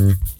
Mm-hmm.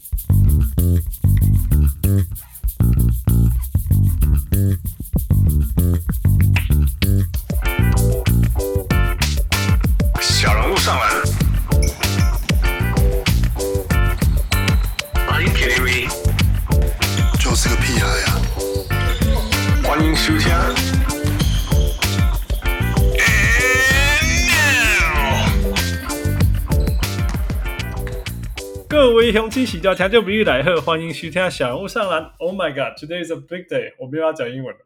雄起洗掉，听就比喻来贺，欢迎收听小人物上篮。Oh my God，today is a big day。我没有要讲英文了。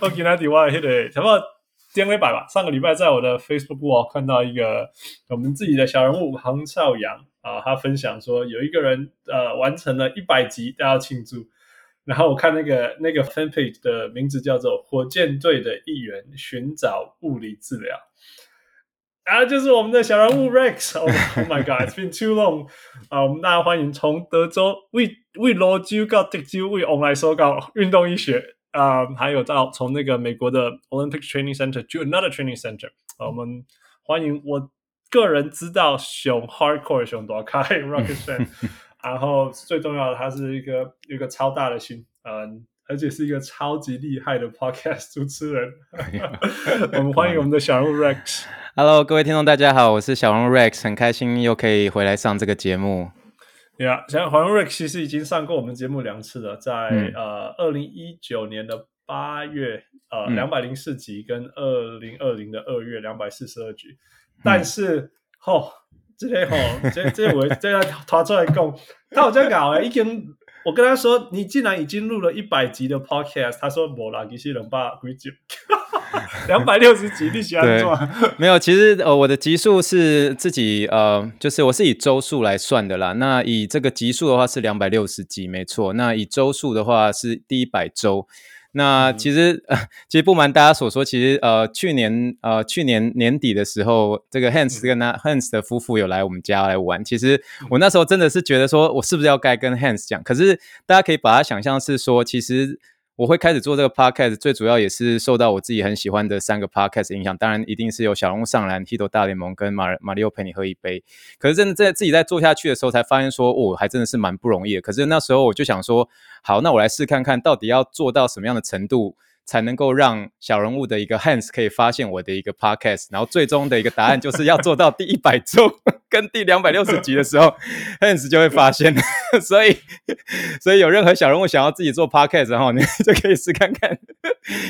我今天底外迄个，差不多前礼拜吧，上个礼拜在我的 Facebook 哦看到一个我们自己的小人物杭少阳啊，他分享说有一个人呃完成了一百集，大家庆祝。然后我看那个那个 fan page 的名字叫做火箭队的一员寻找物理治疗。啊，就是我们的小人物 Rex，Oh oh my God，It's been too long。啊，我们大家欢迎从德州为为罗州到德州为 online 收到运动医学啊，还有到从那个美国的 Olympic Training Center to another training center。啊，我们欢迎我个人知道熊 hardcore 熊多开 Rocket fan，然后最重要的，他是一个一个超大的心，嗯。而且是一个超级厉害的 podcast 主持人，我们欢迎我们的小人物 Rex。Hello，各位听众，大家好，我是小人物 Rex，很开心又可以回来上这个节目。Yeah，小人物 Rex 其实已经上过我们节目两次了，在、嗯、呃二零一九年的八月呃两百零四集，跟二零二零的二月两百四十二集。嗯、但是吼，这个吼，这这我这要拖出来讲，他有这样搞诶，已经。我跟他说：“你竟然已经录了一百集的 podcast。”他说：“没啦，其实两百几集，两百六十集，你喜欢做？没有，其实呃，我的集数是自己呃，就是我是以周数来算的啦。那以这个集数的话是两百六十集，没错。那以周数的话是第一百周。那其实，嗯呃、其实不瞒大家所说，其实呃，去年呃，去年年底的时候，这个 Hans 跟他 Hans 的夫妇有来我们家来玩。其实我那时候真的是觉得说，我是不是要该跟 Hans 讲？可是大家可以把它想象是说，其实。我会开始做这个 podcast，最主要也是受到我自己很喜欢的三个 podcast 影响。当然，一定是有小人物上篮、Hito 大联盟跟马马里奥陪你喝一杯。可是真的在自己在做下去的时候，才发现说，哦，还真的是蛮不容易的。可是那时候我就想说，好，那我来试看看到底要做到什么样的程度。才能够让小人物的一个 hands 可以发现我的一个 podcast，然后最终的一个答案就是要做到第一百周跟第两百六十集的时候，Hans 就会发现。所以，所以有任何小人物想要自己做 podcast，然后你就可以试看看，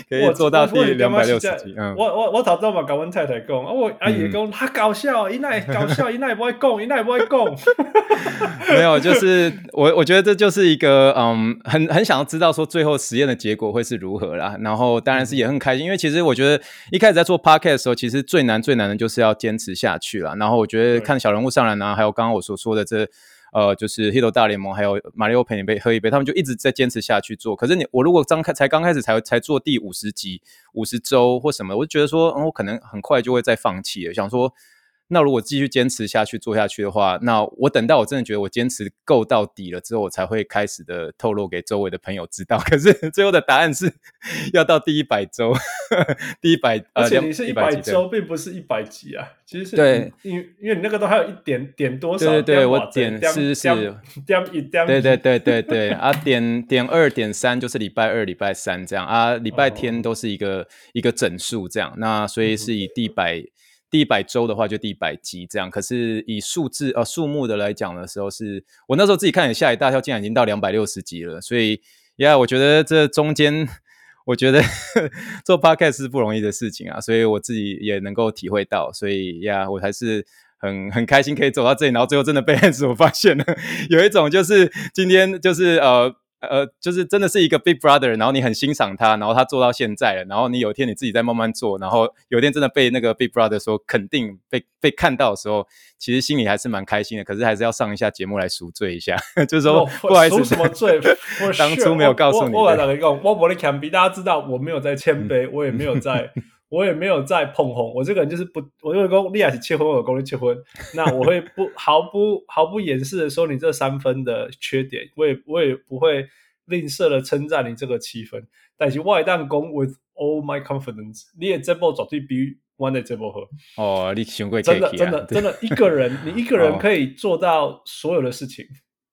可以做到第两百六十集。嗯，我我我早知道嘛跟我太太讲，啊我阿姨讲他搞笑，伊那搞笑，伊那也不会讲，伊那也不会讲。没有，就是我我觉得这就是一个嗯，很很想要知道说最后实验的结果会是如何啦。然后当然是也很开心，因为其实我觉得一开始在做 podcast 的时候，其实最难最难的就是要坚持下去了。然后我觉得看小人物上篮呢，还有刚刚我所说的这呃，就是 hit 大联盟，还有马里奥陪你杯喝一杯，他们就一直在坚持下去做。可是你我如果张开才刚开始才才做第五十集、五十周或什么，我就觉得说，嗯，我可能很快就会再放弃了，想说。那如果继续坚持下去做下去的话，那我等到我真的觉得我坚持够到底了之后，我才会开始的透露给周围的朋友知道。可是最后的答案是要到第一百周，第一百，而且你是一百周，并不是一百集啊。其实是对，因为因为你那个都还有一点点多少？对对对，我点是是点一点，对对对对对啊，点点二点三就是礼拜二、礼拜三这样啊，礼拜天都是一个一个整数这样。那所以是以第一百。第一百周的话，就第一百集这样。可是以数字呃数目的来讲的时候是，我那时候自己看也吓一大跳，竟然已经到两百六十集了。所以呀，我觉得这中间，我觉得 做 podcast 是不容易的事情啊。所以我自己也能够体会到。所以呀，我还是很很开心可以走到这里，然后最后真的被 Hans 我发现了，有一种就是今天就是呃。呃，就是真的是一个 Big Brother，然后你很欣赏他，然后他做到现在了，然后你有一天你自己在慢慢做，然后有一天真的被那个 Big Brother 说肯定被被看到的时候，其实心里还是蛮开心的。可是还是要上一下节目来赎罪一下，就是说不好意思，赎什么罪？我当初没有告诉你。我我来讲，我我的 can be，大家知道我没有在谦卑，我也没有在，我也没有在碰红。我这个人就是不，我就讲利亚是结婚，我有功力结婚，那我会不毫不毫不掩饰的说你这三分的缺点，我也我也不会。吝啬的称赞你这个七分，但是我会当讲 with all my confidence，你也这波绝对比，one day 这波好。哦，你想过真的真的真的，一个人 你一个人可以做到所有的事情。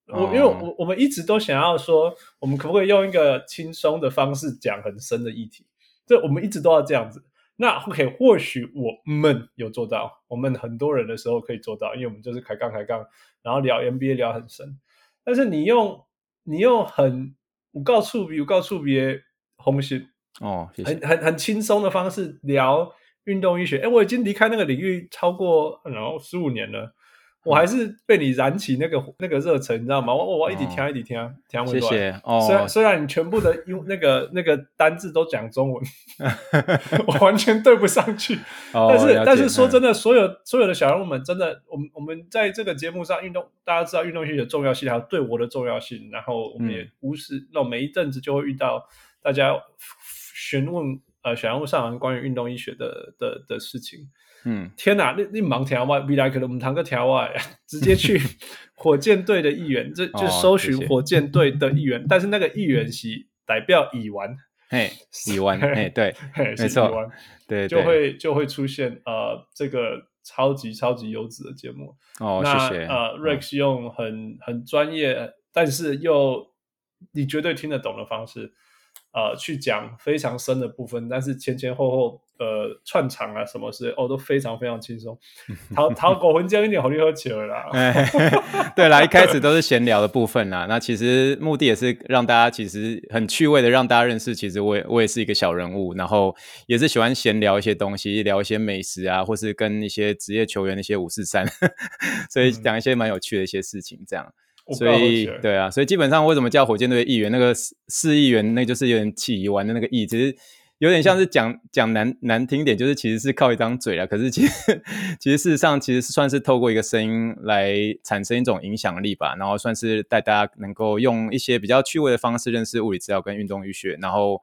我因为我我们一直都想要说，我们可不可以用一个轻松的方式讲很深的议题？这我们一直都要这样子。那 OK，或许我们有做到，我们很多人的时候可以做到，因为我们就是开杠开杠，然后聊 NBA 聊很深。但是你用你用很我告诉比我告诉别红心哦，谢谢很很很轻松的方式聊运动医学。哎，我已经离开那个领域超过然后十五年了。我还是被你燃起那个那个热忱，你知道吗？我我一直听一直听，听不断。谢谢哦。虽然虽然你全部的用那个那个单字都讲中文，我完全对不上去。但是但是说真的，所有所有的小人物们，真的，我们我们在这个节目上运动，大家知道运动医学的重要性，还有对我的重要性。然后我们也无视那种每一阵子就会遇到大家询问呃小人物上关于运动医学的的的事情。嗯，天哪，你你忙条外，未来可能我们谈个条外，直接去 火箭队的议员，这就搜寻火箭队的议员，但是那个议员是代表乙烷，嘿，乙烷，嘿，对，没错，对，就会就会出现呃这个超级超级优质的节目。哦，谢谢。呃，Rex 用很很专业，但是又你绝对听得懂的方式。呃，去讲非常深的部分，但是前前后后呃串场啊什么事哦都非常非常轻松。讨讨狗魂浆一点好利喝起来啦。对啦，一开始都是闲聊的部分啦。那其实目的也是让大家其实很趣味的让大家认识，其实我也我也是一个小人物，然后也是喜欢闲聊一些东西，聊一些美食啊，或是跟一些职业球员那些五四三，所以讲一些蛮有趣的一些事情这样。所以，对啊，所以基本上为什么叫火箭队的议员？那个四四亿元，那就是有点起疑玩的那个亿，其实。有点像是讲讲难难听点，就是其实是靠一张嘴了。可是其实 其实事实上，其实是算是透过一个声音来产生一种影响力吧。然后算是带大家能够用一些比较趣味的方式认识物理治疗跟运动医学。然后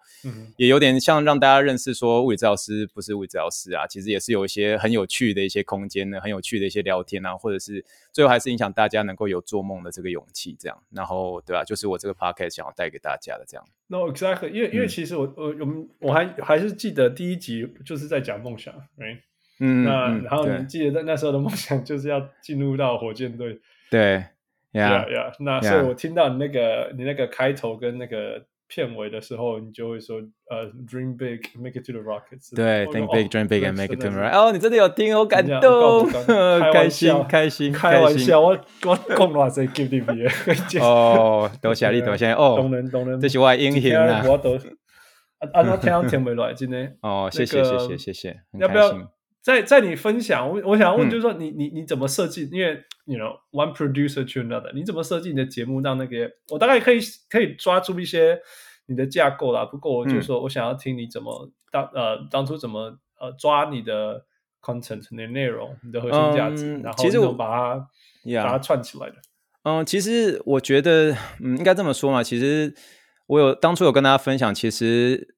也有点像让大家认识说物理治疗师不是物理治疗师啊，其实也是有一些很有趣的一些空间呢，很有趣的一些聊天啊，或者是最后还是影响大家能够有做梦的这个勇气这样。然后对吧、啊？就是我这个 podcast 想要带给大家的这样。No exactly，因为因为其实我我我们我还还是记得第一集就是在讲梦想，right？嗯，那然后你记得在那时候的梦想就是要进入到火箭队，对，yeah yeah。那所以我听到你那个你那个开头跟那个片尾的时候，你就会说呃，dream big，make it to the Rockets。对，think big，dream big and make it to the Rockets。哦，你真的有听，我感动，开心开心开玩笑，我我讲偌济 give 你别 哦，多谢你，多谢哦，当然当然，这是我的英雄啊。啊啊！我听到听不来，真的哦，谢谢谢谢谢谢，要不要在在你分享？我我想问，就是说你你你怎么设计？因为 you know one producer to another，你怎么设计你的节目让那个？我大概可以可以抓住一些你的架构啦。不过我就说我想要听你怎么当呃当初怎么呃抓你的 content 你的内容，你的核心价值，然后其实我把它把它串起来的。嗯，其实我觉得嗯应该这么说嘛，其实。我有当初有跟大家分享，其实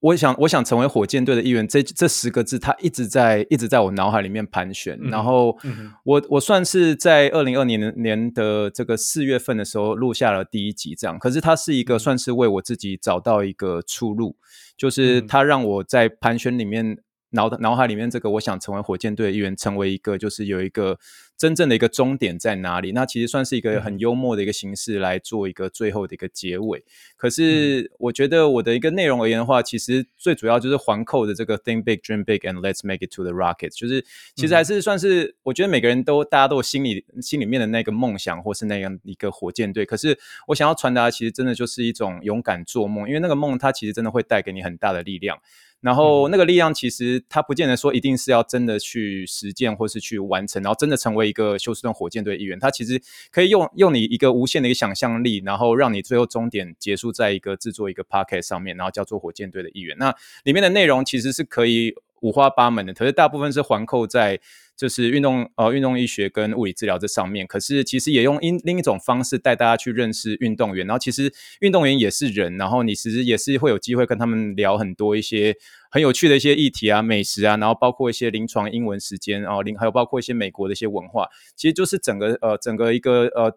我想我想成为火箭队的一员，这这十个字，它一直在一直在我脑海里面盘旋。嗯、然后我我算是在二零二零年的这个四月份的时候录下了第一集，这样。可是它是一个算是为我自己找到一个出路，就是它让我在盘旋里面脑脑海里面这个我想成为火箭队的一员，成为一个就是有一个。真正的一个终点在哪里？那其实算是一个很幽默的一个形式来做一个最后的一个结尾。可是我觉得我的一个内容而言的话，其实最主要就是环扣的这个 Think Big, Dream Big, and Let's Make It to the Rockets。就是其实还是算是我觉得每个人都大家都有心里心里面的那个梦想，或是那样一个火箭队。可是我想要传达其实真的就是一种勇敢做梦，因为那个梦它其实真的会带给你很大的力量。然后那个力量其实它不见得说一定是要真的去实践或是去完成，然后真的成为。一个休斯顿火箭队一员，它其实可以用用你一个无限的一个想象力，然后让你最后终点结束在一个制作一个 pocket 上面，然后叫做火箭队的一员。那里面的内容其实是可以五花八门的，可是大部分是环扣在。就是运动呃运动医学跟物理治疗这上面，可是其实也用另另一种方式带大家去认识运动员，然后其实运动员也是人，然后你其实也是会有机会跟他们聊很多一些很有趣的一些议题啊、美食啊，然后包括一些临床英文时间啊，临，还有包括一些美国的一些文化，其实就是整个呃整个一个呃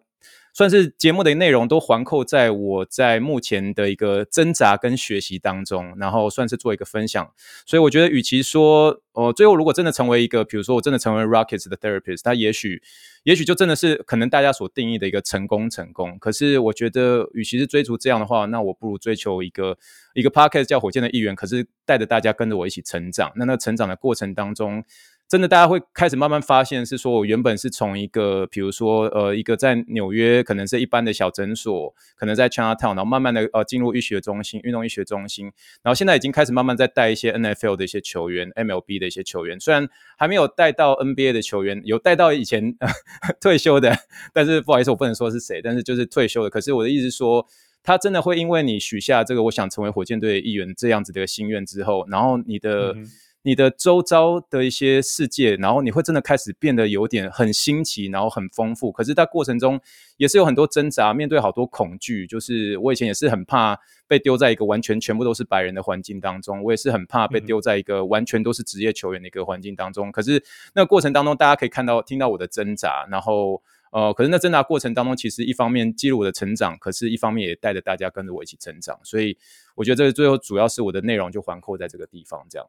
算是节目的内容都环扣在我在目前的一个挣扎跟学习当中，然后算是做一个分享。所以我觉得，与其说、呃，最后如果真的成为一个，比如说我真的成为 Rockets 的 therapist，他也许，也许就真的是可能大家所定义的一个成功成功。可是我觉得，与其是追逐这样的话，那我不如追求一个一个 Podcast 叫火箭的一员，可是带着大家跟着我一起成长。那那成长的过程当中。真的，大家会开始慢慢发现，是说我原本是从一个，比如说，呃，一个在纽约可能是一般的小诊所，可能在 Chinatown，然后慢慢的呃进入医学中心、运动医学中心，然后现在已经开始慢慢在带一些 NFL 的一些球员、MLB 的一些球员，虽然还没有带到 NBA 的球员，有带到以前 退休的，但是不好意思，我不能说是谁，但是就是退休的。可是我的意思是说，他真的会因为你许下这个我想成为火箭队的一员这样子的一个心愿之后，然后你的。你的周遭的一些世界，然后你会真的开始变得有点很新奇，然后很丰富。可是，在过程中也是有很多挣扎，面对好多恐惧。就是我以前也是很怕被丢在一个完全全部都是白人的环境当中，我也是很怕被丢在一个完全都是职业球员的一个环境当中。可是，那个过程当中，大家可以看到、听到我的挣扎。然后，呃，可是那挣扎过程当中，其实一方面记录我的成长，可是一方面也带着大家跟着我一起成长。所以，我觉得这个最后主要是我的内容就环扣在这个地方，这样。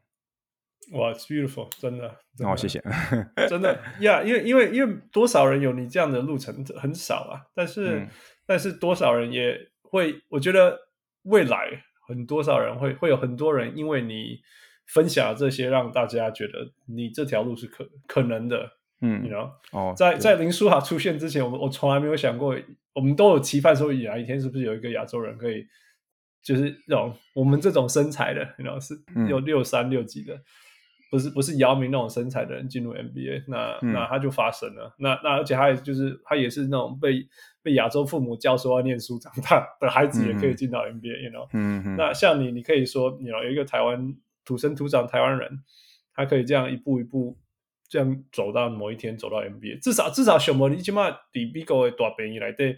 哇，It's beautiful，真的。好、哦，谢谢。真的呀，yeah, 因为因为因为多少人有你这样的路程很少啊，但是、嗯、但是多少人也会，我觉得未来很多少人会会有很多人因为你分享这些，让大家觉得你这条路是可可能的。嗯，你知道哦，在在林书豪出现之前，我们我从来没有想过，我们都有期盼说，哪一天是不是有一个亚洲人可以，就是这种我们这种身材的，你知道是有六三六几的。不是不是姚明那种身材的人进入 NBA，那、嗯、那他就发生了。那那而且他也就是他也是那种被被亚洲父母教说要念书长大的孩子也可以进到 NBA，you know？嗯嗯。那像你，你可以说你有一个台湾土生土长台湾人，他可以这样一步一步这样走到某一天走到 NBA，至少至少小魔你起码比 b i g o 的大本以来对，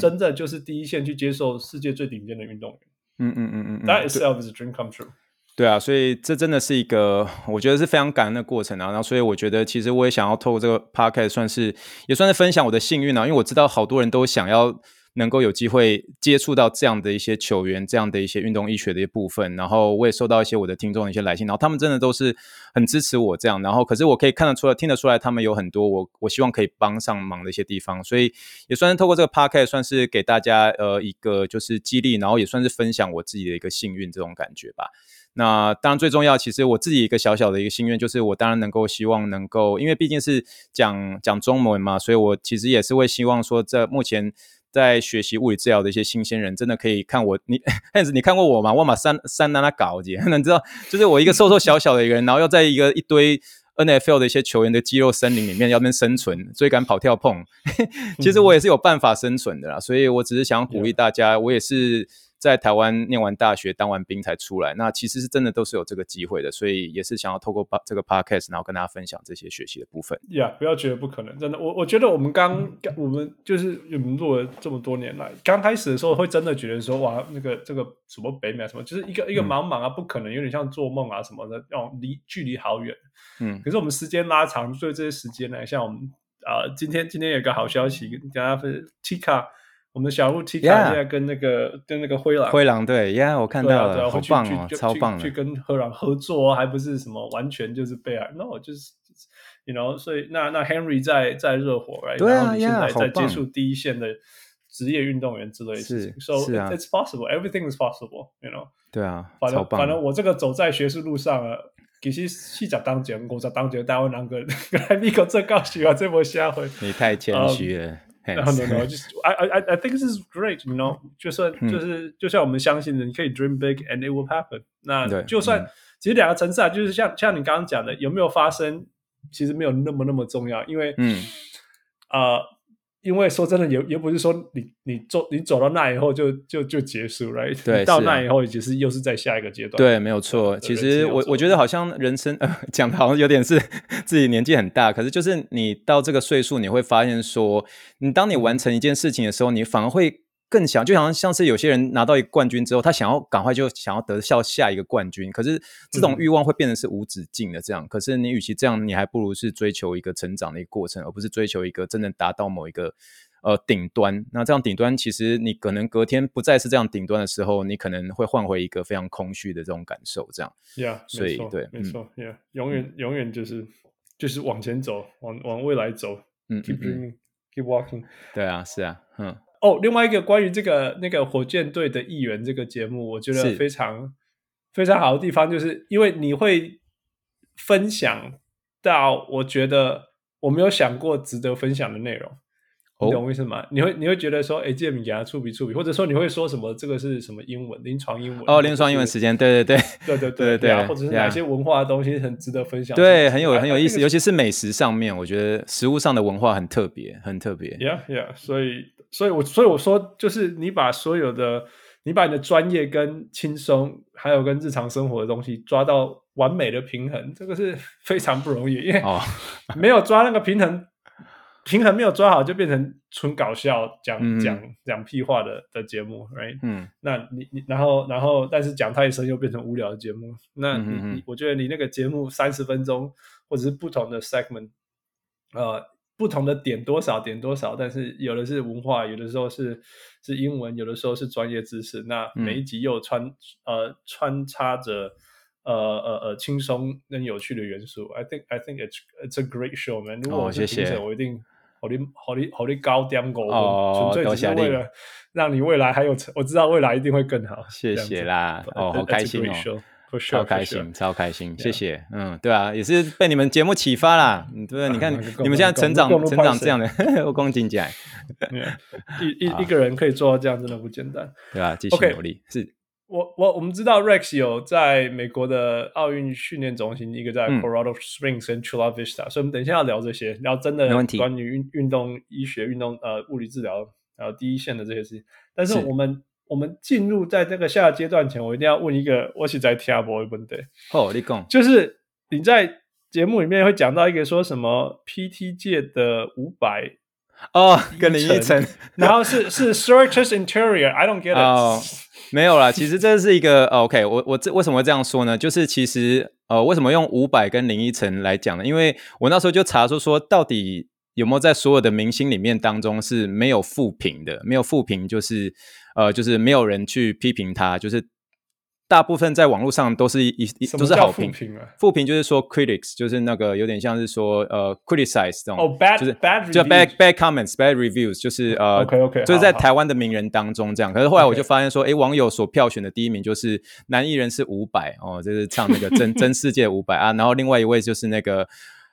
真的就是第一线去接受世界最顶尖的运动员。嗯嗯嗯嗯。That itself is a dream come true。对啊，所以这真的是一个我觉得是非常感恩的过程啊。然后，所以我觉得其实我也想要透过这个 podcast 算是也算是分享我的幸运啊，因为我知道好多人都想要能够有机会接触到这样的一些球员，这样的一些运动医学的一部分。然后，我也收到一些我的听众的一些来信，然后他们真的都是很支持我这样。然后，可是我可以看得出来、听得出来，他们有很多我我希望可以帮上忙的一些地方。所以，也算是透过这个 podcast 算是给大家呃一个就是激励，然后也算是分享我自己的一个幸运这种感觉吧。那当然最重要，其实我自己一个小小的一个心愿，就是我当然能够希望能够，因为毕竟是讲讲中文嘛，所以我其实也是会希望说，在目前在学习物理治疗的一些新鲜人，真的可以看我，你汉 你看过我吗？我把三三拿那搞姐，你知道，就是我一个瘦瘦小小的一个人，然后要在一个一堆 NFL 的一些球员的肌肉森林里面要能生存，追赶跑跳碰，其实我也是有办法生存的啦，所以我只是想鼓励大家，我也是。在台湾念完大学、当完兵才出来，那其实是真的都是有这个机会的，所以也是想要透过这个 podcast，然后跟大家分享这些学习的部分。呀，yeah, 不要觉得不可能，真的，我我觉得我们刚刚我们就是我们录了这么多年来，刚开始的时候会真的觉得说，哇，那个这个什么北美啊什么，就是一个一个茫茫啊，不可能，有点像做梦啊什么的，那种离距离好远。嗯，可是我们时间拉长，所以这些时间呢，像我们啊、呃，今天今天有个好消息跟大家分享，Tika。我们的小鹿 Tika 现在跟那个.跟那个灰狼，灰狼对呀，yeah, 我看到了，对啊对啊、好棒哦，超棒去跟灰狼合作，还不是什么完全就是被爱，no，就是 you know，所以那那 Henry 在在热火，right？对啊，然后你现在在接触第一线的职业运动员之类的事情，so 啊 it's possible，everything is possible，you know？对啊，反正反正我这个走在学术路上啊，其实细讲当前，五十当前，台湾人个来美国最高兴啊，这波下回你太谦虚了。Um, No, no, no. Just I, I, I think this is great. You know，就算就是就像我们相信的，你可以 dream big and it will happen。那就算其实两个层次啊，就是像像你刚刚讲的，有没有发生，其实没有那么那么重要，因为嗯啊。因为说真的，也也不是说你你走你走到那以后就就就结束，right？对，到那以后其实又是在下一个阶段。对，没有错。其实我我觉得好像人生呃 讲的好像有点是自己年纪很大，可是就是你到这个岁数，你会发现说，你当你完成一件事情的时候，你反而会。更想，就好像像是有些人拿到一个冠军之后，他想要赶快就想要得下下一个冠军，可是这种欲望会变成是无止境的这样。嗯、可是你与其这样，你还不如是追求一个成长的一个过程，而不是追求一个真正达到某一个呃顶端。那这样顶端，其实你可能隔天不再是这样顶端的时候，你可能会换回一个非常空虚的这种感受。这样，Yeah，所以对，没错，Yeah，永远永远就是就是往前走，往往未来走，嗯，Keep dreaming，Keep walking。对啊，是啊，嗯。哦，另外一个关于这个那个火箭队的议员这个节目，我觉得非常非常好的地方，就是因为你会分享到我觉得我没有想过值得分享的内容。你懂我意思吗？你会你会觉得说，哎，这名给他触笔触笔，或者说你会说什么？这个是什么英文？临床英文？哦，临床英文时间，对 对对，对对对对，或者是哪些文化的东西很值得分享？对，很有很有意思，尤其是美食上面，我觉得食物上的文化很特别，很特别。Yeah yeah，所以所以我所以我说，就是你把所有的，你把你的专业跟轻松，还有跟日常生活的东西抓到完美的平衡，这个是 非常不容易，因为 没有抓那个平衡。平衡没有抓好，就变成纯搞笑讲讲讲屁话的的节目，right？嗯，那你你然后然后，但是讲太深又变成无聊的节目。那你你，我觉得你那个节目三十分钟，或者是不同的 segment，呃，不同的点多少点多少，但是有的是文化，有的时候是是英文，有的时候是专业知识。那每一集又穿呃穿插着。呃呃呃，轻松跟有趣的元素，I think I think it's it's a great show, man。如果我是评审，我一定好的好的好的高点歌，纯粹只是为了让你未来还有，我知道未来一定会更好。谢谢啦，哦，好开心哦，超开心，超开心，谢谢。嗯，对啊，也是被你们节目启发啦。对？你看你们现在成长成长这样的，我恭喜起来。一一 一个人可以做到这样，真的不简单。对啊，继续努力是。我我我们知道 Rex 有在美国的奥运训练中心，一个在 Colorado Springs 跟 Chula Vista，嗯，所以我们等一下要聊这些，聊真的关于运运动医学、运动呃物理治疗，然后第一线的这些事情。但是我们是我们进入在这个下阶段前，我一定要问一个我是在听播的问题。哦，你讲，就是你在节目里面会讲到一个说什么 PT 界的五百哦，跟林依晨，然后是是 Serratus Interior，I don't get it。Oh. 没有啦，其实这是一个 OK，我我这为什么会这样说呢？就是其实呃，为什么用五百跟林依晨来讲呢？因为我那时候就查出说，到底有没有在所有的明星里面当中是没有负评的，没有负评就是呃，就是没有人去批评他，就是。大部分在网络上都是一一都是好评，负评就是说 critics 就是那个有点像是说呃 criticize 这种，哦 bad 就是 bad 就 bad bad comments bad reviews 就是呃 OK OK 就是在台湾的名人当中这样，可是后来我就发现说，哎，网友所票选的第一名就是男艺人是伍佰哦，就是唱那个真 真世界伍佰啊，然后另外一位就是那个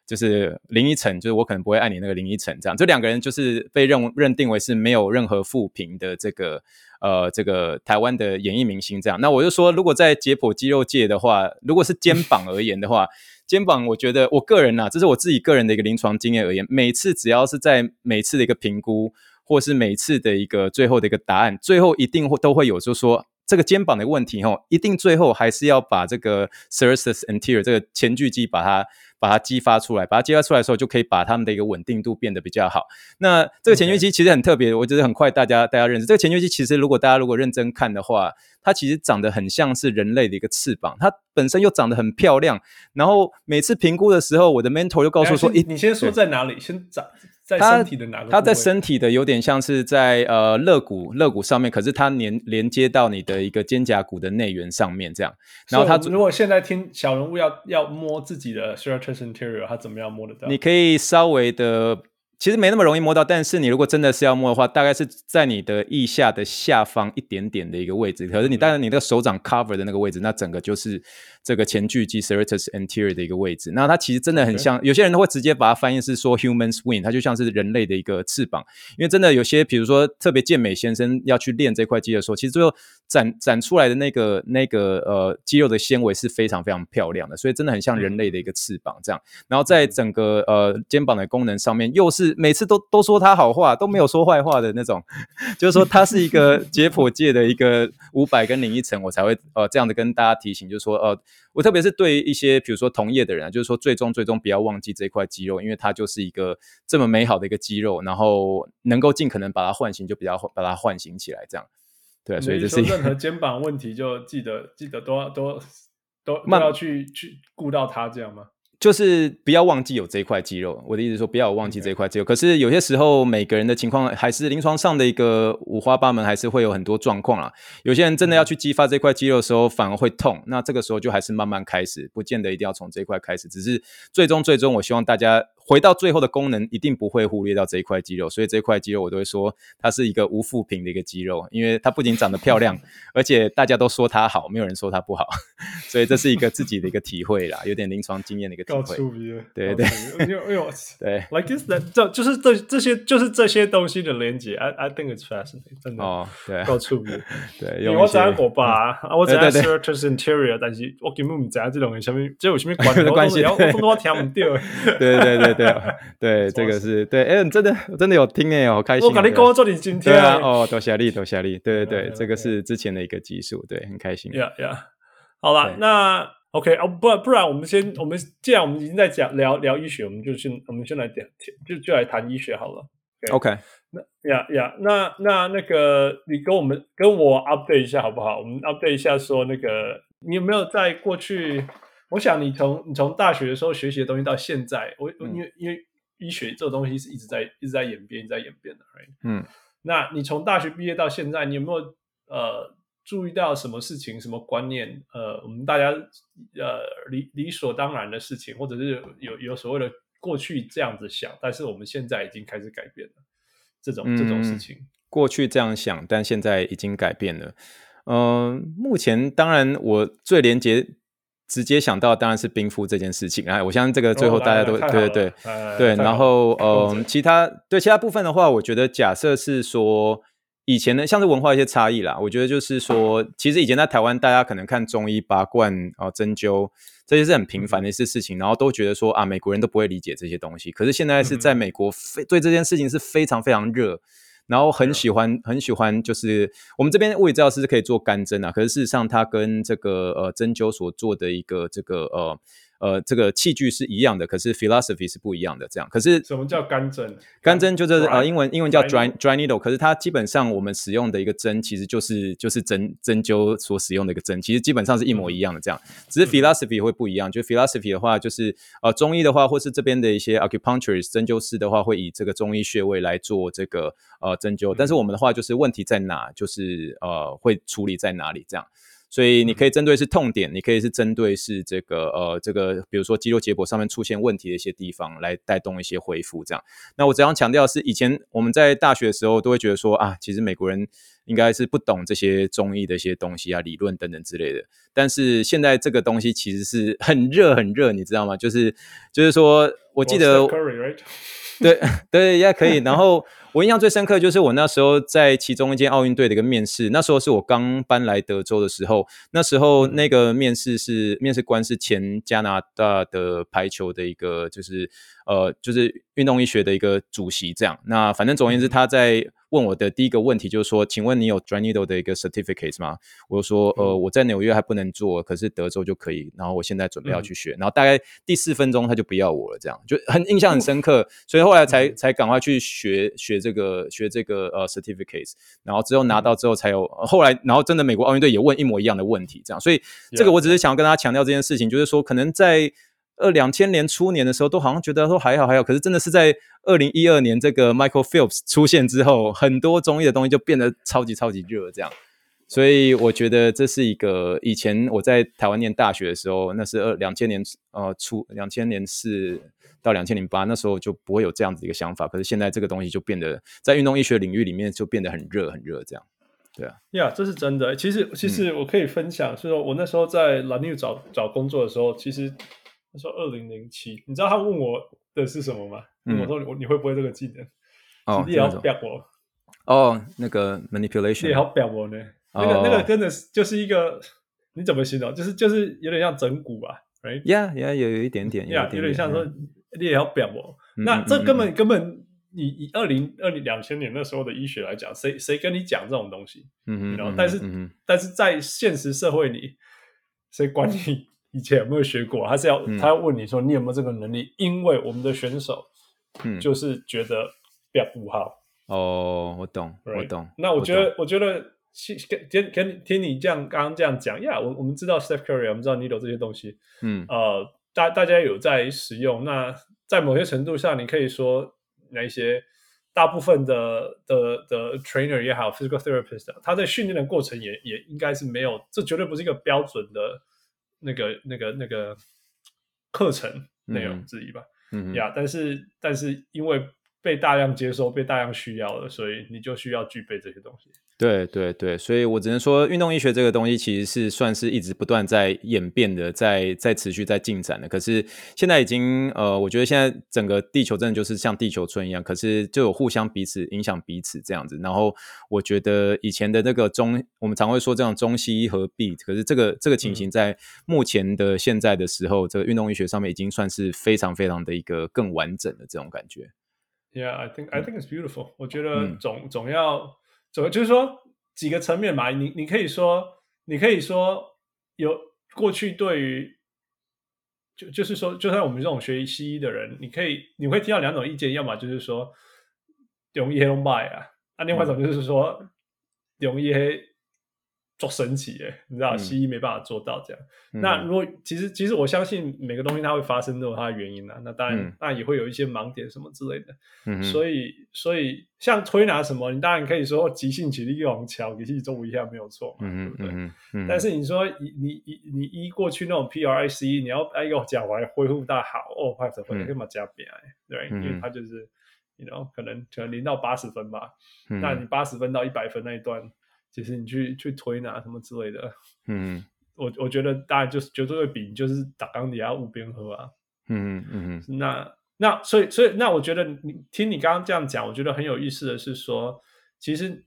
就是林依晨，就是我可能不会爱你那个林依晨这样，这两个人就是被认认定为是没有任何负评的这个。呃，这个台湾的演艺明星这样，那我就说，如果在解剖肌肉界的话，如果是肩膀而言的话，肩膀，我觉得我个人呐、啊，这是我自己个人的一个临床经验而言，每次只要是在每次的一个评估，或是每次的一个最后的一个答案，最后一定会都会有，就是说这个肩膀的问题吼，一定最后还是要把这个 serratus anterior 这个前锯肌把它。把它激发出来，把它激发出来的时候，就可以把他们的一个稳定度变得比较好。那这个前锯肌其实很特别.我觉得很快大家大家认识这个前锯肌。其实如果大家如果认真看的话，它其实长得很像是人类的一个翅膀，它本身又长得很漂亮。然后每次评估的时候，我的 mentor 就告诉我说：“诶，你先说在哪里？先长。”在身体的哪个？它在身体的有点像是在呃肋骨肋骨上面，可是它连连接到你的一个肩胛骨的内缘上面这样。然后它如果现在听小人物要要摸自己的 serratus anterior，他怎么样摸得到？你可以稍微的。其实没那么容易摸到，但是你如果真的是要摸的话，大概是在你的腋下的下方一点点的一个位置。可是你当然你的手掌 cover 的那个位置，那整个就是这个前锯肌 serratus anterior 的一个位置。那它其实真的很像.有些人都会直接把它翻译是说 human's wing，它就像是人类的一个翅膀。因为真的有些，比如说特别健美先生要去练这块肌的时候，其实最后展展出来的那个那个呃肌肉的纤维是非常非常漂亮的，所以真的很像人类的一个翅膀这样。然后在整个呃肩膀的功能上面又是。每次都都说他好话，都没有说坏话的那种，就是说它是一个解剖界的一个五百跟林依晨，我才会呃这样的跟大家提醒，就是说呃，我特别是对一些比如说同业的人啊，就是说最终最终不要忘记这块肌肉，因为它就是一个这么美好的一个肌肉，然后能够尽可能把它唤醒，就比较把它唤醒起来，这样对，所以这是任何肩膀问题就记得记得都要都都慢要去去顾到它这样吗？就是不要忘记有这一块肌肉。我的意思是说，不要忘记这一块肌肉。可是有些时候，每个人的情况还是临床上的一个五花八门，还是会有很多状况啊。有些人真的要去激发这块肌肉的时候，反而会痛。那这个时候就还是慢慢开始，不见得一定要从这一块开始。只是最终最终，我希望大家。回到最后的功能，一定不会忽略到这一块肌肉，所以这块肌肉我都会说它是一个无负评的一个肌肉，因为它不仅长得漂亮，而且大家都说它好，没有人说它不好，所以这是一个自己的一个体会啦，有点临床经验的一个体会。对对对，对，like this that 这就是这这些就是这些东西的连接，I I think it's fascinating，真的哦，对，够出名。对，因为我在我爸啊，我在 serratus anterior，但是我根本不知道这种什么，这 有什么关系？我都我听不到。对对对。对对，这个是对，哎，真的真的有听哎，好开心！我跟你跟我做你今天啊，哦，多谢你，多谢你，对对对，这个是之前的一个技术，对，很开心。呀呀，好了，那 OK 哦，不不然我们先，我们既然我们已经在讲聊聊医学，我们就先我们先来点，就就来谈医学好了。OK，那呀呀，那那那个你跟我们跟我 update 一下好不好？我们 update 一下说那个你有没有在过去？我想你从你从大学的时候学习的东西到现在，我因为因为医学这个东西是一直在一直在演变，一直在演变的，right? 嗯，那你从大学毕业到现在，你有没有呃注意到什么事情、什么观念？呃，我们大家呃理理所当然的事情，或者是有有所谓的过去这样子想，但是我们现在已经开始改变了这种、嗯、这种事情。过去这样想，但现在已经改变了。嗯、呃，目前当然我最连接。直接想到当然是冰敷这件事情，哎，我相信这个最后大家都、哦、对对对对，然后 嗯，其他对其他部分的话，我觉得假设是说以前呢，像是文化一些差异啦，我觉得就是说，其实以前在台湾，大家可能看中医拔罐啊、针灸这些是很平凡的一些事情，然后都觉得说啊，美国人都不会理解这些东西，可是现在是在美国非对这件事情是非常非常热。然后很喜欢很喜欢，就是我们这边物理治疗师是可以做干针啊，可是事实上它跟这个呃针灸所做的一个这个呃。呃，这个器具是一样的，可是 philosophy 是不一样的。这样，可是什么叫干针？干针就是呃，英文英文叫 dry dry needle，可是它基本上我们使用的一个针，其实就是就是针针灸所使用的一个针，其实基本上是一模一样的。这样，只是 philosophy 会不一样。就 philosophy 的话，就是呃中医的话，或是这边的一些 acupuncturist 针灸师的话，会以这个中医穴位来做这个呃针灸。但是我们的话，就是问题在哪，就是呃会处理在哪里这样。所以你可以针对是痛点，你可以是针对是这个呃这个，比如说肌肉结构上面出现问题的一些地方来带动一些恢复这样。那我只想强调是，以前我们在大学的时候都会觉得说啊，其实美国人应该是不懂这些中医的一些东西啊、理论等等之类的。但是现在这个东西其实是很热很热，你知道吗？就是就是说，我记得。对 对，也可以。然后我印象最深刻就是我那时候在其中一间奥运队的一个面试，那时候是我刚搬来德州的时候，那时候那个面试是面试官是前加拿大的排球的一个就是。呃，就是运动医学的一个主席这样。那反正总而言之，他在问我的第一个问题就是说，请问你有 dry needle 的一个 certificate 吗？我就说，呃，我在纽约还不能做，可是德州就可以。然后我现在准备要去学。嗯、然后大概第四分钟他就不要我了，这样就很印象很深刻。嗯、所以后来才才赶快去学学这个学这个呃 certificate。然后之后拿到之后才有、呃、后来，然后真的美国奥运队也问一模一样的问题，这样。所以这个我只是想要跟大家强调这件事情，就是说可能在。二两千年初年的时候，都好像觉得说还好还好，可是真的是在二零一二年这个 Michael Phelps 出现之后，很多综艺的东西就变得超级超级热，这样。所以我觉得这是一个以前我在台湾念大学的时候，那是二两千年呃初两千年四到两千零八，那时候就不会有这样子一个想法。可是现在这个东西就变得在运动医学领域里面就变得很热很热，这样。对啊，呀，这是真的。其实其实我可以分享，是说我那时候在 La New 找找工作的时候，其实。他说：“二零零七，你知道他问我的是什么吗？嗯、我说你：‘你会不会这个技能？’哦，你也要表我哦，那个 manipulation，你也要表我呢。哦、那个那个真的是就是一个，你怎么形容？就是就是有点像整蛊吧，right？Yeah yeah，有有一点点，呀，有点像说你也要表我。嗯、那这根本、嗯、根本，你以二零二零两千年那时候的医学来讲，谁谁跟你讲这种东西？嗯哼，然后但是、嗯、但是在现实社会里，谁管你？”以前有没有学过？他是要、嗯、他要问你说，你有没有这个能力？因为我们的选手，嗯，就是觉得比较不好。哦，我懂?我懂。那我觉得，我，我觉得，听听听你这样刚刚这样讲呀，我我们知道 Steph Curry，我们知道 Needle 这些东西，嗯，呃，大大家有在使用。那在某些程度上，你可以说那一些大部分的的的 trainer 也好，physical therapist，他在训练的过程也也应该是没有，这绝对不是一个标准的那个那个那个课程内容之一吧？嗯呀，yeah, 但是但是因为被大量接收、被大量需要了，所以你就需要具备这些东西。对对对，所以我只能说，运动医学这个东西其实是算是一直不断在演变的，在在持续在进展的。可是现在已经呃，我觉得现在整个地球真的就是像地球村一样，可是就有互相彼此影响彼此这样子。然后我觉得以前的那个中，我们常会说这样中西医合璧，可是这个这个情形在目前的现在的时候，嗯、这个运动医学上面已经算是非常非常的一个更完整的这种感觉。Yeah, I think I think it's beautiful、嗯。我觉得总总要。所以就是说几个层面嘛，你你可以说，你可以说有过去对于，就就是说，就算我们这种学西医的人，你可以你会听到两种意见，要么就是说中医很坏啊，啊，另外一种就是说中医做神奇诶，你知道西医没办法做到这样。嗯、那如果其实其实我相信每个东西它会发生都有它的原因啊。那当然，嗯、当然也会有一些盲点什么之类的。嗯、所以所以像推拿什么，你当然可以说急性期的一种桥，你自己做一下没有错嘛，嗯、对不对？嗯嗯、但是你说你你你你医过去那种 PRIC，你要哎呦脚踝恢复大好哦，或者会立马加变对，嗯、因为它就是你 you know 可能可能零到八十分吧，嗯、那你八十分到一百分那一段。其实你去去推拿什么之类的，嗯，我我觉得当然就是绝对会比你就是打钢底下雾边喝啊，嗯嗯嗯，那那所以所以那我觉得你听你刚刚这样讲，我觉得很有意思的是说，其实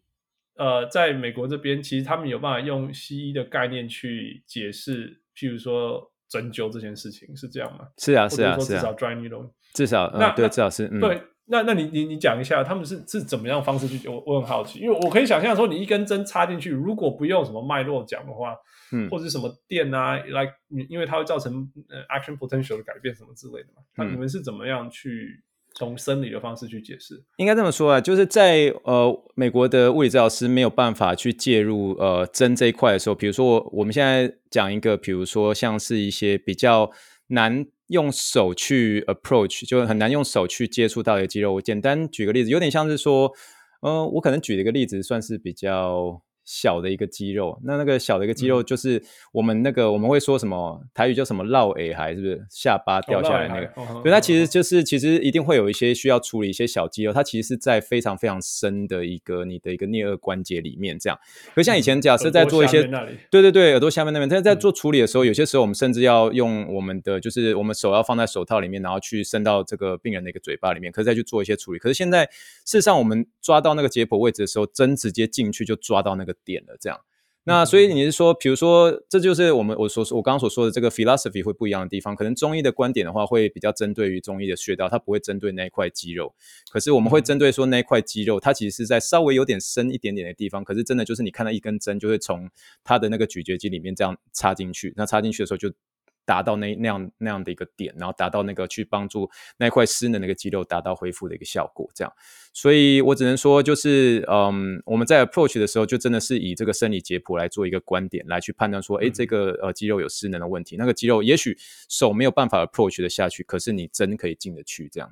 呃，在美国这边，其实他们有办法用西医的概念去解释，譬如说针灸这件事情是这样吗？是啊是啊是啊，至少 dry needle，至少那对至少是对。那那你你你讲一下，他们是是怎么样方式去？我我很好奇，因为我可以想象说，你一根针插进去，如果不用什么脉络讲的话，嗯，或者是什么电啊，like，因为它会造成呃 action potential 的改变什么之类的嘛。那你们是怎么样去从生理的方式去解释？应该这么说啊，就是在呃美国的物理治疗师没有办法去介入呃针这一块的时候，比如说我我们现在讲一个，比如说像是一些比较难。用手去 approach 就很难用手去接触到的肌肉。我简单举个例子，有点像是说，呃，我可能举了一个例子，算是比较。小的一个肌肉，那那个小的一个肌肉就是我们那个、嗯、我们会说什么台语叫什么落耳还是不是下巴掉下来那个？哦、对，它其实就是其实一定会有一些需要处理一些小肌肉，它其实是在非常非常深的一个你的一个颞颌关节里面这样。可像以前假设在做一些，对对对，耳朵下面那边，但是在做处理的时候，有些时候我们甚至要用我们的就是我们手要放在手套里面，然后去伸到这个病人的一个嘴巴里面，可是再去做一些处理。可是现在事实上我们抓到那个解剖位置的时候，针直接进去就抓到那个。点了这样，那所以你是说，比如说，这就是我们我所我刚刚所说的这个 philosophy 会不一样的地方。可能中医的观点的话，会比较针对于中医的穴道，它不会针对那一块肌肉。可是我们会针对说那一块肌肉，它其实是在稍微有点深一点点的地方。可是真的就是你看到一根针，就会从它的那个咀嚼肌里面这样插进去。那插进去的时候就。达到那那样那样的一个点，然后达到那个去帮助那块失能的那个肌肉达到恢复的一个效果，这样。所以我只能说，就是嗯，我们在 approach 的时候，就真的是以这个生理解剖来做一个观点来去判断说，哎，这个呃肌肉有失能的问题，那个肌肉也许手没有办法 approach 的下去，可是你针可以进得去，这样。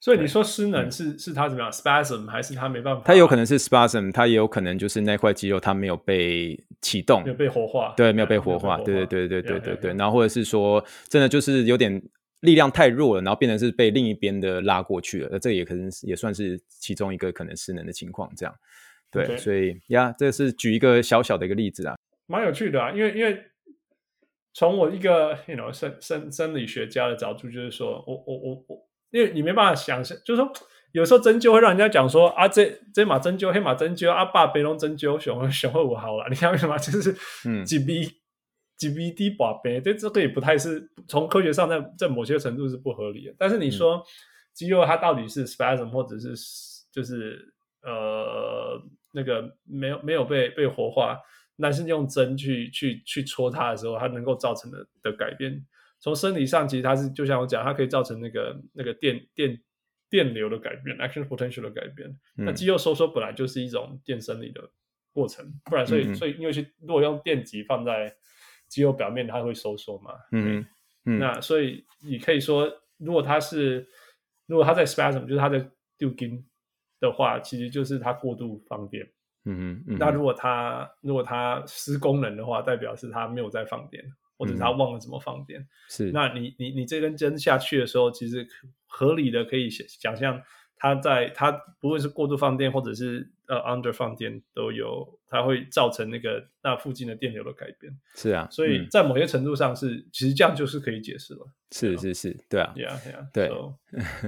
所以你说失能是是他怎么样 spasm 还是他没办法？他有可能是 spasm，他也有可能就是那块肌肉它没有被启动，没有被活化，对，没有被活化，对对对对对对对。然后或者是说，真的就是有点力量太弱了，然后变成是被另一边的拉过去了，那这也可能也算是其中一个可能失能的情况，这样。对，所以呀，这是举一个小小的一个例子啊，蛮有趣的啊，因为因为从我一个 you know 生生生理学家的角度，就是说我我我我。因为你没办法想象，就是说，有时候针灸会让人家讲说啊，这这马针灸，黑马针灸，阿爸北龙针灸，熊熊二五好了。你看为什么？就是嗯，几 B 几 B D 把杯，这这个也不太是从科学上在在某些程度是不合理的。但是你说、嗯、肌肉它到底是 spasm 或者是就是呃那个没有没有被被活化，但是用针去去去戳它的时候，它能够造成的的改变。从生理上，其实它是就像我讲，它可以造成那个那个电电电流的改变，action potential 的改变。嗯、那肌肉收缩本来就是一种电生理的过程，不然所以、嗯、所以因为是如果用电极放在肌肉表面，它会收缩嘛。嗯，嗯，那所以你可以说，如果它是如果它在 spasm，就是它在 doing 的话，其实就是它过度放电。嗯嗯，那如果它如果它失功能的话，代表是它没有在放电，或者是他忘了怎么放电。是，那你你你这根针下去的时候，其实合理的可以想想象，它在它不会是过度放电，或者是呃 under 放电都有，它会造成那个那附近的电流的改变。是啊，所以在某些程度上是，嗯、其实这样就是可以解释了。是是是，对啊，Yeah Yeah，对 so,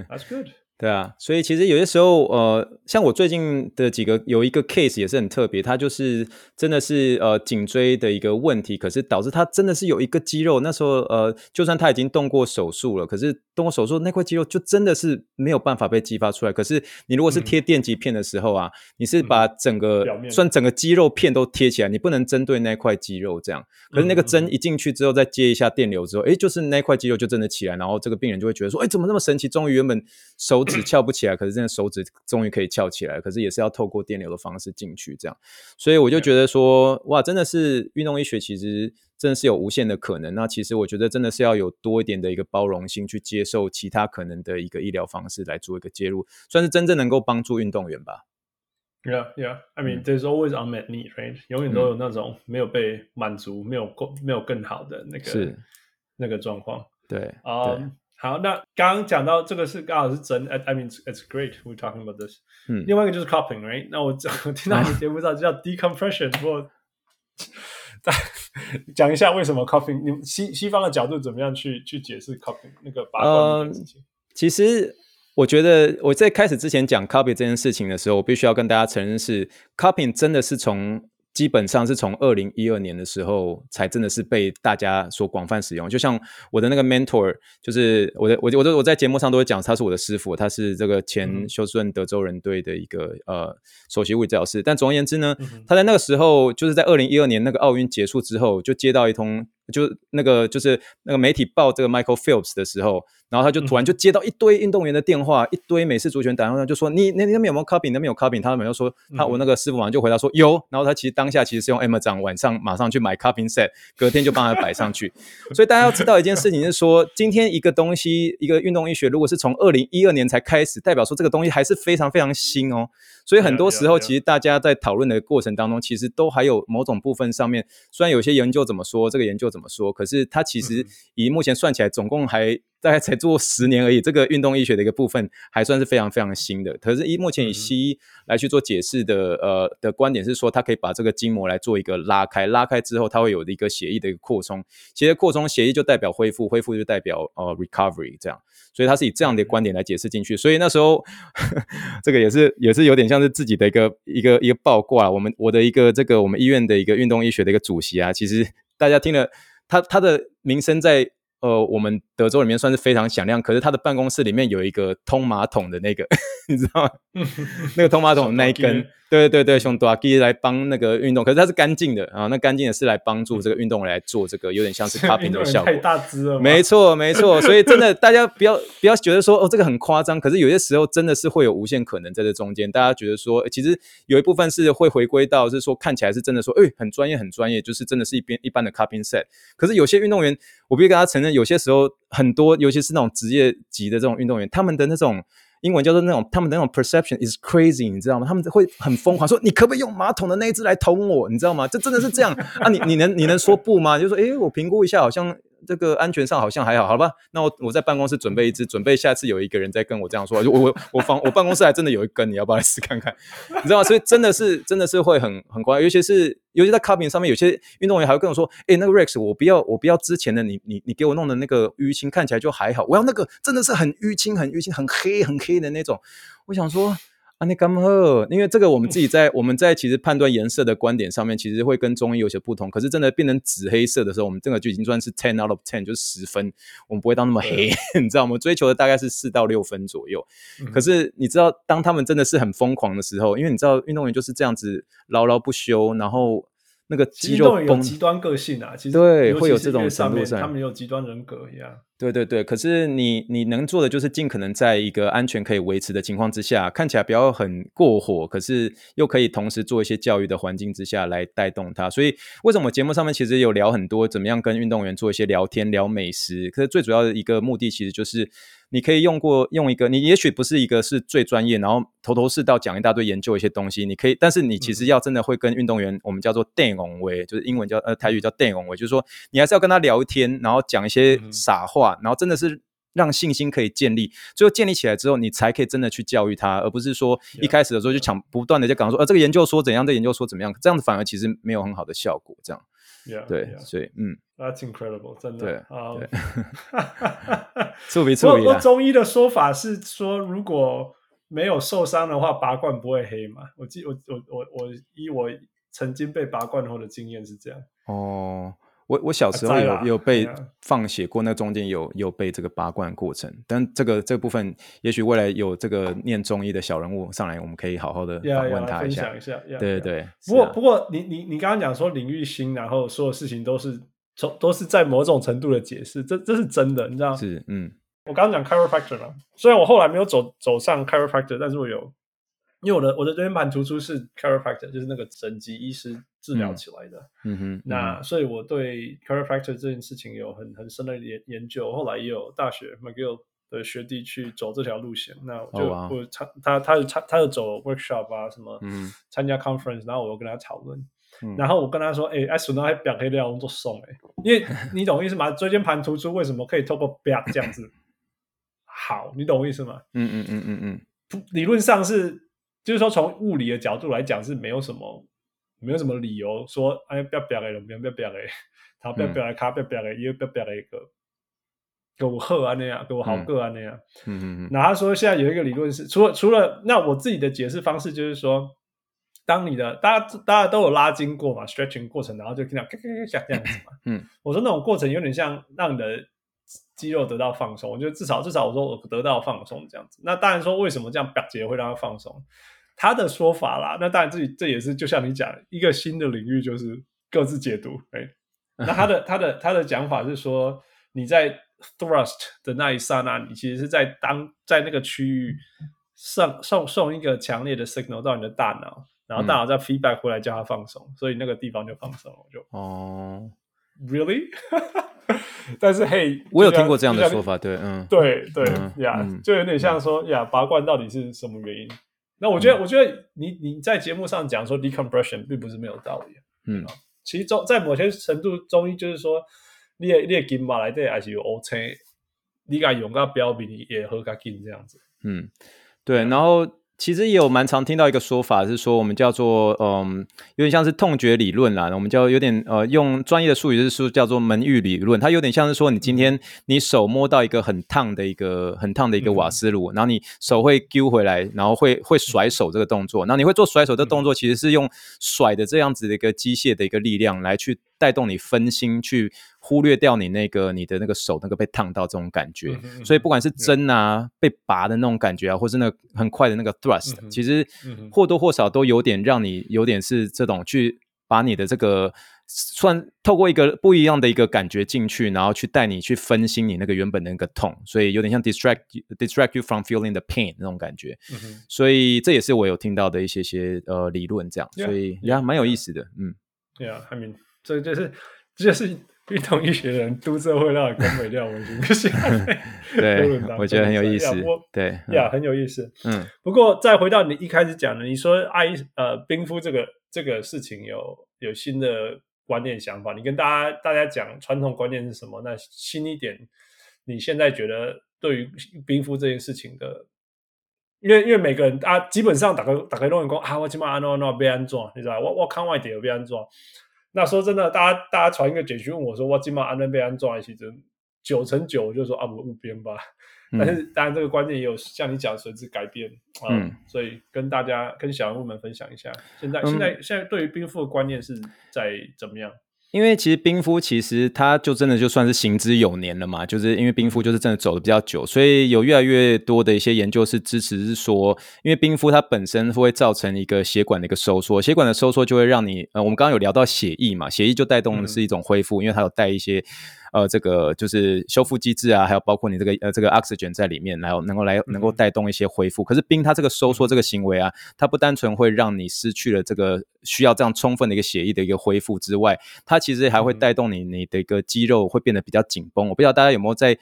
That's good。对啊，所以其实有些时候，呃，像我最近的几个有一个 case 也是很特别，它就是真的是呃颈椎的一个问题，可是导致他真的是有一个肌肉，那时候呃，就算他已经动过手术了，可是动过手术那块肌肉就真的是没有办法被激发出来。可是你如果是贴电极片的时候啊，嗯、你是把整个算整个肌肉片都贴起来，你不能针对那块肌肉这样。可是那个针一进去之后，再接一下电流之后，哎，就是那块肌肉就真的起来，然后这个病人就会觉得说，哎，怎么那么神奇？终于原本手指翘不起来，可是真的手指终于可以翘起来，可是也是要透过电流的方式进去这样。所以我就觉得说，哇，真的是运动医学其实真的是有无限的可能。那其实我觉得真的是要有多一点的一个包容性，去接受其他可能的一个医疗方式来做一个介入，算是真正能够帮助运动员吧。Yeah, yeah. I mean, there's always unmet need, right? 永远都有那种没有被满足、没有够没有更好的那个是那个状况。对，啊、um,，好，那刚刚讲到这个是刚好是真，I, I mean, it's great. We're talking about this. 嗯，另外一个就是 copying，right？那我我 听到你节目上叫 decompression，我再 讲一下为什么 copying，你们西西方的角度怎么样去去解释 copying 那个拔罐的事情？Uh, 其实。我觉得我在开始之前讲 cupping 这件事情的时候，我必须要跟大家承认是 copying 真的是从基本上是从二零一二年的时候才真的是被大家所广泛使用。就像我的那个 mentor，就是我的我我我在节目上都会讲他是我的师傅，他是这个前休斯顿德州人队的一个呃首席物理治疗师。但总而言之呢，他在那个时候就是在二零一二年那个奥运结束之后，就接到一通就那个就是那个媒体报这个 Michael Phelps 的时候。然后他就突然就接到一堆运动员的电话，嗯、一堆美式足球员打电话就说：“你那那边有没有 cupping？那边有 cupping？” 他们就说：“他我那个师傅马上就回答说有。”然后他其实当下其实是用 Amazon 晚上马上去买 cupping set，隔天就帮他摆上去。所以大家要知道一件事情是说，今天一个东西一个运动医学，如果是从二零一二年才开始，代表说这个东西还是非常非常新哦。所以很多时候其实大家在讨论的过程当中，其实都还有某种部分上面，虽然有些研究怎么说，这个研究怎么说，可是它其实以目前算起来，总共还。大概才做十年而已，这个运动医学的一个部分还算是非常非常新的。可是以目前以西医来去做解释的，呃的观点是说，它可以把这个筋膜来做一个拉开，拉开之后它会有一个血液的一个扩充。其实扩充血液就代表恢复，恢复就代表呃 recovery 这样。所以它是以这样的观点来解释进去。所以那时候 这个也是也是有点像是自己的一个一个一个爆挂。我们我的一个这个我们医院的一个运动医学的一个主席啊，其实大家听了他他的名声在。呃，我们德州里面算是非常响亮，可是他的办公室里面有一个通马桶的那个，你知道吗？那个通马桶的那一根。对对对，用大机来帮那个运动，可是它是干净的啊，那干净的是来帮助这个运动员来做这个，有点像是 cupping 的效果。太大只了。没错没错，所以真的大家不要不要觉得说哦这个很夸张，可是有些时候真的是会有无限可能在这中间。大家觉得说，其实有一部分是会回归到是说看起来是真的说，哎，很专业很专业，就是真的是一边一般的 cupping set。可是有些运动员，我必须跟他承认，有些时候很多，尤其是那种职业级的这种运动员，他们的那种。英文叫做那种，他们的那种 perception is crazy，你知道吗？他们会很疯狂说，你可不可以用马桶的那一只来捅我？你知道吗？这真的是这样啊？你你能你能说不吗？就说，诶，我评估一下，好像。这个安全上好像还好，好吧？那我我在办公室准备一支，准备下次有一个人再跟我这样说，我我我房我办公室还真的有一根，你要不要来试看看？你知道吗？所以真的是真的是会很很乖，尤其是尤其在 c u p i n g 上面，有些运动员还会跟我说：“诶，那个 Rex，我不要我不要之前的你你你给我弄的那个淤青，看起来就还好，我要那个真的是很淤青很淤青很黑很黑的那种。”我想说。啊，你刚好，因为这个我们自己在我们在其实判断颜色的观点上面，其实会跟中医有些不同。可是真的变成紫黑色的时候，我们这个就已经算是 ten out of ten，就是十分，我们不会到那么黑，你知道吗？我们追求的大概是四到六分左右。可是你知道，当他们真的是很疯狂的时候，因为你知道运动员就是这样子牢牢不休，然后那个肌肉崩，极端个性啊，其实对会有这种程度上，他们有极端人格一样。对对对，可是你你能做的就是尽可能在一个安全可以维持的情况之下，看起来不要很过火，可是又可以同时做一些教育的环境之下来带动它。所以为什么节目上面其实有聊很多怎么样跟运动员做一些聊天、聊美食？可是最主要的一个目的其实就是。你可以用过用一个，你也许不是一个是最专业，然后头头是道讲一大堆研究一些东西。你可以，但是你其实要真的会跟运动员，嗯、我们叫做电容维，就是英文叫呃台语叫电容维，就是说你还是要跟他聊天，然后讲一些傻话，然后真的是让信心可以建立。最后建立起来之后，你才可以真的去教育他，而不是说一开始的时候就抢不断的就讲说，呃这个研究说怎样，这个研究说怎么样，这样子反而其实没有很好的效果。这样。Yeah, 对，yeah. 所以嗯，That's incredible，真的。对，啊、um, 对，触笔触笔。我中医的说法是说，如果没有受伤的话，拔罐不会黑嘛。我记我我我我以我曾经被拔罐后的经验是这样。哦。我我小时候有有被放血过，那中间有有被这个拔罐过程，但这个这个部分，也许未来有这个念中医的小人物上来，我们可以好好的访问他一下。分享一下，对对对。不过不过，你你你刚刚讲说领域新，然后所有事情都是从都是在某种程度的解释，这这是真的，你知道？是嗯。我刚刚讲 chiropractor 嘛，虽然我后来没有走走上 chiropractor，但是我有。因为我的我的椎间盘突出是 chiropractor，就是那个整脊医师治疗起来的。嗯，嗯哼。那所以我对 chiropractor 这件事情有很很深的研研究。后来也有大学 McGill 的学弟去走这条路线。那我就、oh. 我参他他他他有走 workshop 啊什么，嗯，参加 conference，然后我又跟他讨论。嗯、然后我跟他说：“哎、欸，哎，手上还表黑料，我做送哎，因为 你懂意思吗？椎间盘突出为什么可以透过表这样子 好？你懂我意思吗？嗯嗯嗯嗯嗯，理论上是。”就是说，从物理的角度来讲，是没有什么，没有什么理由说，哎，不要不要不要不要不要给，他不要不要给卡，不要不要给，也不要不要给一个，给我贺啊那样，给我好个啊那样。嗯嗯嗯。那他说，现在有一个理论是，除了除了，那我自己的解释方式就是说，当你的大家大家都有拉筋过嘛，stretching 过程，然后就听到咔咔咔像这样子嘛。嗯。我说那种过程有点像让你的。肌肉得到放松，我觉得至少至少我说我得到放松这样子。那当然说为什么这样表节会让他放松？他的说法啦，那当然这这也是就像你讲一个新的领域，就是各自解读。哎，那他的他的他的讲法是说，你在 thrust 的那一刹那，你其实是在当在那个区域送送送一个强烈的 signal 到你的大脑，然后大脑再 feedback 回来叫他放松，所以那个地方就放松了。就哦，really？但是嘿，我有听过这样的说法，对，嗯，对对呀，就有点像说呀，拔罐到底是什么原因？那我觉得，我觉得你你在节目上讲说 decompression 并不是没有道理，嗯，其实中在某些程度中医就是说，你也你也筋嘛来对，还是有 OK，你敢用个标比也喝个筋这样子，嗯，对，然后。其实也有蛮常听到一个说法，是说我们叫做嗯，有点像是痛觉理论啦。我们叫有点呃，用专业的术语就是说叫做门阈理论。它有点像是说，你今天你手摸到一个很烫的一个很烫的一个瓦斯炉，嗯、然后你手会揪回来，然后会会甩手这个动作。然后你会做甩手这个动作，其实是用甩的这样子的一个机械的一个力量来去带动你分心去。忽略掉你那个你的那个手那个被烫到这种感觉，嗯、所以不管是针啊、嗯、被拔的那种感觉啊，或是那个很快的那个 thrust，、嗯、其实或多或少都有点让你有点是这种去把你的这个算透过一个不一样的一个感觉进去，然后去带你去分心你那个原本的那个痛，所以有点像 distract distract you from feeling the pain 那种感觉。嗯、所以这也是我有听到的一些些呃理论这样，嗯、所以呀蛮、yeah, 有意思的。嗯，对啊，I mean，这就是这就是。运动医学的人都这会让你根本掉文学，对，我觉得很有意思，对，呀，很有意思。嗯，不过再回到你一开始讲的，你说爱呃冰敷这个这个事情有有新的观念想法，你跟大家大家讲传统观念是什么？那新一点，你现在觉得对于冰敷这件事情的，因为因为每个人啊，基本上打开打开都会讲啊，我起码安诺安诺被安装，你知道我我看外点有被安装。那说真的，大家大家传一个简讯问我说：“我今晚安能被安装一起？”真九成九我就说啊，我误编吧。嗯、但是当然，这个观念也有像你讲随之改变啊。嗯、所以跟大家跟小人物们分享一下，现在、嗯、现在现在对于冰敷的观念是在怎么样？因为其实冰敷其实它就真的就算是行之有年了嘛，就是因为冰敷就是真的走的比较久，所以有越来越多的一些研究是支持是说，因为冰敷它本身会造成一个血管的一个收缩，血管的收缩就会让你呃，我们刚刚有聊到血液嘛，血液就带动的是一种恢复，嗯、因为它有带一些呃这个就是修复机制啊，还有包括你这个呃这个 oxygen 在里面，然后能够来能够带动一些恢复。可是冰它这个收缩这个行为啊，它不单纯会让你失去了这个需要这样充分的一个血液的一个恢复之外，它其实还会带动你你的一个肌肉会变得比较紧绷。我不知道大家有没有在。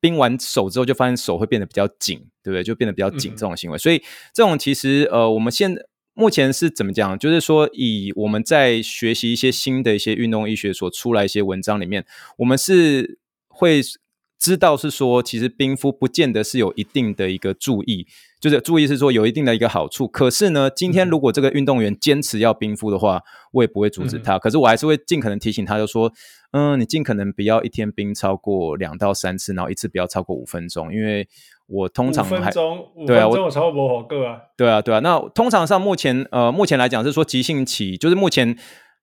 冰完手之后，就发现手会变得比较紧，对不对？就变得比较紧这种行为。嗯、所以这种其实呃，我们现目前是怎么讲？就是说，以我们在学习一些新的一些运动医学所出来一些文章里面，我们是会知道是说，其实冰敷不见得是有一定的一个注意，就是注意是说有一定的一个好处。可是呢，今天如果这个运动员坚持要冰敷的话，我也不会阻止他。嗯、可是我还是会尽可能提醒他，就说。嗯，你尽可能不要一天冰超过两到三次，然后一次不要超过五分钟，因为我通常还五分钟，对啊，我超过好个啊，对啊，对啊。那通常上目前呃，目前来讲是说急性期，就是目前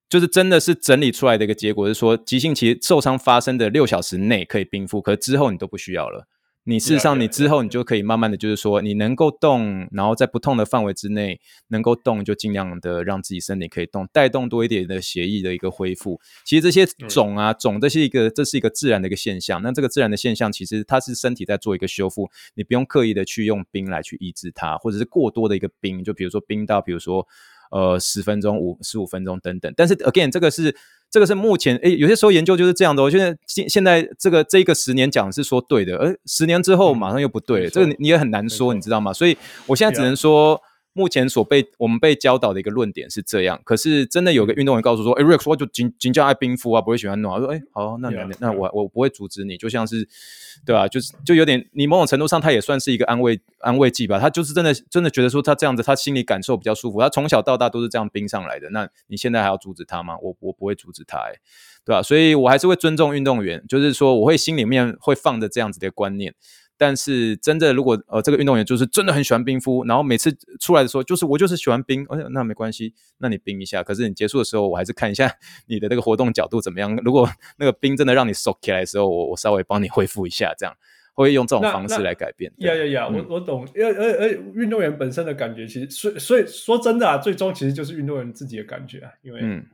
就是真的是整理出来的一个结果是说，急性期受伤发生的六小时内可以冰敷，可是之后你都不需要了。你事实上，你之后你就可以慢慢的就是说，你能够动，然后在不痛的范围之内能够动，就尽量的让自己身体可以动，带动多一点的血液的一个恢复。其实这些肿啊肿，这是一个这是一个自然的一个现象。那这个自然的现象，其实它是身体在做一个修复，你不用刻意的去用冰来去抑制它，或者是过多的一个冰，就比如说冰到比如说呃十分钟、五十五分钟等等。但是 again，这个是。这个是目前诶，有些时候研究就是这样的。我现在现现在这个这个十年讲是说对的，而十年之后马上又不对了，嗯、这个你你也很难说，你知道吗？所以我现在只能说。目前所被我们被教导的一个论点是这样，可是真的有个运动员告诉说，哎、嗯欸、，Rex，我就仅仅叫爱冰敷啊，不会喜欢弄啊。说，哎、欸，好，那那那我我不会阻止你，就像是，对吧、啊？就是就有点，你某种程度上他也算是一个安慰安慰剂吧。他就是真的真的觉得说他这样子，他心里感受比较舒服。他从小到大都是这样冰上来的，那你现在还要阻止他吗？我我不会阻止他、欸，哎，对吧、啊？所以我还是会尊重运动员，就是说我会心里面会放着这样子的观念。但是真的，如果呃这个运动员就是真的很喜欢冰敷，然后每次出来的时候就是我就是喜欢冰，哎，那没关系，那你冰一下。可是你结束的时候，我还是看一下你的那个活动角度怎么样。如果那个冰真的让你缩起来的时候，我我稍微帮你恢复一下，这样会用这种方式来改变。呀呀呀，我我懂，因为而而运动员本身的感觉，其实所以所以说真的啊，最终其实就是运动员自己的感觉啊，因为嗯。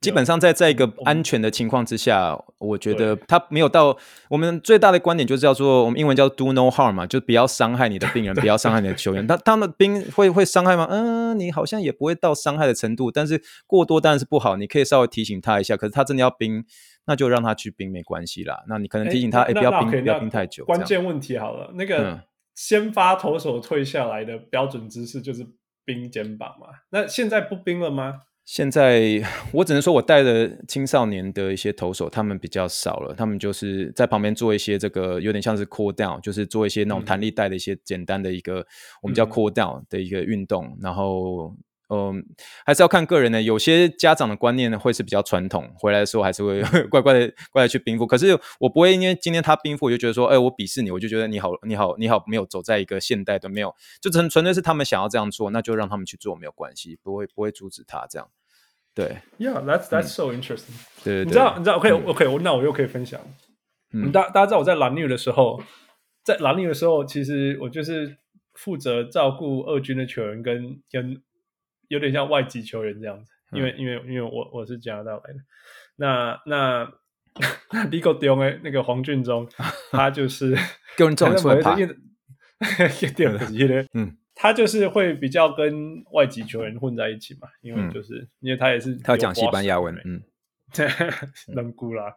基本上在在一个安全的情况之下，我觉得他没有到我们最大的观点就是叫做我们英文叫 do no harm 嘛，就不要伤害你的病人，不要伤害你的球员。他他们冰会会伤害吗？嗯，你好像也不会到伤害的程度，但是过多当然是不好。你可以稍微提醒他一下，可是他真的要冰，那就让他去冰没关系啦。那你可能提醒他，哎，不要冰，不要冰太久。关键问题好了，那个先发投手退下来的标准姿势就是冰肩膀嘛？那现在不冰了吗？现在我只能说，我带的青少年的一些投手，他们比较少了。他们就是在旁边做一些这个，有点像是 cool down，就是做一些那种弹力带的一些简单的一个，嗯、我们叫 cool down 的一个运动。然后，嗯，还是要看个人的。有些家长的观念呢，会是比较传统，回来的时候还是会 乖乖的乖乖去冰敷。可是我不会因为今天他冰敷，我就觉得说，哎，我鄙视你，我就觉得你好，你好，你好，没有走在一个现代的，没有，就纯纯粹是他们想要这样做，那就让他们去做，没有关系，不会不会阻止他这样。对，Yeah，that's that's so interesting。对，你知道，你知道，OK，OK，那我又可以分享。嗯，大大家知道我在蓝绿的时候，在蓝绿的时候，其实我就是负责照顾二军的球员，跟跟有点像外籍球员这样子。因为因为因为我我是加拿大来的，那那 那第一个丢诶，那个黄俊忠，他就是跟人撞车吧？嗯。他就是会比较跟外籍球员混在一起嘛，因为就是、嗯、因为他也是他讲西班牙文，嗯，能估啦。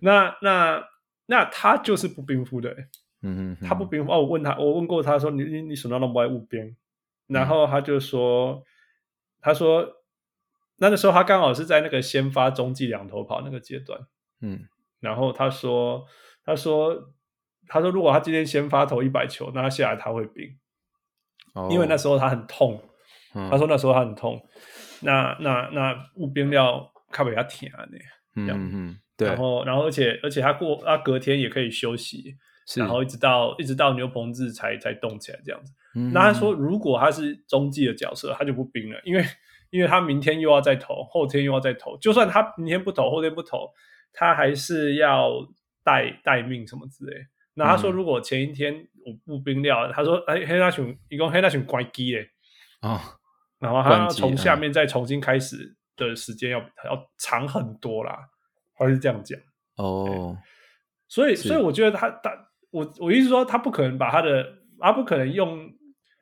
那那那他就是不冰敷的、欸，嗯嗯，他不冰敷哦。我问他，我问过他说，你你你手上都不爱雾冰，然后他就说，嗯、他说那个时候他刚好是在那个先发中继两头跑那个阶段，嗯，然后他说他说他说如果他今天先发投一百球，那他下来他会冰。因为那时候他很痛，嗯、他说那时候他很痛，那那那雾冰料卡比较甜呢，这样，嗯嗯，对，然后然后而且而且他过他隔天也可以休息，然后一直到一直到牛棚日才才动起来这样子。嗯、那他说如果他是中继的角色，他就不冰了，因为因为他明天又要再投，后天又要再投，就算他明天不投，后天不投，他还是要待待命什么之类。那他说如果前一天。我不冰料，他说：“哎，黑大熊，一共黑大熊关机嘞。啊，然后他要从下面再重新开始的时间要要长很多啦，他是这样讲。哦。所以所以我觉得他他我我意思说他不可能把他的他不可能用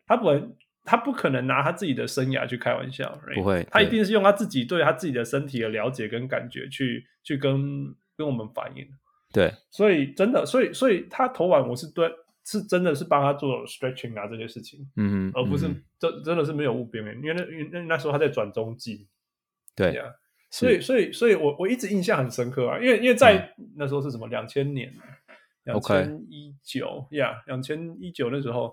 他不能他不可能拿他自己的生涯去开玩笑，不会，他一定是用他自己对他自己的身体的了解跟感觉去去跟跟我们反映。对，所以真的，所以所以他投完我是对。是真的是帮他做 stretching 啊这些事情，嗯，而不是真、嗯、真的是没有务边缘，因为那因为那时候他在转中继，对呀、啊，所以所以所以我我一直印象很深刻啊，因为因为在那时候是什么两千年，两千一九呀，两千一九那时候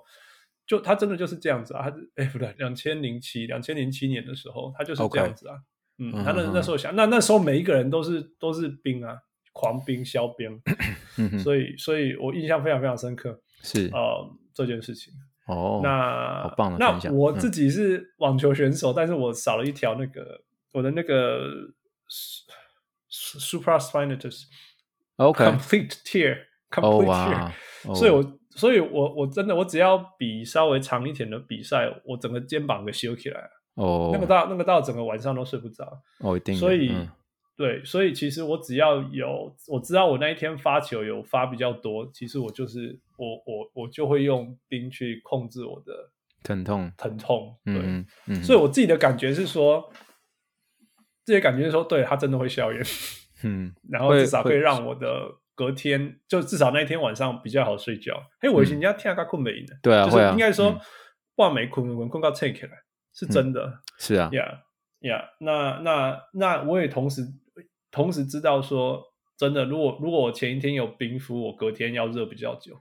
就他真的就是这样子啊，他哎不对，两千零七两千零七年的时候他就是这样子啊.嗯，他那那时候想，那那时候每一个人都是都是兵啊，狂兵消兵，所以所以我印象非常非常深刻。是呃这件事情哦，那好棒的那我自己是网球选手，嗯、但是我少了一条那个我的那个 supraspinatus OK complete tear complete tear，、oh, 所以我所以我我真的我只要比稍微长一点的比赛，我整个肩膀给修起来哦，oh. 那个到那个到整个晚上都睡不着哦，oh, 一定所以。嗯对，所以其实我只要有我知道我那一天发球有发比较多，其实我就是我我我就会用冰去控制我的疼痛疼痛。对，嗯嗯、所以我自己的感觉是说，这些感觉是说，对，他真的会消炎，嗯，然后至少可以让我的隔天就至少那一天晚上比较好睡觉。嘿，我以前人家听他困没赢的，对啊，就是应该说话没困困困到起来，是真的，是啊，呀呀，那那那我也同时。同时知道说，真的，如果如果我前一天有冰敷，我隔天要热比较久，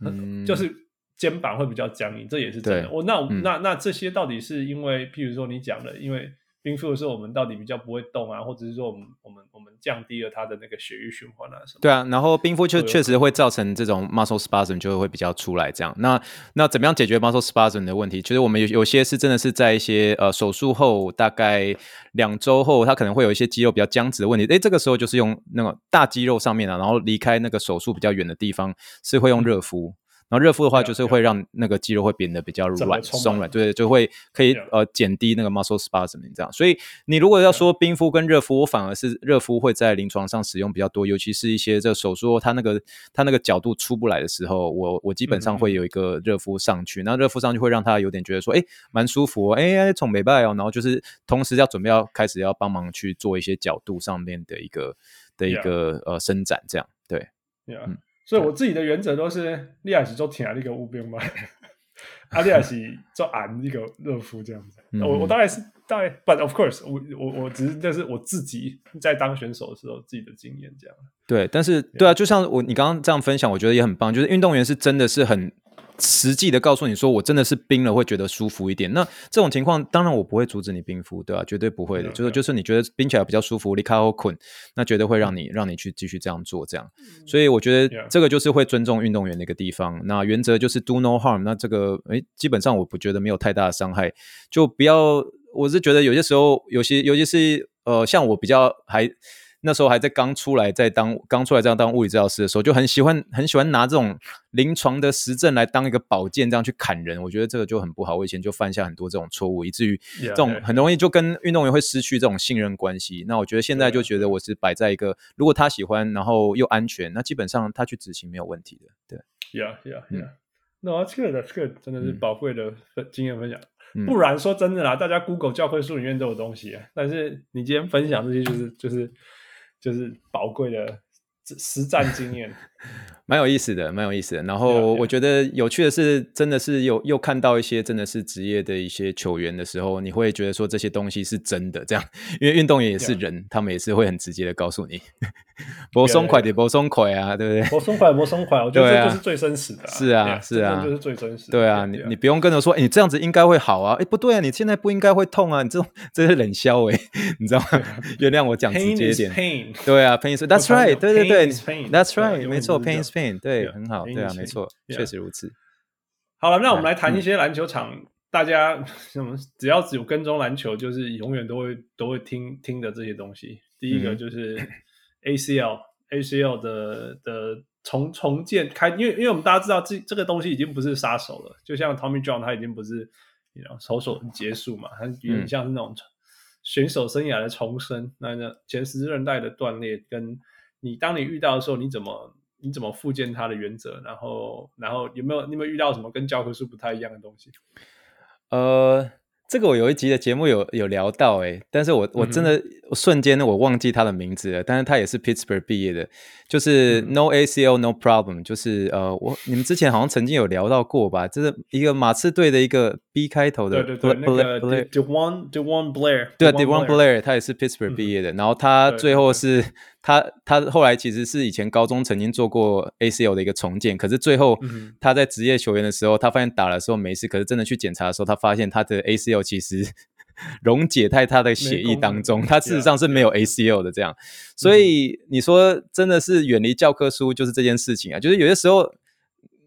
嗯，就是肩膀会比较僵硬，这也是真的。我那、嗯、那那这些到底是因为，譬如说你讲的，因为。冰敷的时候，我们到底比较不会动啊，或者是说我们我们我们降低了它的那个血液循环啊什么？对啊，然后冰敷确确实会造成这种 muscle spasm 就会比较出来这样。那那怎么样解决 muscle spasm 的问题？其实我们有有些是真的是在一些呃手术后大概两周后，它可能会有一些肌肉比较僵直的问题。诶，这个时候就是用那个大肌肉上面啊，然后离开那个手术比较远的地方，是会用热敷。嗯然后热敷的话，就是会让那个肌肉会变得比较软松软，对，就会可以呃减低那个 muscle spasm 这样。所以你如果要说冰敷跟热敷，我反而是热敷会在临床上使用比较多，尤其是一些这个手术它那个它那个角度出不来的时候，我我基本上会有一个热敷上去，那热敷上去会让他有点觉得说，哎，蛮舒服哦，哎，从美拜哦，然后就是同时要准备要开始要帮忙去做一些角度上面的一个的一个呃伸展，这样对，嗯。所以我自己的原则都是，利亚西做挺那个乌冰嘛，阿利亚西做俺一个热敷这样子。嗯、我我大概是大概，but of course，我我我只是这是我自己在当选手的时候自己的经验这样。对，但是对啊，就像我你刚刚这样分享，我觉得也很棒。就是运动员是真的是很。实际的告诉你说，我真的是冰了会觉得舒服一点。那这种情况，当然我不会阻止你冰敷，对吧、啊？绝对不会的。就是就是你觉得冰起来比较舒服，你卡好困，那绝对会让你让你去继续这样做，这样。所以我觉得这个就是会尊重运动员的一个地方。那原则就是 do no harm。那这个诶，基本上我不觉得没有太大的伤害，就不要。我是觉得有些时候，有些尤其是呃，像我比较还。那时候还在刚出来，在当刚出来这样当物理治疗师的时候，就很喜欢很喜欢拿这种临床的实证来当一个宝剑，这样去砍人。我觉得这个就很不好。我以前就犯下很多这种错误，以至于这种很容易就跟运动员会失去这种信任关系。那我觉得现在就觉得我是摆在一个，如果他喜欢，然后又安全，那基本上他去执行没有问题的。对，Yeah, Yeah, Yeah. 那这个的这个真的是宝贵的经验分享。不然说真的啦，大家 Google 教科书里面都有东西，但是你今天分享这些就是就是。就是宝贵的实战经验，蛮有意思的，蛮有意思的。然后我觉得有趣的是，真的是又又看到一些真的是职业的一些球员的时候，你会觉得说这些东西是真的。这样，因为运动员也是人他们也是会很直接的告诉你，不松快的不松快啊，对不对？不松快不松快，我觉得这就是最真实的、啊。是啊，是啊，这就是最真实的。对啊，你你不用跟着说，哎，你这样子应该会好啊。哎，不对啊，你现在不应该会痛啊。你这种这是冷笑哎，你知道吗？原谅我讲直接一点。Pain. 对啊，pain is that's right，对对对，that's right，没错，pain is pain，对，很好，对啊，没错，确实如此。好了，那我们来谈一些篮球场，大家什么只要只有跟踪篮球，就是永远都会都会听听的这些东西。第一个就是 ACL，ACL 的的重重建开，因为因为我们大家知道这这个东西已经不是杀手了，就像 Tommy John 他已经不是你知道手手结束嘛，他有点像是那种选手生涯的重生，那那前十字韧带的断裂跟。你当你遇到的时候，你怎么你怎么复健它的原则？然后然后有没有你有没有遇到什么跟教科书不太一样的东西？呃。这个我有一集的节目有有聊到诶，但是我我真的瞬间我忘记他的名字了，但是他也是 Pittsburgh 毕业的，就是 No ACL No Problem，就是呃我你们之前好像曾经有聊到过吧，就是一个马刺队的一个 B 开头的，对对对，那个 DeJuan DeJuan Blair，对 DeJuan Blair，他也是 Pittsburgh 毕业的，然后他最后是。他他后来其实是以前高中曾经做过 ACL 的一个重建，可是最后他在职业球员的时候，他发现打的时候没事，可是真的去检查的时候，他发现他的 ACL 其实 溶解在他的血液当中，他事实上是没有 ACL 的这样。所以你说真的是远离教科书，就是这件事情啊，就是有些时候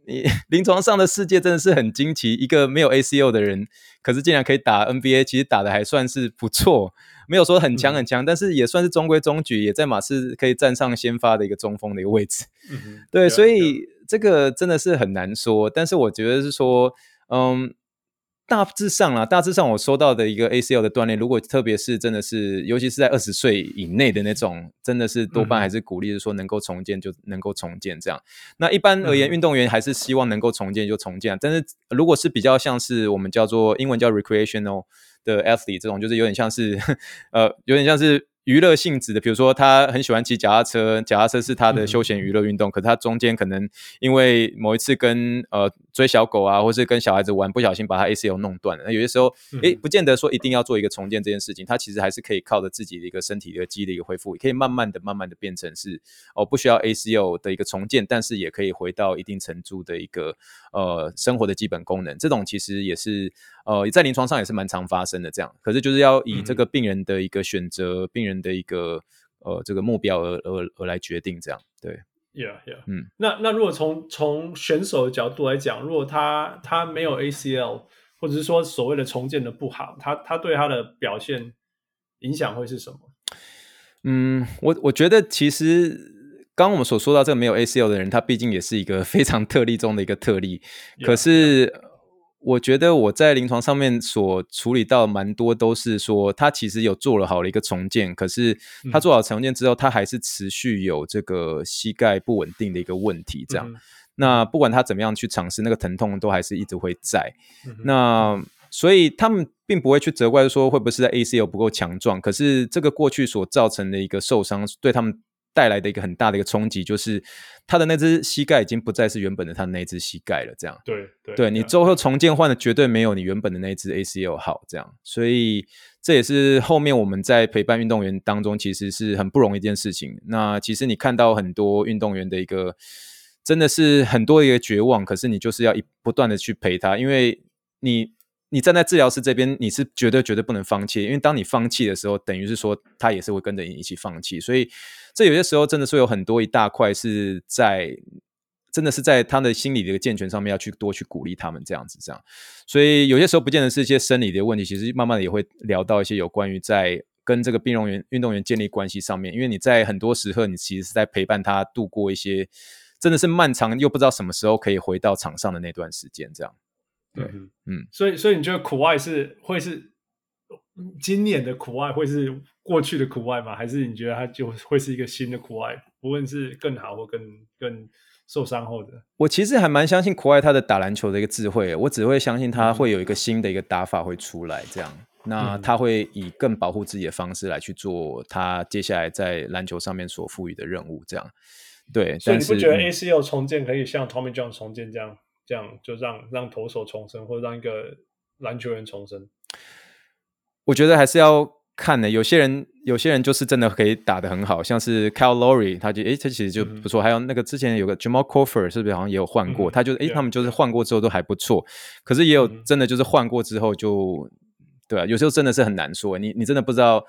你临床上的世界真的是很惊奇，一个没有 ACL 的人，可是竟然可以打 NBA，其实打的还算是不错。没有说很强很强，嗯、但是也算是中规中矩，也在马刺可以站上先发的一个中锋的一个位置。嗯、对，所以这个真的是很难说。但是我觉得是说，嗯，大致上啦，大致上我收到的一个 ACL 的锻炼，如果特别是真的是，尤其是在二十岁以内的那种，真的是多半还是鼓励是说能够重建就能够重建这样。那一般而言，运动员还是希望能够重建就重建。但是如果是比较像是我们叫做英文叫 recreational 的 athlete 这种就是有点像是，呃，有点像是。娱乐性质的，比如说他很喜欢骑脚踏车，脚踏车是他的休闲娱乐运动。嗯、可是他中间可能因为某一次跟呃追小狗啊，或是跟小孩子玩，不小心把他 ACL 弄断了。那有些时候，诶、欸，不见得说一定要做一个重建这件事情，他其实还是可以靠着自己的一个身体的肌的一个恢复，也可以慢慢的、慢慢的变成是哦，不需要 ACL 的一个重建，但是也可以回到一定程度的一个呃生活的基本功能。这种其实也是呃在临床上也是蛮常发生的这样。可是就是要以这个病人的一个选择，嗯、病人。的一个呃这个目标而而而来决定这样对，Yeah Yeah，嗯，那那如果从从选手的角度来讲，如果他他没有 ACL，或者是说所谓的重建的不好，他他对他的表现影响会是什么？嗯，我我觉得其实刚刚我们所说到这个没有 ACL 的人，他毕竟也是一个非常特例中的一个特例可是。我觉得我在临床上面所处理到蛮多都是说，他其实有做了好的一个重建，可是他做好重建之后，他还是持续有这个膝盖不稳定的一个问题。这样，那不管他怎么样去尝试，那个疼痛都还是一直会在。那所以他们并不会去责怪说会不会是在 ACL 不够强壮，可是这个过去所造成的一个受伤对他们。带来的一个很大的一个冲击，就是他的那只膝盖已经不再是原本的他的那只膝盖了。这样，对对，对你之后重建换的绝对没有你原本的那只 ACL 好。这样，所以这也是后面我们在陪伴运动员当中，其实是很不容易一件事情。那其实你看到很多运动员的一个，真的是很多一个绝望，可是你就是要一不断的去陪他，因为你。你站在治疗师这边，你是绝对绝对不能放弃，因为当你放弃的时候，等于是说他也是会跟着你一起放弃。所以这有些时候真的是有很多一大块是在，真的是在他的心理的一个健全上面要去多去鼓励他们这样子这样。所以有些时候不见得是一些生理的问题，其实慢慢的也会聊到一些有关于在跟这个运动员运动员建立关系上面，因为你在很多时刻你其实是在陪伴他度过一些真的是漫长又不知道什么时候可以回到场上的那段时间这样。对，嗯，所以，所以你觉得苦爱是会是今年的苦爱，会是过去的苦爱吗？还是你觉得它就会是一个新的苦爱，不论是更好或更更受伤后的？我其实还蛮相信苦爱他的打篮球的一个智慧，我只会相信他会有一个新的一个打法会出来，这样，那他会以更保护自己的方式来去做他接下来在篮球上面所赋予的任务，这样。对，所以你不觉得 ACL 重建可以像 Tommy John 重建这样？这样就让让投手重生，或者让一个篮球员重生。我觉得还是要看呢。有些人，有些人就是真的可以打得很好，像是 Kyle Lowry，他就诶，他其实就不错。嗯、还有那个之前有个 Jamal Crawford，是不是好像也有换过？嗯、他就诶，他们就是换过之后都还不错。可是也有真的就是换过之后就，对啊，有时候真的是很难说。你你真的不知道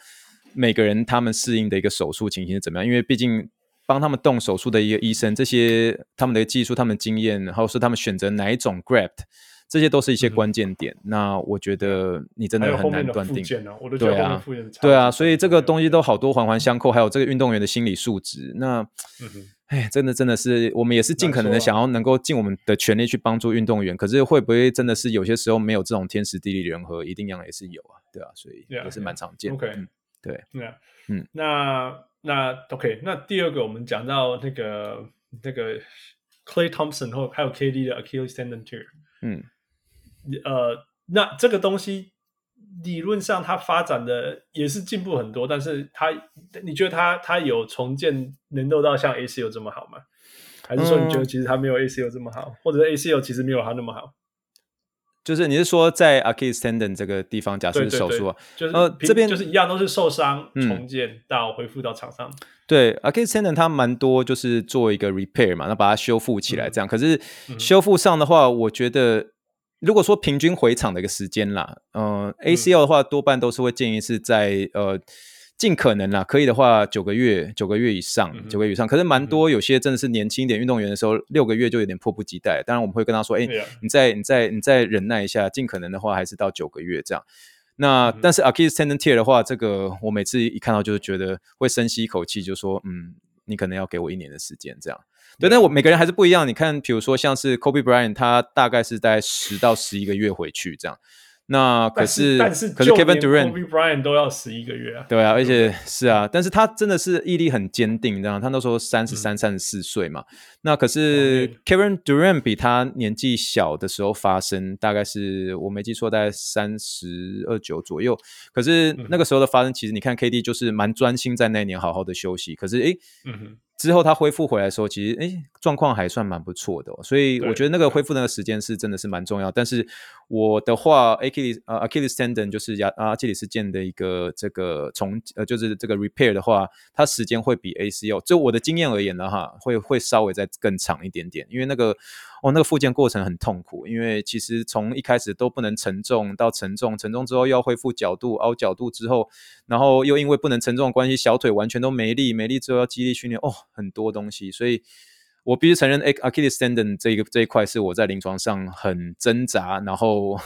每个人他们适应的一个手术情形是怎么样，因为毕竟。帮他们动手术的一个医生，这些他们的技术、他们的经验，然后是他们选择哪一种 graft，这些都是一些关键点。嗯、那我觉得你真的很难断定。对啊，对啊，所以这个东西都好多环环相扣，还有这个运动员的心理素质。那，哎、嗯，真的真的是，我们也是尽可能的想要能够尽我们的全力去帮助运动员。可是会不会真的是有些时候没有这种天时地利人和，一定样也是有啊？对啊，所以也是蛮常见的。OK，对，嗯，那。那 OK，那第二个我们讲到那个那个 Clay Thompson 后还有 KD 的 Achilles tendon tear，嗯，呃，那这个东西理论上它发展的也是进步很多，但是它你觉得它它有重建能够到像 ACL 这么好吗？还是说你觉得其实它没有 ACL 这么好，嗯、或者 ACL 其实没有它那么好？就是你是说在 Achilles tendon 这个地方，假设手术啊，就是呃这边就是一样都是受伤重建到恢复到场上。嗯、对 Achilles tendon 它蛮多就是做一个 repair 嘛，那把它修复起来这样。嗯、可是修复上的话，我觉得如果说平均回场的一个时间啦，呃、嗯，ACL 的话多半都是会建议是在呃。尽可能啦，可以的话九个月，九个月以上，九个月以上。可是蛮多有些真的是年轻一点运动员的时候，六个月就有点迫不及待。当然我们会跟他说，哎、你再你再你再忍耐一下，尽可能的话还是到九个月这样。那、嗯、但是 Achilles tendon tear 的话，这个我每次一看到就是觉得会深吸一口气，就说，嗯，你可能要给我一年的时间这样。对，但我每个人还是不一样。你看，比如说像是 Kobe Bryant，他大概是在十到十一个月回去这样。那可是，但是，可是 Kevin Durant、Kobe Bryant 都要十一个月啊。对啊，而且是啊，但是他真的是毅力很坚定，这样。他那时候三十三、三十四岁嘛。那可是 Kevin Durant 比他年纪小的时候发生，大概是我没记错，大概三十二九左右。可是那个时候的发生，其实你看 KD 就是蛮专心在那一年好好的休息。可是，诶，嗯哼。之后他恢复回来的时候，其实诶状况还算蛮不错的，哦，所以我觉得那个恢复那个时间是真的是蛮重要。但是我的话，Achilles 呃 Achilles tendon 就是亚阿基里斯腱的一个这个重呃就是这个 repair 的话，它时间会比 ACL 就我的经验而言的哈，会会稍微再更长一点点，因为那个。哦，那个复健过程很痛苦，因为其实从一开始都不能承重，到承重，承重之后又要恢复角度，凹角度之后，然后又因为不能承重的关系，小腿完全都没力，没力之后要肌力训练，哦，很多东西，所以我必须承认，Achilles tendon 这一个这一块是我在临床上很挣扎，然后。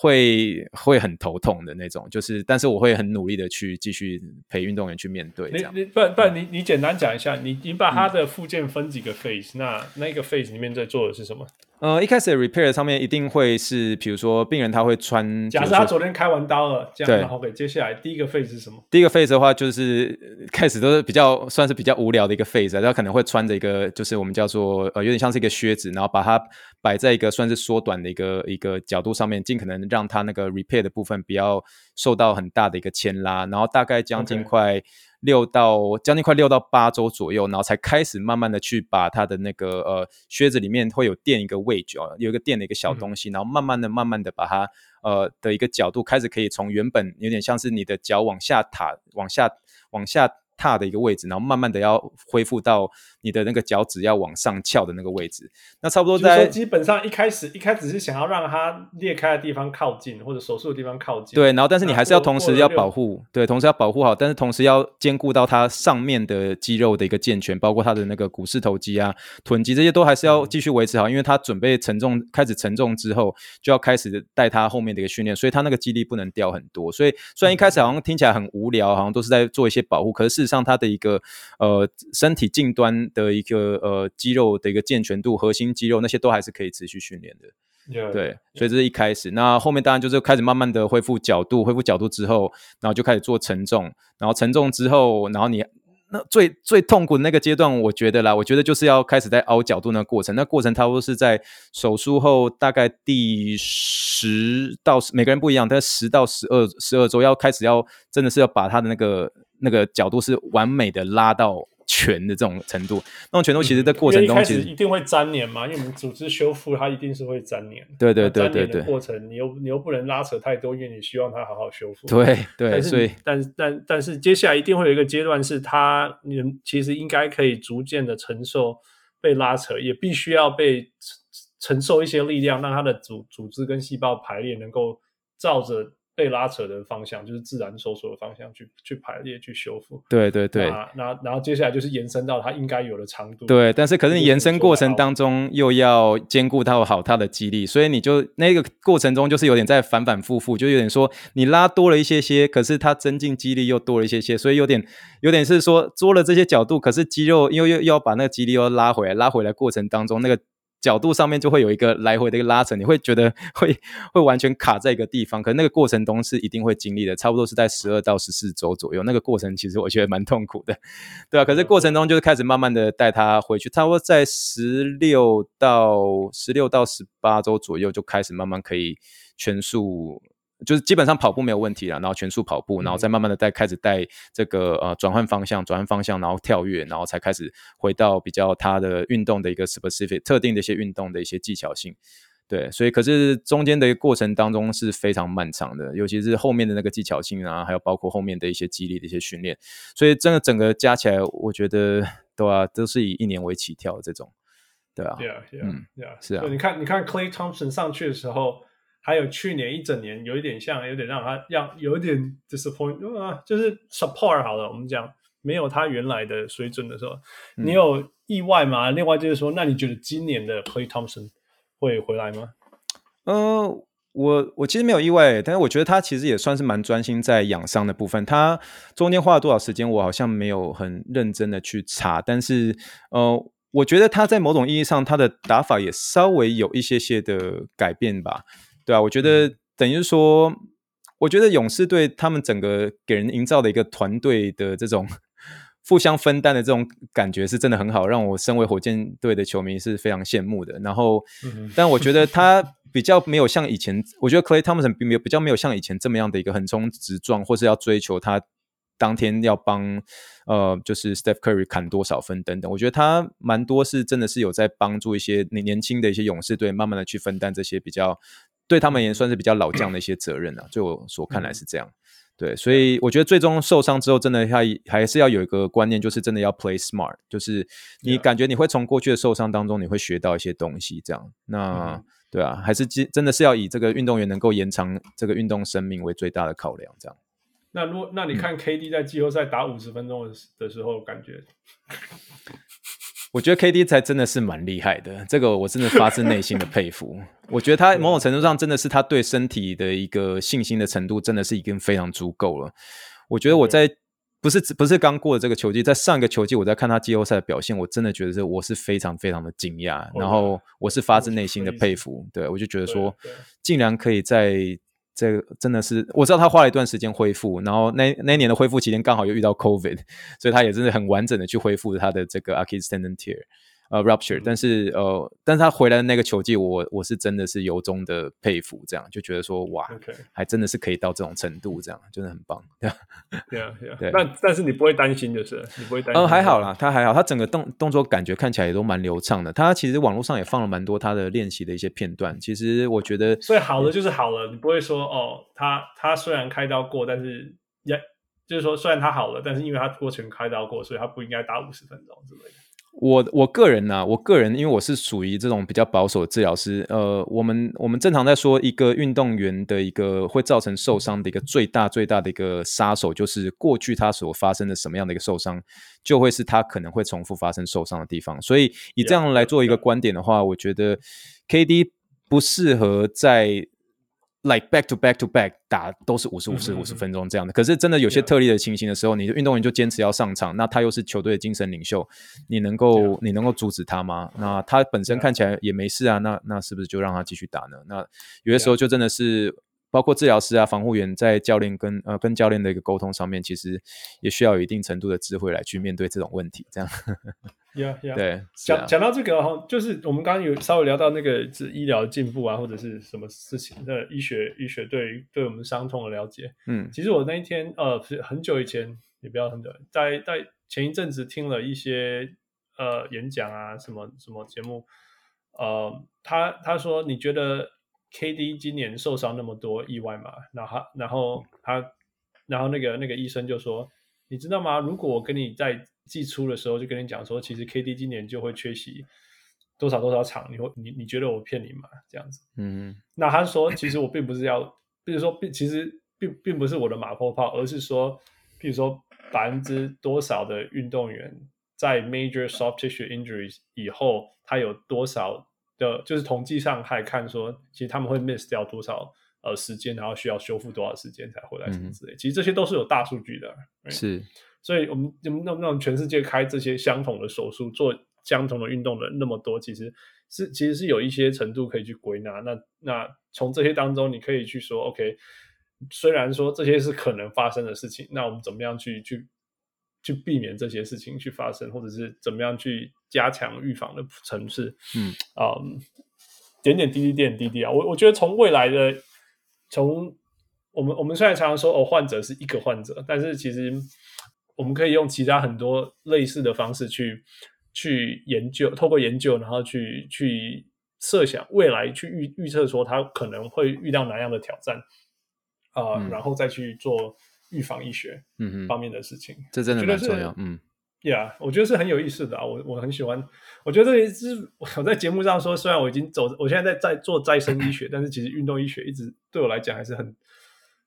会会很头痛的那种，就是，但是我会很努力的去继续陪运动员去面对。这样，你你不不，你你简单讲一下，你你把他的附件分几个 phase，、嗯、那那个 phase 里面在做的是什么？呃，一开始的 repair 上面一定会是，比如说病人他会穿，假设他昨天开完刀了，这样，然后 OK，接下来第一个 phase 是什么？第一个 phase 的话，就是开始都是比较算是比较无聊的一个 phase，他可能会穿着一个，就是我们叫做呃，有点像是一个靴子，然后把它摆在一个算是缩短的一个一个角度上面，尽可能让它那个 repair 的部分不要受到很大的一个牵拉，然后大概将近快。Okay. 六到将近快六到八周左右，然后才开始慢慢的去把它的那个呃靴子里面会有垫一个 wedge 哦，有一个垫的一个小东西，嗯、然后慢慢的、慢慢的把它呃的一个角度开始可以从原本有点像是你的脚往下塌、往下、往下。踏的一个位置，然后慢慢的要恢复到你的那个脚趾要往上翘的那个位置。那差不多在基本上一开始一开始是想要让它裂开的地方靠近，或者手术的地方靠近。对，然后但是你还是要同时要保护，对，同时要保护好，但是同时要兼顾到它上面的肌肉的一个健全，包括它的那个股四头肌啊、臀肌这些都还是要继续维持好，嗯、因为它准备承重开始承重之后，就要开始带它后面的一个训练，所以它那个肌力不能掉很多。所以虽然一开始好像听起来很无聊，好像都是在做一些保护，可是上他的一个呃身体近端的一个呃肌肉的一个健全度，核心肌肉那些都还是可以持续训练的。Yeah, 对，所以这是一开始。那后面当然就是开始慢慢的恢复角度，恢复角度之后，然后就开始做承重，然后承重之后，然后你那最最痛苦的那个阶段，我觉得啦，我觉得就是要开始在凹角度那个过程，那过程差不多是在手术后大概第十到每个人不一样，但十到十二十二周要开始要真的是要把他的那个。那个角度是完美的拉到全的这种程度，那种程度其实在过程中其实、嗯、一定会粘连嘛，因为我们组织修复它一定是会粘连。对对对对对。过程你又你又不能拉扯太多，因为你希望它好好修复。对对，但是所以但但但是接下来一定会有一个阶段是它你其实应该可以逐渐的承受被拉扯，也必须要被承受一些力量，让它的组组织跟细胞排列能够照着。被拉扯的方向就是自然收缩的方向去，去去排列、去修复。对对对。那然后接下来就是延伸到它应该有的长度。对，但是可是你延伸过程当中又要兼顾到好它的肌力，所以你就那个过程中就是有点在反反复复，就有点说你拉多了一些些，可是它增进肌力又多了一些些，所以有点有点是说做了这些角度，可是肌肉又又又要把那个肌力又拉回来，拉回来过程当中那个。角度上面就会有一个来回的一个拉扯，你会觉得 会会完全卡在一个地方，可是那个过程中是一定会经历的，差不多是在十二到十四周左右，那个过程其实我觉得蛮痛苦的，对啊，可是过程中就是开始慢慢的带他回去，差不多在十六到十六到十八周左右就开始慢慢可以全速。就是基本上跑步没有问题了，然后全速跑步，然后再慢慢的带开始带这个呃转换方向，转换方向，然后跳跃，然后才开始回到比较他的运动的一个 specific 特定的一些运动的一些技巧性。对，所以可是中间的一个过程当中是非常漫长的，尤其是后面的那个技巧性啊，还有包括后面的一些激励的一些训练，所以真的整个加起来，我觉得对啊，都是以一年为起跳这种，对啊，Yeah, yeah, 嗯，Yeah，是啊，你看，你看 Clay Thompson 上去的时候。还有去年一整年，有一点像，有点让他让有一点 disappoint 啊，就是 support 好了，我们讲没有他原来的水准的时候，嗯、你有意外吗？另外就是说，那你觉得今年的 Klay Thompson 会回来吗？呃，我我其实没有意外，但是我觉得他其实也算是蛮专心在养伤的部分。他中间花了多少时间，我好像没有很认真的去查，但是呃，我觉得他在某种意义上，他的打法也稍微有一些些的改变吧。对啊，我觉得等于说，我觉得勇士队他们整个给人营造的一个团队的这种互相分担的这种感觉是真的很好，让我身为火箭队的球迷是非常羡慕的。然后，但我觉得他比较没有像以前，我觉得 Klay Thompson 并没有比较没有像以前这么样的一个横冲直撞，或是要追求他当天要帮呃就是 Steph Curry 砍多少分等等。我觉得他蛮多是真的是有在帮助一些年年轻的一些勇士队，慢慢的去分担这些比较。对他们也算是比较老将的一些责任啊，就我所看来是这样。嗯、对，所以我觉得最终受伤之后，真的还还是要有一个观念，就是真的要 play smart，就是你感觉你会从过去的受伤当中，你会学到一些东西，这样。那、嗯、对啊，还是真的是要以这个运动员能够延长这个运动生命为最大的考量，这样。那如果那你看 KD 在季后赛打五十分钟的时候，感觉？我觉得 KD 才真的是蛮厉害的，这个我真的发自内心的 佩服。我觉得他某种程度上真的是他对身体的一个信心的程度，真的是已经非常足够了。我觉得我在不是不是刚过的这个球季，在上一个球季我在看他季后赛的表现，我真的觉得是我是非常非常的惊讶，然后我是发自内心的佩服。对，我就觉得说，竟然可以在。这个真的是，我知道他花了一段时间恢复，然后那那一年的恢复期间刚好又遇到 COVID，所以他也真的很完整的去恢复他的这个 Achilles tendon tear。呃、uh，rupture，但是呃，但是他回来的那个球技，我我是真的是由衷的佩服，这样就觉得说哇.还真的是可以到这种程度，这样真的很棒，对啊，对啊，对啊。那但是你不会担心，就是你不会担心。呃，还好啦，他还好，他整个动动作感觉看起来也都蛮流畅的。他其实网络上也放了蛮多他的练习的一些片段。其实我觉得，所以好了就是好了，你不会说哦，他他虽然开刀过，但是也就是说虽然他好了，但是因为他过程开刀过，所以他不应该打五十分钟之类的。我我个人呢、啊，我个人因为我是属于这种比较保守的治疗师，呃，我们我们正常在说一个运动员的一个会造成受伤的一个最大最大的一个杀手，就是过去他所发生的什么样的一个受伤，就会是他可能会重复发生受伤的地方。所以以这样来做一个观点的话，我觉得 KD 不适合在。Like back to back to back 打都是五十五十五十分钟这样的，可是真的有些特例的情形的时候，你的运动员就坚持要上场，那他又是球队的精神领袖，你能够你能够阻止他吗？那他本身看起来也没事啊，那那是不是就让他继续打呢？那有些时候就真的是。包括治疗师啊、防护员在教练跟呃跟教练的一个沟通上面，其实也需要有一定程度的智慧来去面对这种问题。这样，Yeah, yeah. 对。讲讲到这个哈，就是我们刚刚有稍微聊到那个是医疗进步啊，或者是什么事情的医学医学对对我们伤痛的了解。嗯，其实我那一天呃是很久以前，也不要很久，在在前一阵子听了一些呃演讲啊，什么什么节目，呃，他他说你觉得。KD 今年受伤那么多意外嘛，然后然后他然后那个那个医生就说，你知道吗？如果我跟你在季初的时候就跟你讲说，其实 KD 今年就会缺席多少多少场，你会你你觉得我骗你吗？这样子，嗯，那他说其实我并不是要，比如说并其实并并不是我的马后炮，而是说，比如说百分之多少的运动员在 major soft tissue injuries 以后，他有多少。的，就是统计上还看说，其实他们会 miss 掉多少呃时间，然后需要修复多少时间才回来什么之类，嗯、其实这些都是有大数据的。是，所以我们那那那种全世界开这些相同的手术，做相同的运动的人那么多，其实是其实是有一些程度可以去归纳。那那从这些当中，你可以去说，OK，虽然说这些是可能发生的事情，那我们怎么样去去去避免这些事情去发生，或者是怎么样去加强预防的层次？嗯啊。Um, 点点滴滴，点点滴滴啊！我我觉得从未来的，从我们我们虽然常常说哦，患者是一个患者，但是其实我们可以用其他很多类似的方式去去研究，透过研究，然后去去设想未来，去预预测说他可能会遇到哪样的挑战啊，呃嗯、然后再去做预防医学嗯方面的事情，嗯、这真的蛮重要，嗯。Yeah，我觉得是很有意思的啊，我我很喜欢。我觉得这也是我在节目上说，虽然我已经走，我现在在在做再生医学，但是其实运动医学一直对我来讲还是很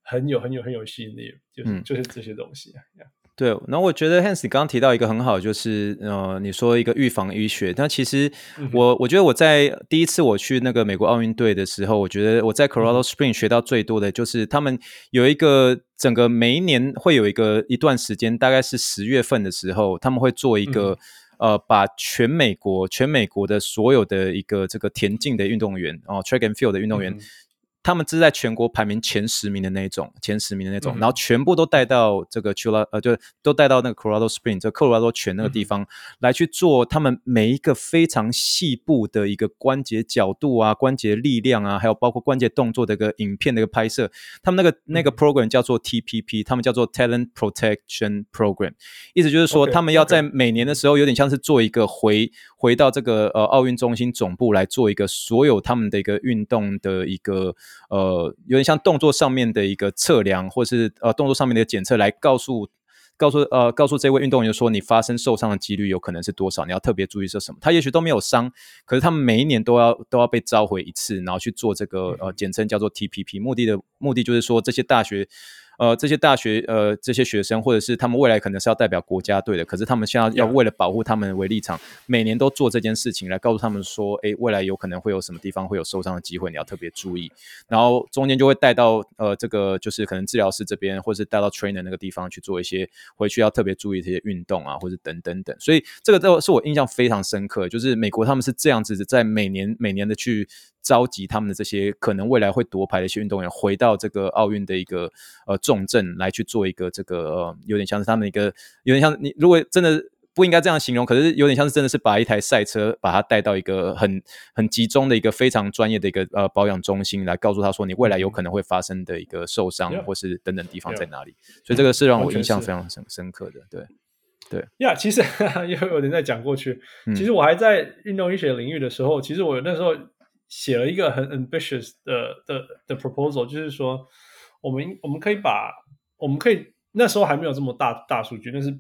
很有很有很有吸引力，就是、嗯、就是这些东西啊。Yeah. 对，那我觉得 Hans 你刚刚提到一个很好，就是呃，你说一个预防医学，但其实我、嗯、我觉得我在第一次我去那个美国奥运队的时候，我觉得我在 Colorado Spring 学到最多的就是他们有一个整个每一年会有一个一段时间，大概是十月份的时候，他们会做一个、嗯、呃，把全美国全美国的所有的一个这个田径的运动员哦，track and field 的运动员。嗯他们是在全国排名前十名的那种，前十名的那种，嗯、然后全部都带到这个 Chula 呃，就都带到那个 Colorado Spring 这科罗拉多泉那个地方、嗯、来去做他们每一个非常细部的一个关节角度啊、关节力量啊，还有包括关节动作的一个影片的一个拍摄。他们那个、嗯、那个 program 叫做 TPP，他们叫做 Talent Protection Program，意思就是说他们要在每年的时候有点像是做一个回回到这个呃奥运中心总部来做一个所有他们的一个运动的一个。呃，有点像动作上面的一个测量，或是呃动作上面的检测，来告诉告诉呃告诉这位运动员说，你发生受伤的几率有可能是多少，你要特别注意是什么。他也许都没有伤，可是他们每一年都要都要被召回一次，然后去做这个呃简称叫做 TPP，目的的目的就是说这些大学。呃，这些大学呃，这些学生或者是他们未来可能是要代表国家队的，可是他们现在要为了保护他们为立场，每年都做这件事情来告诉他们说，诶，未来有可能会有什么地方会有受伤的机会，你要特别注意。然后中间就会带到呃，这个就是可能治疗师这边，或是带到 trainer 那个地方去做一些回去要特别注意这些运动啊，或者等等等。所以这个都是我印象非常深刻，就是美国他们是这样子在每年每年的去。召集他们的这些可能未来会夺牌的一些运动员回到这个奥运的一个呃重症来去做一个这个呃有点像是他们一个有点像你如果真的不应该这样形容，可是有点像是真的是把一台赛车把它带到一个很很集中的一个非常专业的一个呃保养中心来告诉他说你未来有可能会发生的一个受伤或是等等地方在哪里，所以这个是让我印象非常深深刻的。对。对。呀，其实 又有人在讲过去，其实我还在运动医学领域的时候，其实我那时候。写了一个很 ambitious 的的的 proposal，就是说，我们我们可以把我们可以那时候还没有这么大大数据，那是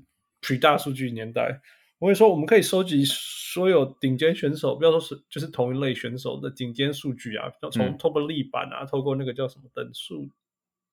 pre 大数据年代。我会说，我们可以收集所有顶尖选手，不要说是就是同一类选手的顶尖数据啊，从透过力板啊，透过那个叫什么等速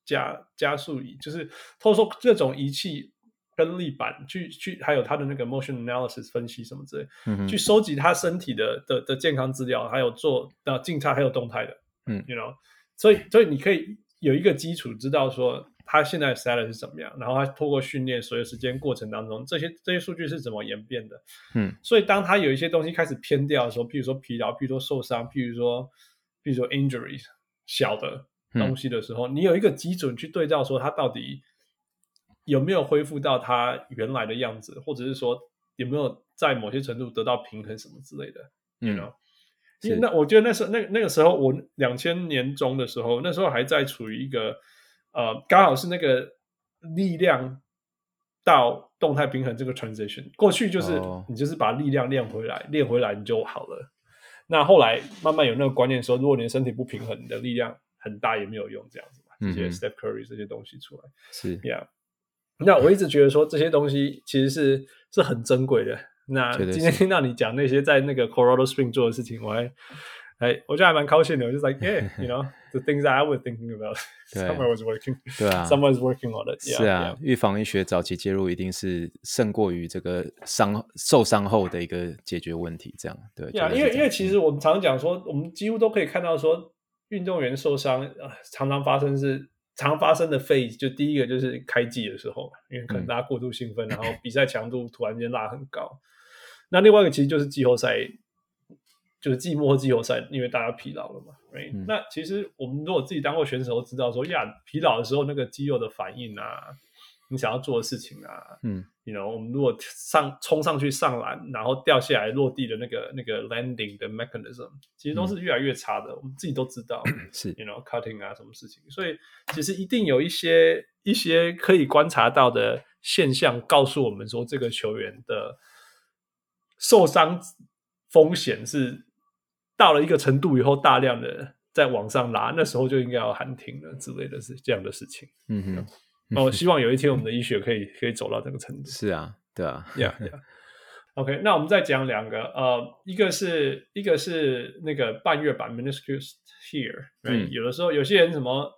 加加速仪，就是透过这种仪器。跟力板去去，还有他的那个 motion analysis 分析什么之类，嗯、去收集他身体的的的健康资料，还有做的静态还有动态的，嗯，you know，所以所以你可以有一个基础，知道说他现在的 status 是怎么样，然后他透过训练所有时间过程当中，这些这些数据是怎么演变的，嗯，所以当他有一些东西开始偏掉的时候，譬如说疲劳，譬如说受伤，譬如说譬如说 injuries 小的东西的时候，嗯、你有一个基准去对照说他到底。有没有恢复到他原来的样子，或者是说有没有在某些程度得到平衡什么之类的？嗯，因为那我觉得那时候那那个时候我两千年中的时候，那时候还在处于一个呃，刚好是那个力量到动态平衡这个 transition。过去就是你就是把力量练回来，哦、练回来你就好了。那后来慢慢有那个观念说，如果你的身体不平衡，你的力量很大也没有用，这样子嘛。这些 Steph Curry 这些东西出来是，Yeah。那我一直觉得说这些东西其实是是很珍贵的。那今天听到你讲那些在那个 Colorado Spring 做的事情，我还哎，我觉得还蛮高兴的。我就 like yeah，you know the things that I was thinking about, someone was working，对啊，someone was working on it。是啊，预防医学早期介入一定是胜过于这个伤受伤后的一个解决问题。这样对，呀，因为因为其实我们常常讲说，我们几乎都可以看到说，运动员受伤啊，常常发生是。常发生的 phase 就第一个就是开季的时候，因为可能大家过度兴奋，嗯、然后比赛强度突然间拉很高。那另外一个其实就是季后赛，就是季末季后赛，因为大家疲劳了嘛。Right? 嗯、那其实我们如果自己当过选手，都知道说呀，疲劳的时候那个肌肉的反应啊，你想要做的事情啊，嗯，you know，我们如果上冲上去上篮，然后掉下来落地的那个那个 landing 的 mechanism，其实都是越来越差的。嗯、我们自己都知道，是，you know cutting 啊，什么事情，所以其实一定有一些一些可以观察到的现象，告诉我们说这个球员的受伤风险是。到了一个程度以后，大量的在往上拉，那时候就应该要喊停了之类的是这样的事情。嗯哼，那我希望有一天我们的医学可以可以走到这个程度。是啊，对啊，Yeah Yeah。OK，那我们再讲两个，呃，一个是一个是那个半月板 meniscus tear，嗯，有的时候有些人什么，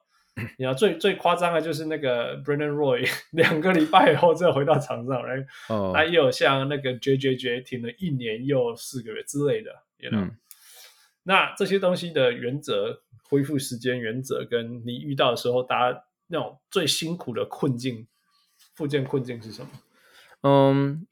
你要最最夸张的就是那个 Brandon Roy 两个礼拜以后再回到场上来，哦，那也有像那个 JJJ 停了一年又四个月之类的，You know。那这些东西的原则、恢复时间原则，跟你遇到的时候，大家那种最辛苦的困境、复健困境是什么？嗯，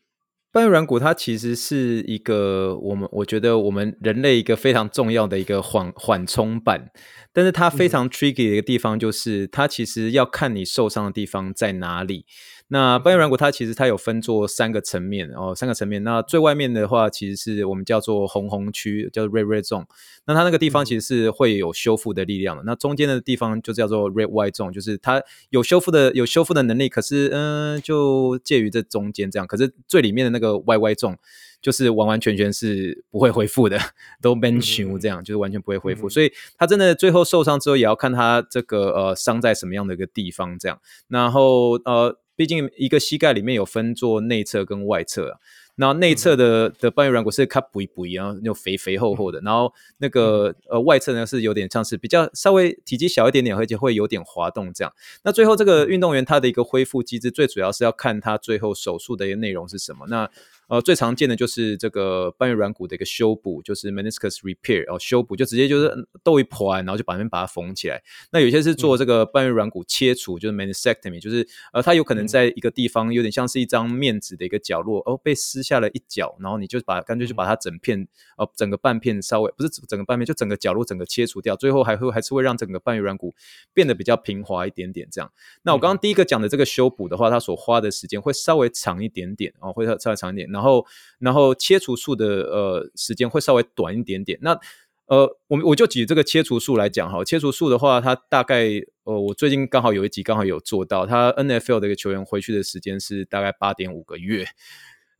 半月软骨它其实是一个我们我觉得我们人类一个非常重要的一个缓缓冲板，但是它非常 tricky 的一个地方就是，嗯、它其实要看你受伤的地方在哪里。那半月软骨它其实它有分做三个层面哦，三个层面。那最外面的话，其实是我们叫做红红区，叫做 red red zone。那它那个地方其实是会有修复的力量的。那中间的地方就叫做 red white zone，就是它有修复的有修复的能力，可是嗯、呃，就介于这中间这样。可是最里面的那个 white white zone，就是完完全全是不会恢复的，都 bench 这样，就是完全不会恢复。所以他真的最后受伤之后，也要看他这个呃伤在什么样的一个地方这样。然后呃。毕竟一个膝盖里面有分做内侧跟外侧啊，然后内侧的的半月软骨是它补一补，然后那种肥肥厚厚的，然后那个呃外侧呢是有点像是比较稍微体积小一点点，而且会有点滑动这样。那最后这个运动员他的一个恢复机制，最主要是要看他最后手术的一个内容是什么。那呃，最常见的就是这个半月软骨的一个修补，就是 meniscus repair 哦，修补就直接就是豆一破完，然后就把那边把它缝起来。那有些是做这个半月软骨切除，就是 meniscectomy，就是呃，它有可能在一个地方有点像是一张面纸的一个角落，哦，被撕下了一角，然后你就把干脆就把它整片，呃，整个半片稍微不是整个半片，就整个角落整个切除掉，最后还会还是会让整个半月软骨变得比较平滑一点点这样。那我刚刚第一个讲的这个修补的话，它所花的时间会稍微长一点点哦，会稍微长一点。然后，然后切除术的呃时间会稍微短一点点。那呃，我我就举这个切除术来讲哈，切除术的话，它大概呃，我最近刚好有一集刚好有做到，他 NFL 的一个球员回去的时间是大概八点五个月。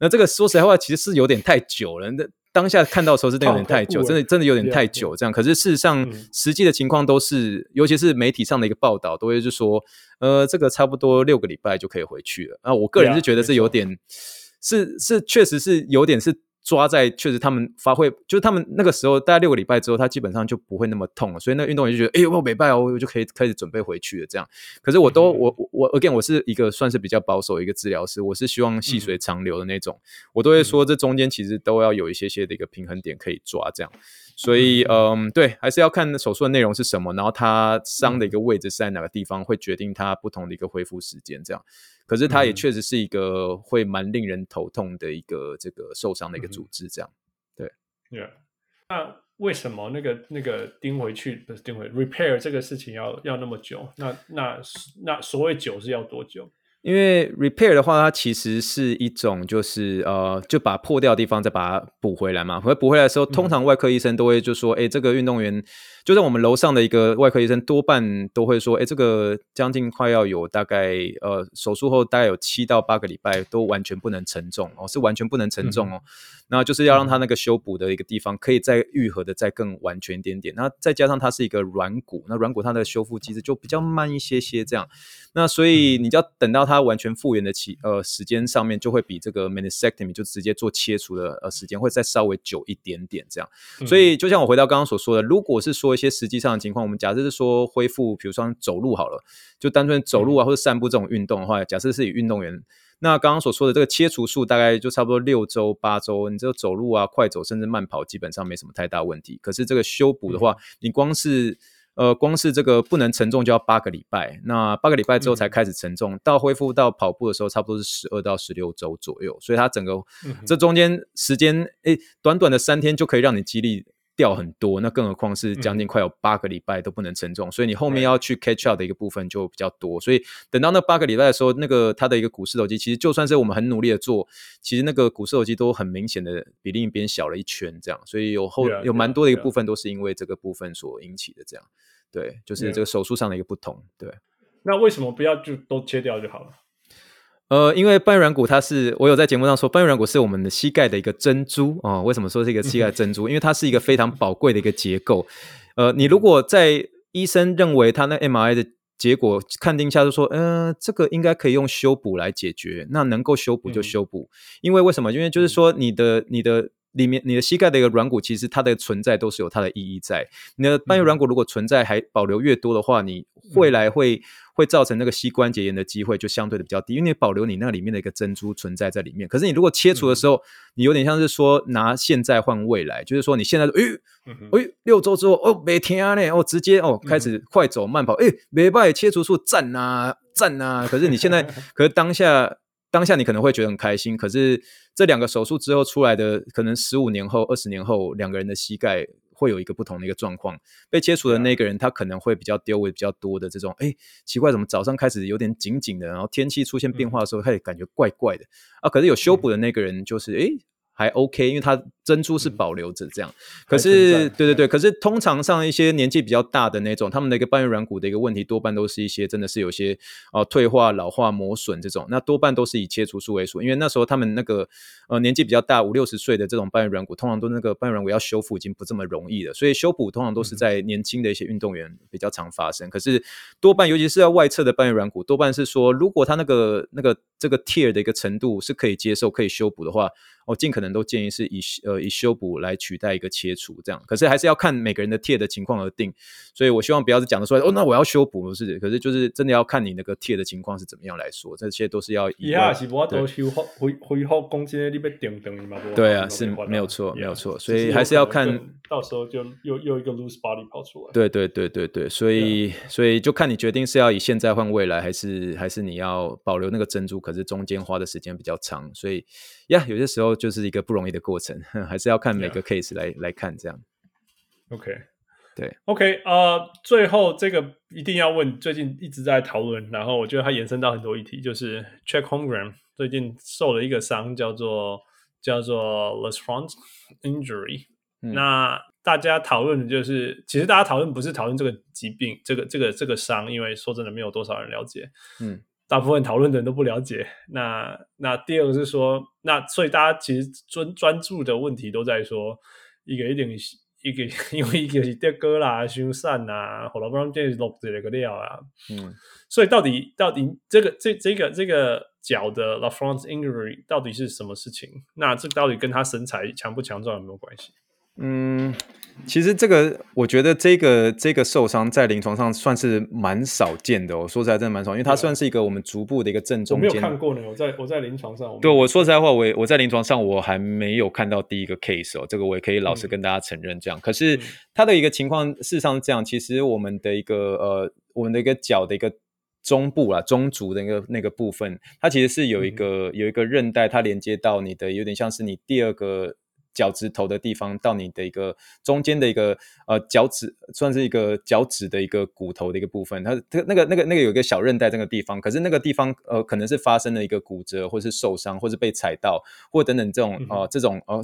那这个说实在话，其实是有点太久了。那当下看到的时候是有点太久，真的真的有点太久这样。可是事实上，实际的情况都是，尤其是媒体上的一个报道，都会是说，呃，这个差不多六个礼拜就可以回去了。啊，我个人是觉得是有点。是是，确实是有点是抓在，确实他们发挥，就是他们那个时候大概六个礼拜之后，他基本上就不会那么痛了，所以那个运动员就觉得，哎呦，我没拜哦，我就可以开始准备回去了。这样，可是我都、嗯、我我 again，我是一个算是比较保守的一个治疗师，我是希望细水长流的那种，嗯、我都会说这中间其实都要有一些些的一个平衡点可以抓，这样。所以，嗯，对，还是要看手术的内容是什么，然后他伤的一个位置是在哪个地方，会决定他不同的一个恢复时间，这样。可是它也确实是一个会蛮令人头痛的一个这个受伤的一个组织，这样，对。Yeah. 那为什么那个那个钉回去不是钉回 repair 这个事情要要那么久？那那那所谓久是要多久？因为 repair 的话，它其实是一种就是呃，就把破掉的地方再把它补回来嘛。回补回来的时候，通常外科医生都会就说，哎、嗯，这个运动员。就在我们楼上的一个外科医生，多半都会说：“哎，这个将近快要有大概呃手术后大概有七到八个礼拜都完全不能承重哦，是完全不能承重哦。那、嗯、就是要让他那个修补的一个地方可以再愈合的再更完全一点点。那再加上它是一个软骨，那软骨它的修复机制就比较慢一些些这样。那所以你就要等到它完全复原的期呃时间上面，就会比这个 meniscectomy 就直接做切除的呃时间会再稍微久一点点这样。所以就像我回到刚刚所说的，如果是说一些实际上的情况，我们假设是说恢复，比如说走路好了，就单纯走路啊或者散步这种运动的话，假设是以运动员，那刚刚所说的这个切除术大概就差不多六周八周，你这个走路啊、快走甚至慢跑，基本上没什么太大问题。可是这个修补的话，你光是呃，光是这个不能承重就要八个礼拜，那八个礼拜之后才开始承重，嗯、到恢复到跑步的时候，差不多是十二到十六周左右。所以它整个、嗯、这中间时间，诶，短短的三天就可以让你肌力。掉很多，那更何况是将近快有八个礼拜都不能承重，嗯、所以你后面要去 catch up 的一个部分就比较多。所以等到那八个礼拜的时候，那个它的一个股四头肌，其实就算是我们很努力的做，其实那个股四头肌都很明显的比另一边小了一圈，这样。所以有后 yeah, 有蛮多的一个部分都是因为这个部分所引起的，这样。对，就是这个手术上的一个不同。对，那为什么不要就都切掉就好了？呃，因为半月软骨它是，我有在节目上说，半月软骨是我们的膝盖的一个珍珠啊、呃。为什么说是一个膝盖珍珠？因为它是一个非常宝贵的一个结构。呃，你如果在医生认为他那 MRI 的结果看定下就说，呃，这个应该可以用修补来解决，那能够修补就修补。嗯、因为为什么？因为就是说你的你的。里面你的膝盖的一个软骨，其实它的存在都是有它的意义在。你的半月软骨如果存在还保留越多的话，你未来会会造成那个膝关节炎的机会就相对的比较低，因为你保留你那里面的一个珍珠存在在里面。可是你如果切除的时候，你有点像是说拿现在换未来，就是说你现在说，诶诶，六周之后哦没天啊呢，哦直接哦开始快走慢跑，诶没办法切除术赞呐赞呐。可是你现在，可是当下。当下你可能会觉得很开心，可是这两个手术之后出来的，可能十五年后、二十年后，两个人的膝盖会有一个不同的一个状况。被切除的那个人，他可能会比较丢位比较多的这种，哎，奇怪，怎么早上开始有点紧紧的，然后天气出现变化的时候，他也感觉怪怪的啊。可是有修补的那个人，就是哎。还 OK，因为它珍珠是保留着这样。可是，对对对，可是通常上一些年纪比较大的那种，他们的一个半月软骨的一个问题，多半都是一些真的是有些哦、呃、退化、老化、磨损这种。那多半都是以切除术为主，因为那时候他们那个呃年纪比较大，五六十岁的这种半月软骨，通常都那个半月软骨要修复已经不这么容易了，所以修补通常都是在年轻的一些运动员比较常发生。可是多半，尤其是在外侧的半月软骨，多半是说，如果他那个那个这个 tear 的一个程度是可以接受、可以修补的话。我尽可能都建议是以呃以修补来取代一个切除这样，可是还是要看每个人的 tear 的情况而定，所以我希望不要是讲的说哦，那我要修补不是，可是就是真的要看你那个 tear 的情况是怎么样来说，这些都是要以。啊，是我都修复恢恢复攻击你被点等嘛？对啊，是没有错，没有错，所以还是要看到时候就又又一个 loose body 跑出来。对对对对对，所以所以就看你决定是要以现在换未来，还是还是你要保留那个珍珠，可是中间花的时间比较长，所以。呀，yeah, 有些时候就是一个不容易的过程，还是要看每个 case 来.来看这样。OK，对，OK，呃，最后这个一定要问，最近一直在讨论，然后我觉得它延伸到很多议题，就是 Check Homegram 最近受了一个伤，叫做叫做 l e s front injury。嗯、那大家讨论的就是，其实大家讨论不是讨论这个疾病，这个这个这个伤，因为说真的，没有多少人了解。嗯。大部分讨论的人都不了解。那那第二个是说，那所以大家其实专专注的问题都在说，一个一点一个，因为一个是跌哥啦、胸散呐，后来不然这是落这个料啊。嗯，所以到底到底这个这这个这个脚的 Lisfranc injury 到底是什么事情？那这到底跟他身材强不强壮有没有关系？嗯，其实这个我觉得这个这个受伤在临床上算是蛮少见的。我说实在真的蛮少，因为它算是一个我们足部的一个正中间。我没有看过呢，我在我在临床上。对，我说实在话，我我在临床上我还没有看到第一个 case 哦，这个我也可以老实跟大家承认这样。嗯、可是它的一个情况事实上是这样，其实我们的一个呃，我们的一个脚的一个中部啊，中足的那个那个部分，它其实是有一个、嗯、有一个韧带，它连接到你的，有点像是你第二个。脚趾头的地方到你的一个中间的一个呃脚趾，算是一个脚趾的一个骨头的一个部分，它它那个那个那个有一个小韧带这个地方，可是那个地方呃可能是发生了一个骨折，或是受伤，或是被踩到，或等等这种呃这种呃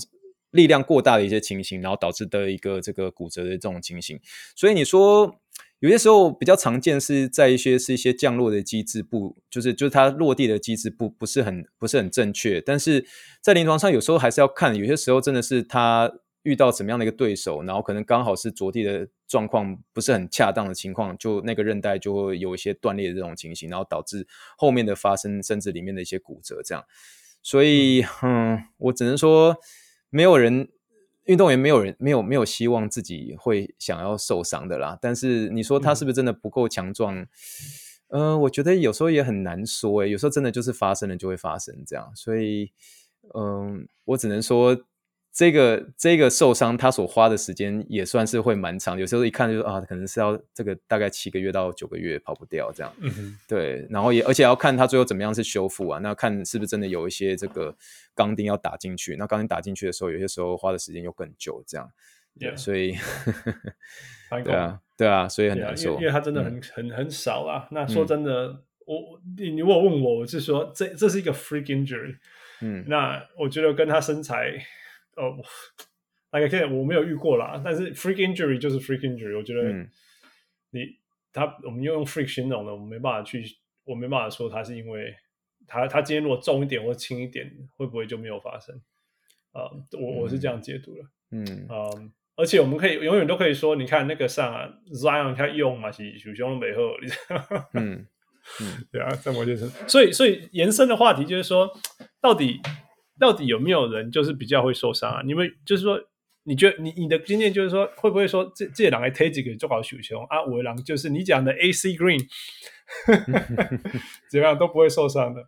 力量过大的一些情形，然后导致的一个这个骨折的这种情形，所以你说。有些时候比较常见是在一些是一些降落的机制不，就是就是它落地的机制不不是很不是很正确，但是在临床上有时候还是要看，有些时候真的是它遇到怎么样的一个对手，然后可能刚好是着地的状况不是很恰当的情况，就那个韧带就会有一些断裂的这种情形，然后导致后面的发生甚至里面的一些骨折这样，所以嗯，我只能说没有人。运动员没有人没有没有希望自己会想要受伤的啦，但是你说他是不是真的不够强壮？嗯、呃，我觉得有时候也很难说诶，有时候真的就是发生了就会发生这样，所以嗯、呃，我只能说这个这个受伤，他所花的时间也算是会蛮长，有时候一看就是啊，可能是要这个大概七个月到九个月跑不掉这样。嗯，对，然后也而且要看他最后怎么样是修复啊，那看是不是真的有一些这个钢钉要打进去，那钢钉打进去的时候，有些时候花的时间又更久这样。对，yeah. 所以，对啊，对啊，所以很难受，因为他真的很、嗯、很很少啊。那说真的，嗯、我你如果问我，我是说这这是一个 freak injury。嗯，那我觉得跟他身材。哦，大概可以，我没有遇过啦。但是 freak injury 就是 freak injury，我觉得你、嗯、他我们用 freak 形容的，我们没办法去，我没办法说他是因为他他今天如果重一点或轻一点，会不会就没有发生？啊、uh,，我我是这样解读的。嗯啊，um, 而且我们可以永远都可以说，你看那个上啊，Zion 他用嘛是属胸背后，嗯嗯，对啊，这么就是，所以所以延伸的话题就是说，到底。到底有没有人就是比较会受伤啊？你们就是说，你觉得你你的经验就是说，会不会说这这两个推几个做好手球啊？五位狼就是你讲的 AC Green，怎么样都不会受伤的。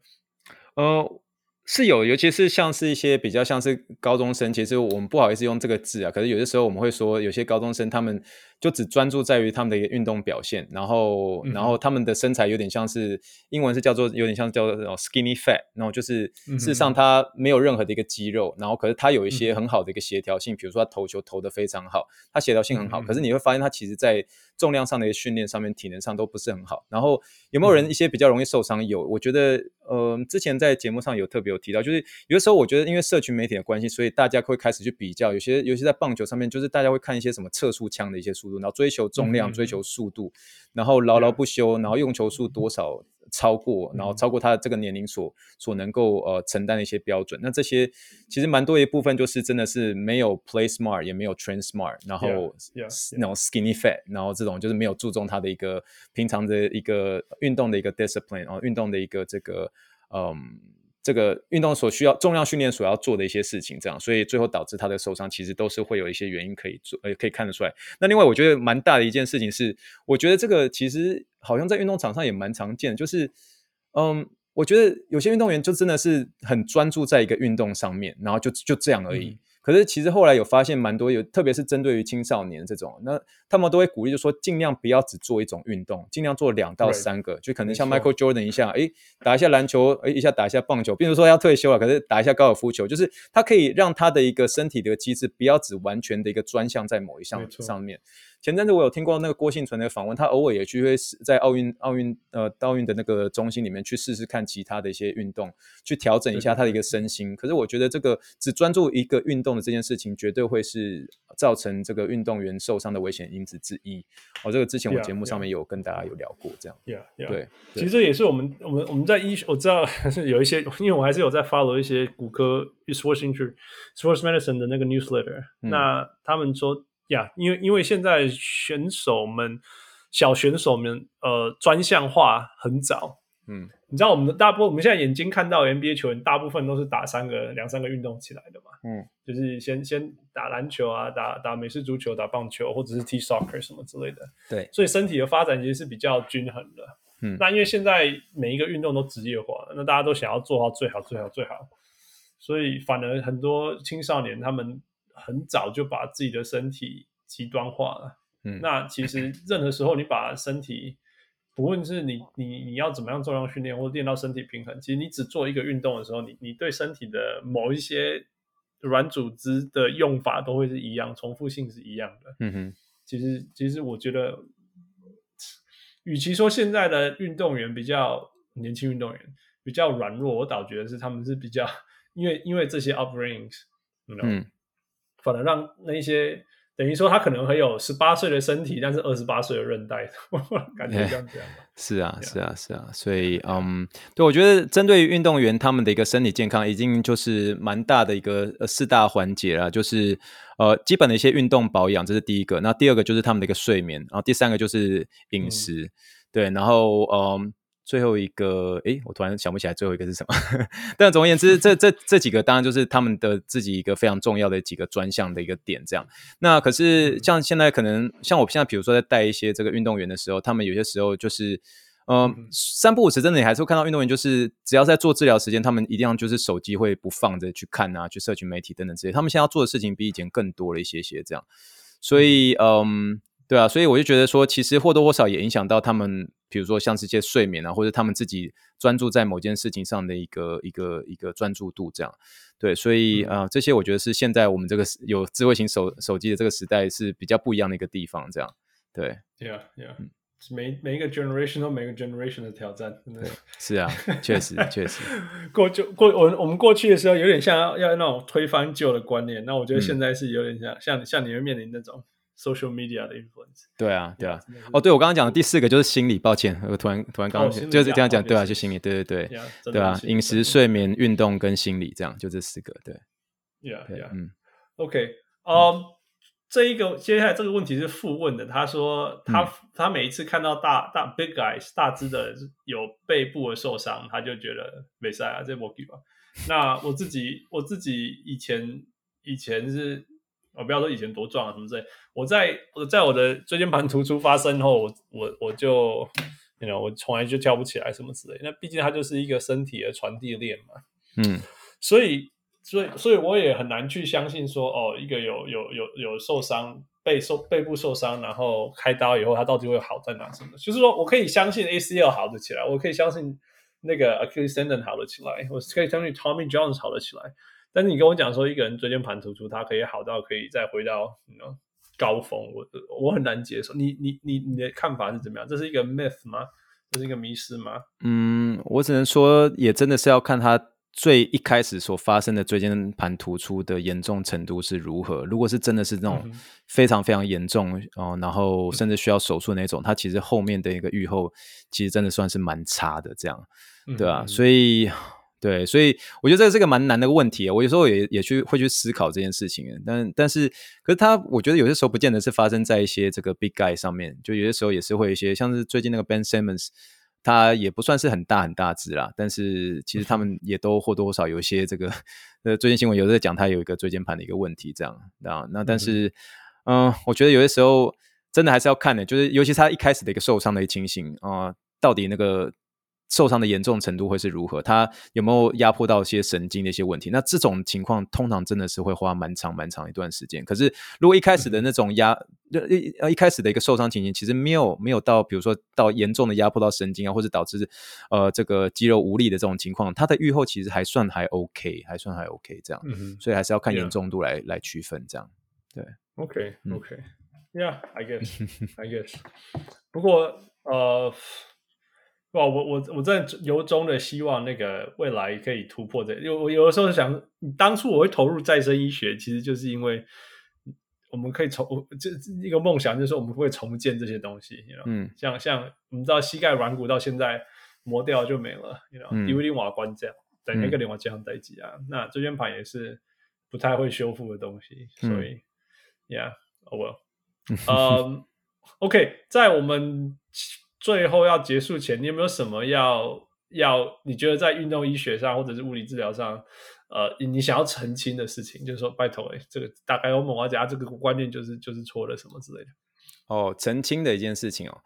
呃。是有，尤其是像是一些比较像是高中生，其实我们不好意思用这个字啊。可是有些时候我们会说，有些高中生他们就只专注在于他们的一个运动表现，然后、嗯、然后他们的身材有点像是英文是叫做有点像叫做 skinny fat，然后就是事实上他没有任何的一个肌肉，然后可是他有一些很好的一个协调性，比如说他投球投的非常好，他协调性很好。可是你会发现他其实在重量上的一个训练上面，体能上都不是很好。然后有没有人一些比较容易受伤？有，我觉得。呃，之前在节目上有特别有提到，就是有的时候我觉得因为社群媒体的关系，所以大家会开始去比较，有些尤其在棒球上面，就是大家会看一些什么测速枪的一些速度，然后追求重量、嗯、追求速度，然后牢牢不休，然后用球数多少超过，然后超过他的这个年龄所所能够呃承担的一些标准。那这些其实蛮多一部分就是真的是没有 play smart，也没有 train smart，然后那种 skinny fat，然后这种就是没有注重他的一个平常的一个运动的一个 discipline，然后运动的一个这个嗯这个运动所需要重量训练所要做的一些事情，这样，所以最后导致他的受伤，其实都是会有一些原因可以做，呃，可以看得出来。那另外我觉得蛮大的一件事情是，我觉得这个其实。好像在运动场上也蛮常见的，就是，嗯，我觉得有些运动员就真的是很专注在一个运动上面，然后就就这样而已。嗯可是其实后来有发现蛮多有，特别是针对于青少年这种，那他们都会鼓励，就说尽量不要只做一种运动，尽量做两到三个，就可能像 Michael Jordan 一下，哎，打一下篮球，哎，一下打一下棒球，比如说要退休了，可是打一下高尔夫球，就是他可以让他的一个身体的机制不要只完全的一个专项在某一项上面。前阵子我有听过那个郭幸存的访问，他偶尔也去会在奥运奥运呃奥运的那个中心里面去试试看其他的一些运动，去调整一下他的一个身心。可是我觉得这个只专注一个运动的这件事情，绝对会是造成这个运动员受伤的危险因子之一。哦，这个之前我节目上面有跟大家有聊过，这样。Yeah, yeah. 对，其实这也是我们我们我们在医我知道是有一些，因为我还是有在 follow 一些骨科 sports injury sports medicine 的那个 newsletter，嗯。那他们说。呀、yeah，因为因为现在选手们小选手们呃专项化很早，嗯，你知道我们的大部分我们现在眼睛看到 NBA 球员大部分都是打三个两三个运动起来的嘛，嗯，就是先先打篮球啊，打打美式足球，打棒球或者是踢 soccer 什么之类的，对，所以身体的发展其实是比较均衡的，嗯，那因为现在每一个运动都职业化了，那大家都想要做到最好最好最好，所以反而很多青少年他们。很早就把自己的身体极端化了。嗯，那其实 任何时候你把身体，不论是你你你要怎么样重量训练或练到身体平衡，其实你只做一个运动的时候，你你对身体的某一些软组织的用法都会是一样，重复性是一样的。嗯哼，其实其实我觉得，与其说现在的运动员比较年轻运动员比较软弱，我倒觉得是他们是比较 因为因为这些 upbringings，嗯。反而让那一些等于说他可能还有十八岁的身体，但是二十八岁的韧带，感觉像这样。是啊，是啊，是啊。所以，嗯，对，我觉得针对于运动员他们的一个身体健康，已经就是蛮大的一个四大环节了。就是呃，基本的一些运动保养，这是第一个。那第二个就是他们的一个睡眠，然后第三个就是饮食。嗯、对，然后嗯。最后一个，诶，我突然想不起来最后一个是什么。但总而言之，这这这几个当然就是他们的自己一个非常重要的几个专项的一个点。这样，那可是像现在可能像我现在，比如说在带一些这个运动员的时候，他们有些时候就是呃，三不五时真的你还是会看到运动员，就是只要在做治疗时间，他们一定要就是手机会不放着去看啊，去社群媒体等等之类。他们现在要做的事情比以前更多了一些些，这样。所以，嗯，对啊，所以我就觉得说，其实或多或少也影响到他们，比如说像这些睡眠啊，或者他们自己专注在某件事情上的一个一个一个专注度，这样。对，所以啊、呃，这些我觉得是现在我们这个有智慧型手手机的这个时代是比较不一样的一个地方，这样。对，Yeah, Yeah。每每一个 generation 都每个 generation 的挑战，对，是啊，确实确实。过就过我我们过去的时候有点像要要那种推翻旧的观念，那我觉得现在是有点像、嗯、像像你们面临那种 social media 的 influence。对啊，对啊。哦，对我刚刚讲的第四个就是心理，抱歉，我突然突然刚刚、哦、就是这样讲，对啊，就心理，对对对，yeah, 对啊，饮食、睡眠、运动跟心理这样，就这四个，对。Yeah, yeah. 嗯，OK，嗯、um,。这一个接下来这个问题是复问的，他说他、嗯、他每一次看到大大 big guys 大只的有背部的受伤，他就觉得没赛啊，这没给吧。那我自己我自己以前以前是我不要说以前多壮啊什么之类，我在我在我的椎间盘突出发生后，我我我就 you know 我从来就跳不起来什么之类。那毕竟它就是一个身体的传递链嘛，嗯，所以。所以，所以我也很难去相信说，哦，一个有有有有受伤背受背部受伤，然后开刀以后，他到底会好在哪什么？就是说我可以相信 ACL 好得起来，我可以相信那个 Achilles tendon 好得起来，我可以相信 Tommy Jones 好得起来。但是你跟我讲说，一个人椎间盘突出，他可以好到可以再回到高峰，我我很难接受。你你你你的看法是怎么样？这是一个 myth 吗？这是一个迷失吗？嗯，我只能说，也真的是要看他。最一开始所发生的椎间盘突出的严重程度是如何？如果是真的是那种非常非常严重哦、呃，然后甚至需要手术那种，他其实后面的一个愈后其实真的算是蛮差的，这样，对啊，所以对，所以我觉得这个是个蛮难的问题。我有时候也也去会去思考这件事情，但但是可是它，我觉得有些时候不见得是发生在一些这个 big guy 上面，就有些时候也是会一些，像是最近那个 Ben Simmons。他也不算是很大很大只啦，但是其实他们也都或多或少有一些这个 呃，最近新闻有在讲他有一个椎间盘的一个问题，这样啊，那但是嗯、呃，我觉得有些时候真的还是要看的，就是尤其是他一开始的一个受伤的一个情形啊、呃，到底那个。受伤的严重程度会是如何？他有没有压迫到一些神经的一些问题？那这种情况通常真的是会花蛮长蛮长一段时间。可是如果一开始的那种压，一一开始的一个受伤情形，其实没有没有到，比如说到严重的压迫到神经啊，或者导致呃这个肌肉无力的这种情况，它的愈后其实还算还 OK，还算还 OK 这样。嗯、所以还是要看严重度来、yeah. 来区分这样。对，OK OK，Yeah，I guess，I guess。不过呃。我我我在由衷的希望那个未来可以突破这个，因为我有的时候想，当初我会投入再生医学，其实就是因为我们可以重这一个梦想，就是说我们会重建这些东西。You know? 嗯，像像我们知道膝盖软骨到现在磨掉就没了，你知道，因为另外关这样，等那个另外这样代际啊，那椎间盘也是不太会修复的东西，所以、嗯、，Yeah，Oh well，嗯、um,，OK，在我们。最后要结束前，你有没有什么要要？你觉得在运动医学上或者是物理治疗上，呃，你想要澄清的事情，就是说，拜托，哎，这个大概我某个家这个观念就是就是错了什么之类的。哦，澄清的一件事情哦，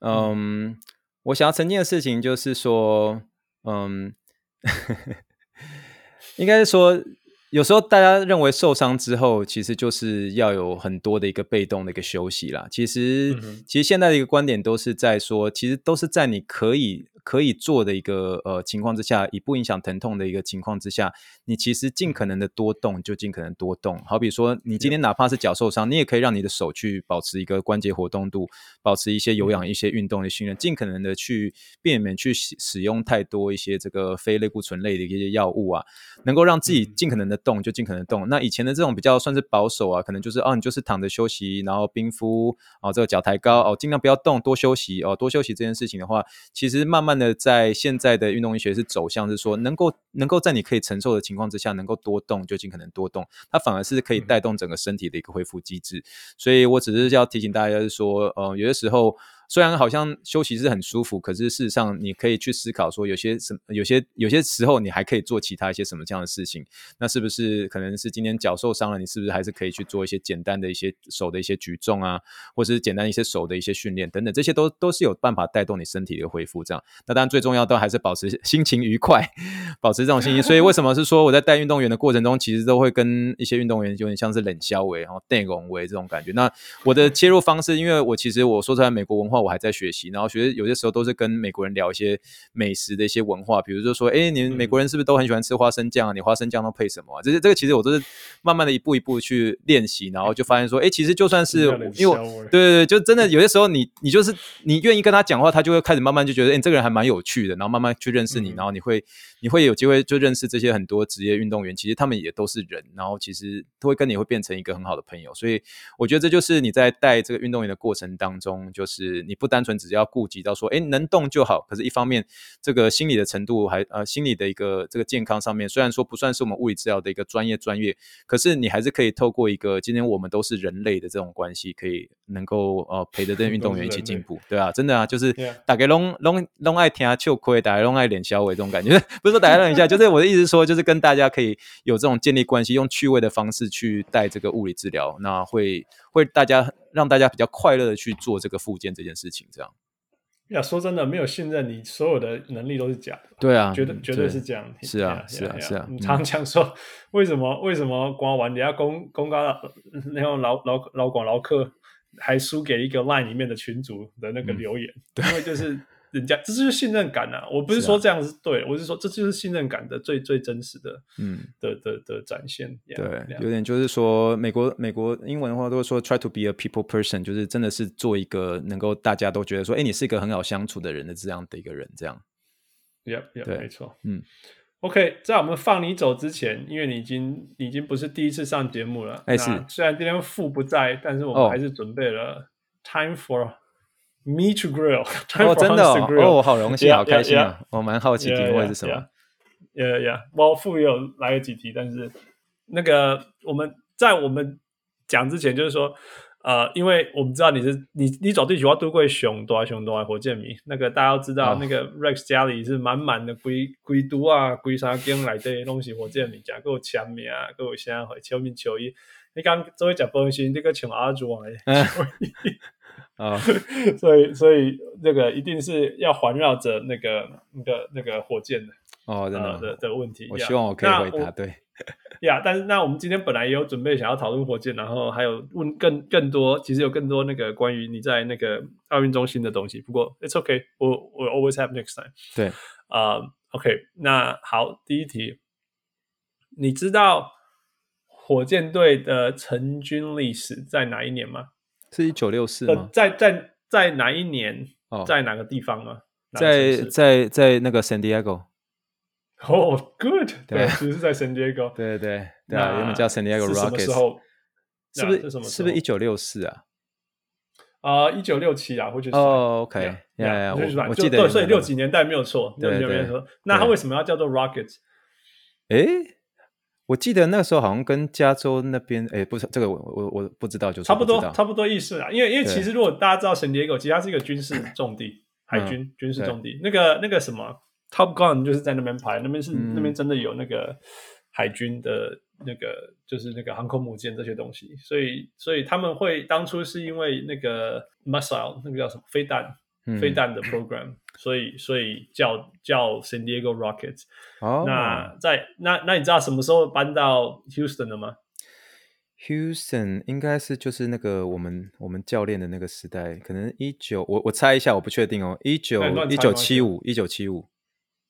嗯，嗯我想要澄清的事情就是说，嗯，应该是说。有时候大家认为受伤之后，其实就是要有很多的一个被动的一个休息啦。其实，嗯、其实现在的一个观点都是在说，其实都是在你可以。可以做的一个呃情况之下，以不影响疼痛的一个情况之下，你其实尽可能的多动就尽可能多动。好比说，你今天哪怕是脚受伤，你也可以让你的手去保持一个关节活动度，保持一些有氧、一些运动的训练，尽可能的去避免去使使用太多一些这个非类固醇类的一些药物啊，能够让自己尽可能的动就尽可能动。那以前的这种比较算是保守啊，可能就是哦，你就是躺着休息，然后冰敷哦，这个脚抬高哦，尽量不要动，多休息哦，多休息这件事情的话，其实慢慢。那在现在的运动医学是走向是说，能够能够在你可以承受的情况之下，能够多动就尽可能多动，它反而是可以带动整个身体的一个恢复机制。所以我只是要提醒大家是说，呃，有的时候，虽然好像休息是很舒服，可是事实上你可以去思考说，有些什么，有些有些时候你还可以做其他一些什么这样的事情。那是不是可能是今天脚受伤了，你是不是还是可以去做一些简单的一些手的一些举重啊，或者是简单一些手的一些训练等等，这些都都是有办法带动你身体的恢复。这样，那当然最重要都还是保持 心情愉快，保持这种心情。所以为什么是说我在带运动员的过程中，其实都会跟一些运动员有点像是冷笑话，然后带拱围这种感觉。那我的切入方式，因为我其实我说出来美国文化我还在学习，然后学有些时候都是跟美国人聊一些美食的一些文化，比如就说，哎，你们美国人是不是都很喜欢吃花生酱啊？你花生酱都配什么啊？这些这个其实我都是慢慢的一步一步去练习，然后就发现说，哎，其实就算是 因为对对对，就真的有些时候你你就是你愿意跟他讲话，他就会开始慢慢就觉得，哎，这个人还蛮有趣的，然后慢慢去认识你，然后你会你会有机会就认识这些很多职业运动员，其实他们也都是人，然后其实都会跟你会变成一个很好的朋友，所以我觉得这就是你在带这个运动员的过程当中，就是你不单纯只要顾及到说，哎，能动就好。可是，一方面，这个心理的程度还呃，心理的一个这个健康上面，虽然说不算是我们物理治疗的一个专业专业，可是你还是可以透过一个今天我们都是人类的这种关系，可以能够呃陪着这些运动员一起进步，对啊，真的啊，就是大家拢拢拢爱听秋亏，大家拢爱脸小伟这种感觉，不是说大家冷一下，就是我的意思说，就是跟大家可以有这种建立关系，用趣味的方式去带这个物理治疗，那会会大家让大家比较快乐的去做这个复健这件事情，这样。呀，说真的，没有信任你，所有的能力都是假的。对啊，绝对绝对是这样。是啊，是啊，是啊。你常常说，为什么为什么光玩你要公公告那种老老老广劳客，还输给一个 Line 里面的群主的那个留言？因为就是。人家这就是信任感呐、啊！我不是说这样是对，是啊、我是说这就是信任感的最最真实的，嗯，的的的展现。对，有点就是说，美国美国英文的话都是说 try to be a people person，就是真的是做一个能够大家都觉得说，哎，你是一个很好相处的人的这样的一个人，这样。Yep, yep, 对，没错。嗯，OK，在我们放你走之前，因为你已经已经不是第一次上节目了，哎，是。虽然今天父不在，但是我们还是准备了 time for。Me to grill，哦，真的哦，哦，好荣幸，好开心啊！我蛮好奇题目是什么。Yeah, yeah，我父也有来了几题，但是那个我们在我们讲之前，就是说，呃，因为我们知道你是你你走地球要度过熊多熊多火箭迷，那个大家都知道，那个 Rex 家里是满满的龟龟都啊龟沙间来的东西，火箭迷讲够签名啊，够现会球迷球衣。你刚做一讲波心，这个请阿祖王来球衣。啊，所以所以这个一定是要环绕着那个那个那个火箭的哦，真的、呃、的的问题。我希望我可以回答对呀。但是那我们今天本来也有准备想要讨论火箭，然后还有问更更多，其实有更多那个关于你在那个奥运中心的东西。不过 it's okay，我我 always have next time。对啊、uh,，OK，那好，第一题，你知道火箭队的成军历史在哪一年吗？是一九六四吗？在在在哪一年？哦，在哪个地方吗？在在在那个 San Diego。哦，Good，对，其实是在 San Diego。对对对，对啊，原本叫 San Diego Rockets。什么时候？是不是？是不是一九六四啊？啊，一九六七啊，或者是哦，OK，呀，我记得，对，所以六几年代没有错，对对对。那它为什么要叫做 Rockets？诶。我记得那时候好像跟加州那边，哎，不是这个我，我我我不知道，就差不多差不多意思啊。因为因为其实如果大家知道圣地亚哥，其实它是一个军事重地，海军、嗯、军事重地。那个那个什么 Top Gun 就是在那边拍，那边是、嗯、那边真的有那个海军的那个就是那个航空母舰这些东西。所以所以他们会当初是因为那个 missile 那个叫什么飞弹。飞弹的 program，所以所以叫叫 San Diego Rockets。哦，那在那那你知道什么时候搬到 Houston 的吗？Houston 应该是就是那个我们我们教练的那个时代，可能一九我我猜一下，我不确定哦，一九一九七五一九七五。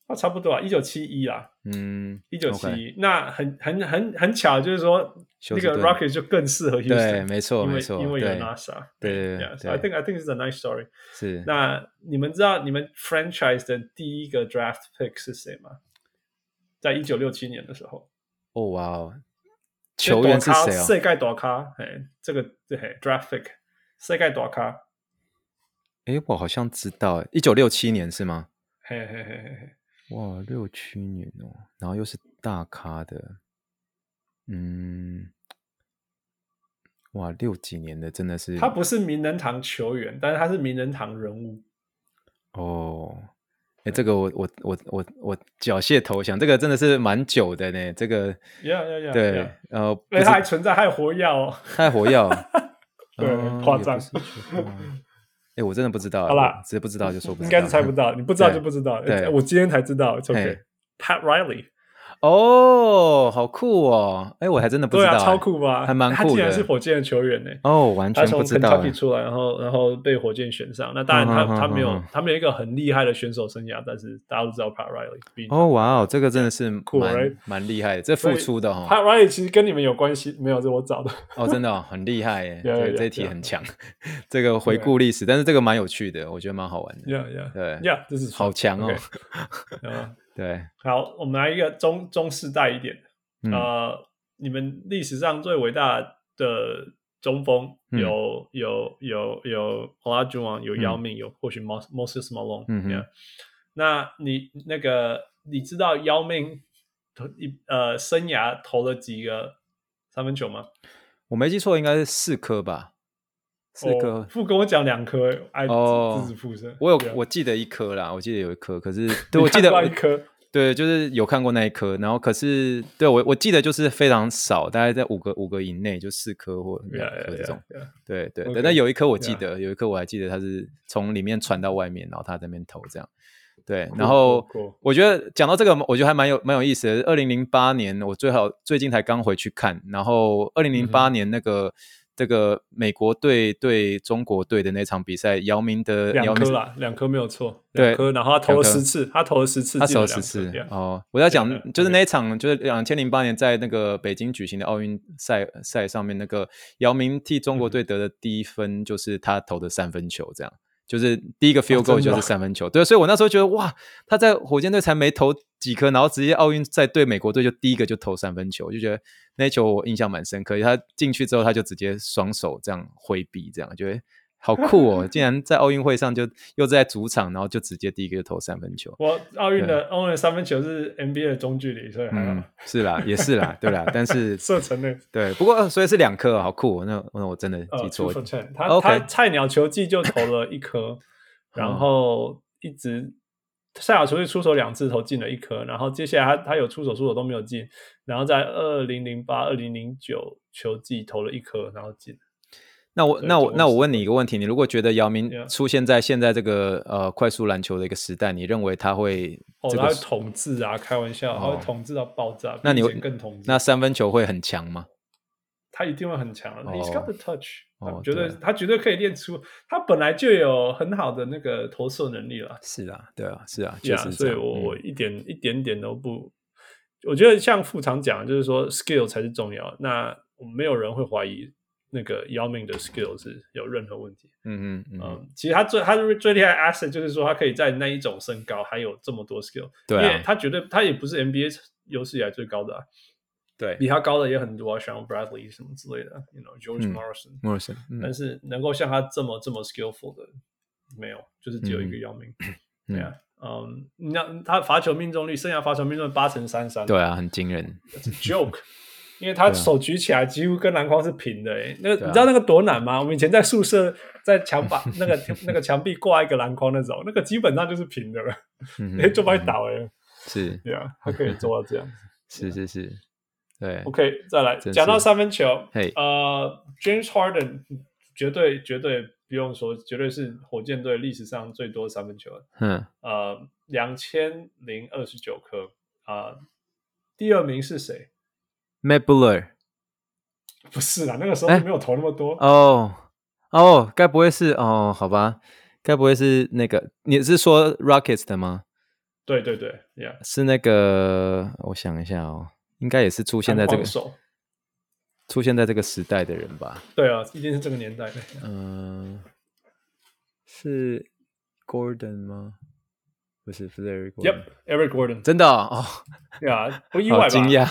啊，差不多啊，一九七一啦，嗯，一九七一，那很很很很巧，就是说那个 Rocket 就更适合 Houston，对，没错，没错，因为有 NASA，对对对，I think I think it's a nice story。是，那你们知道你们 franchise 的第一个 draft pick 是谁吗？在一九六七年的时候，哦哇哦，球员是谁啊？世界大咖，哎，这个对 draft pick，世界大咖，哎，我好像知道，哎，一九六七年是吗？嘿嘿嘿嘿嘿。哇，六七年哦，然后又是大咖的，嗯，哇，六几年的真的是。他不是名人堂球员，但是他是名人堂人物。哦，哎、欸，这个我我我我我缴械投降，这个真的是蛮久的呢。这个，yeah yeah yeah，对.呃，还存在，还有活药哦，还活药，对，夸张。哎，我真的不知道，好啦，直接不知道就说不知道，应该是猜不到，你不知道就不知道。对，我今天才知道，OK，Pat Riley。哦，好酷哦！哎，我还真的不知道，超酷吧？还蛮 酷的。他竟然是火箭的球员呢！哦，完全不知道。他从 Kentucky 出来，然后然后被火箭选上。那当然，他他没有他没有一个很厉害的选手生涯，但是大家都知道 Pat Riley。哦，哇哦，这个真的是 酷，蛮厉害的，这付出的哈。Pat Riley 其实跟你们有关系没有？是我找的。哦，真的很厉害 耶！对，这题很强。这个回顾历史，但是这个蛮有趣的，我觉得蛮好玩的。Yeah, yeah，对，Yeah，这是好强哦。对，好，我们来一个中中世代一点。的，嗯、呃，你们历史上最伟大的中锋有、嗯、有有有 Olajuwon 有姚明，有或许 Moses Malone，嗯哼，那你那个你知道姚明投一呃生涯投了几个三分球吗？我没记错，应该是四颗吧，四颗。傅、哦、跟我讲两颗，哎，哦，支持傅是。我有，我记得一颗啦，我记得有一颗，可是 对，我记得一颗。对，就是有看过那一颗，然后可是对我我记得就是非常少，大概在五个五个以内，就四颗或两颗这种。Yeah, yeah, yeah. 对对对，但有一颗我记得有一颗我还记得，它是从里面传到外面，然后它在那边投这样。对，然后我觉得讲到这个，我觉得还蛮有蛮有意思的。二零零八年，我最好最近才刚回去看，然后二零零八年那个。嗯这个美国队对中国队的那场比赛，姚明的两颗啦，两颗没有错，两颗，然后他投了十次，他投了十次，他投了十次。哦，我在讲就是那一场，就是两千零八年在那个北京举行的奥运赛赛上面，那个姚明替中国队得的第一分，就是他投的三分球，这样。就是第一个 field goal 就是三分球，对，所以我那时候觉得哇，他在火箭队才没投几颗，然后直接奥运赛对美国队就第一个就投三分球，我就觉得那球我印象蛮深刻。他进去之后，他就直接双手这样挥臂，这样觉得。好酷哦！竟然在奥运会上就又在主场，然后就直接第一个就投三分球。我奥运的奥运的三分球是 NBA 的中距离，所以还好、嗯、是啦，也是啦，对啦。但是 射程呢？对，不过所以是两颗，好酷、哦。那那我真的记错他.他菜鸟球技就投了一颗，然后一直菜鸟球季出手两次投进了一颗，然后接下来他他有出手出手都没有进，然后在二零零八二零零九球季投了一颗，然后进。那我那我那我问你一个问题：你如果觉得姚明出现在现在这个呃快速篮球的一个时代，你认为他会哦，他会统治啊？开玩笑，他会统治到爆炸。那你会更统治？那三分球会很强吗？他一定会很强。He's got the touch，我觉得他绝对可以练出。他本来就有很好的那个投射能力了。是啊，对啊，是啊，确实。所以我我一点一点点都不，我觉得像副常讲，就是说 skill 才是重要。那没有人会怀疑。那个姚明的 skill 是有任何问题？嗯嗯嗯，嗯，其实他最他是最厉害的 asset 就是说他可以在那一种身高还有这么多 skill，对、啊，因为他绝对他也不是 NBA 有史以来最高的、啊，对，比他高的也很多、啊，像 Bradley 什么之类的，you know George Morrison，Morrison，、嗯、但是能够像他这么这么 skillful 的没有，就是只有一个姚明，嗯、对啊，嗯，那他罚球命中率，生涯罚球命中率八成三三，对啊，很惊人，It's a，joke。因为他手举起来几乎跟篮筐是平的，诶，那个你知道那个多难吗？我们以前在宿舍在墙把 那个那个墙壁挂一个篮筐那种，那个基本上就是平的了，哎，就把你倒诶，是，对啊，他可以做到这样，是是是，对，OK，再来讲到三分球，呃，James Harden 绝对绝对不用说，绝对是火箭队历史上最多三分球，嗯，呃，两千零二十九颗，啊，第二名是谁？Matt Buller 不是啦，那个时候没有投那么多。哦哦，该不会是哦？好吧，该不会是那个？你是说 Rockets 的吗？对对对，Yeah，是那个。我想一下哦，应该也是出现在这个出现在这个时代的人吧？对啊，一定是这个年代的。嗯、呃，是 Gordon 吗？不是，不是 Eric Gordon，Yep，Eric Gordon，真的哦，对啊，不 意外吧？惊讶，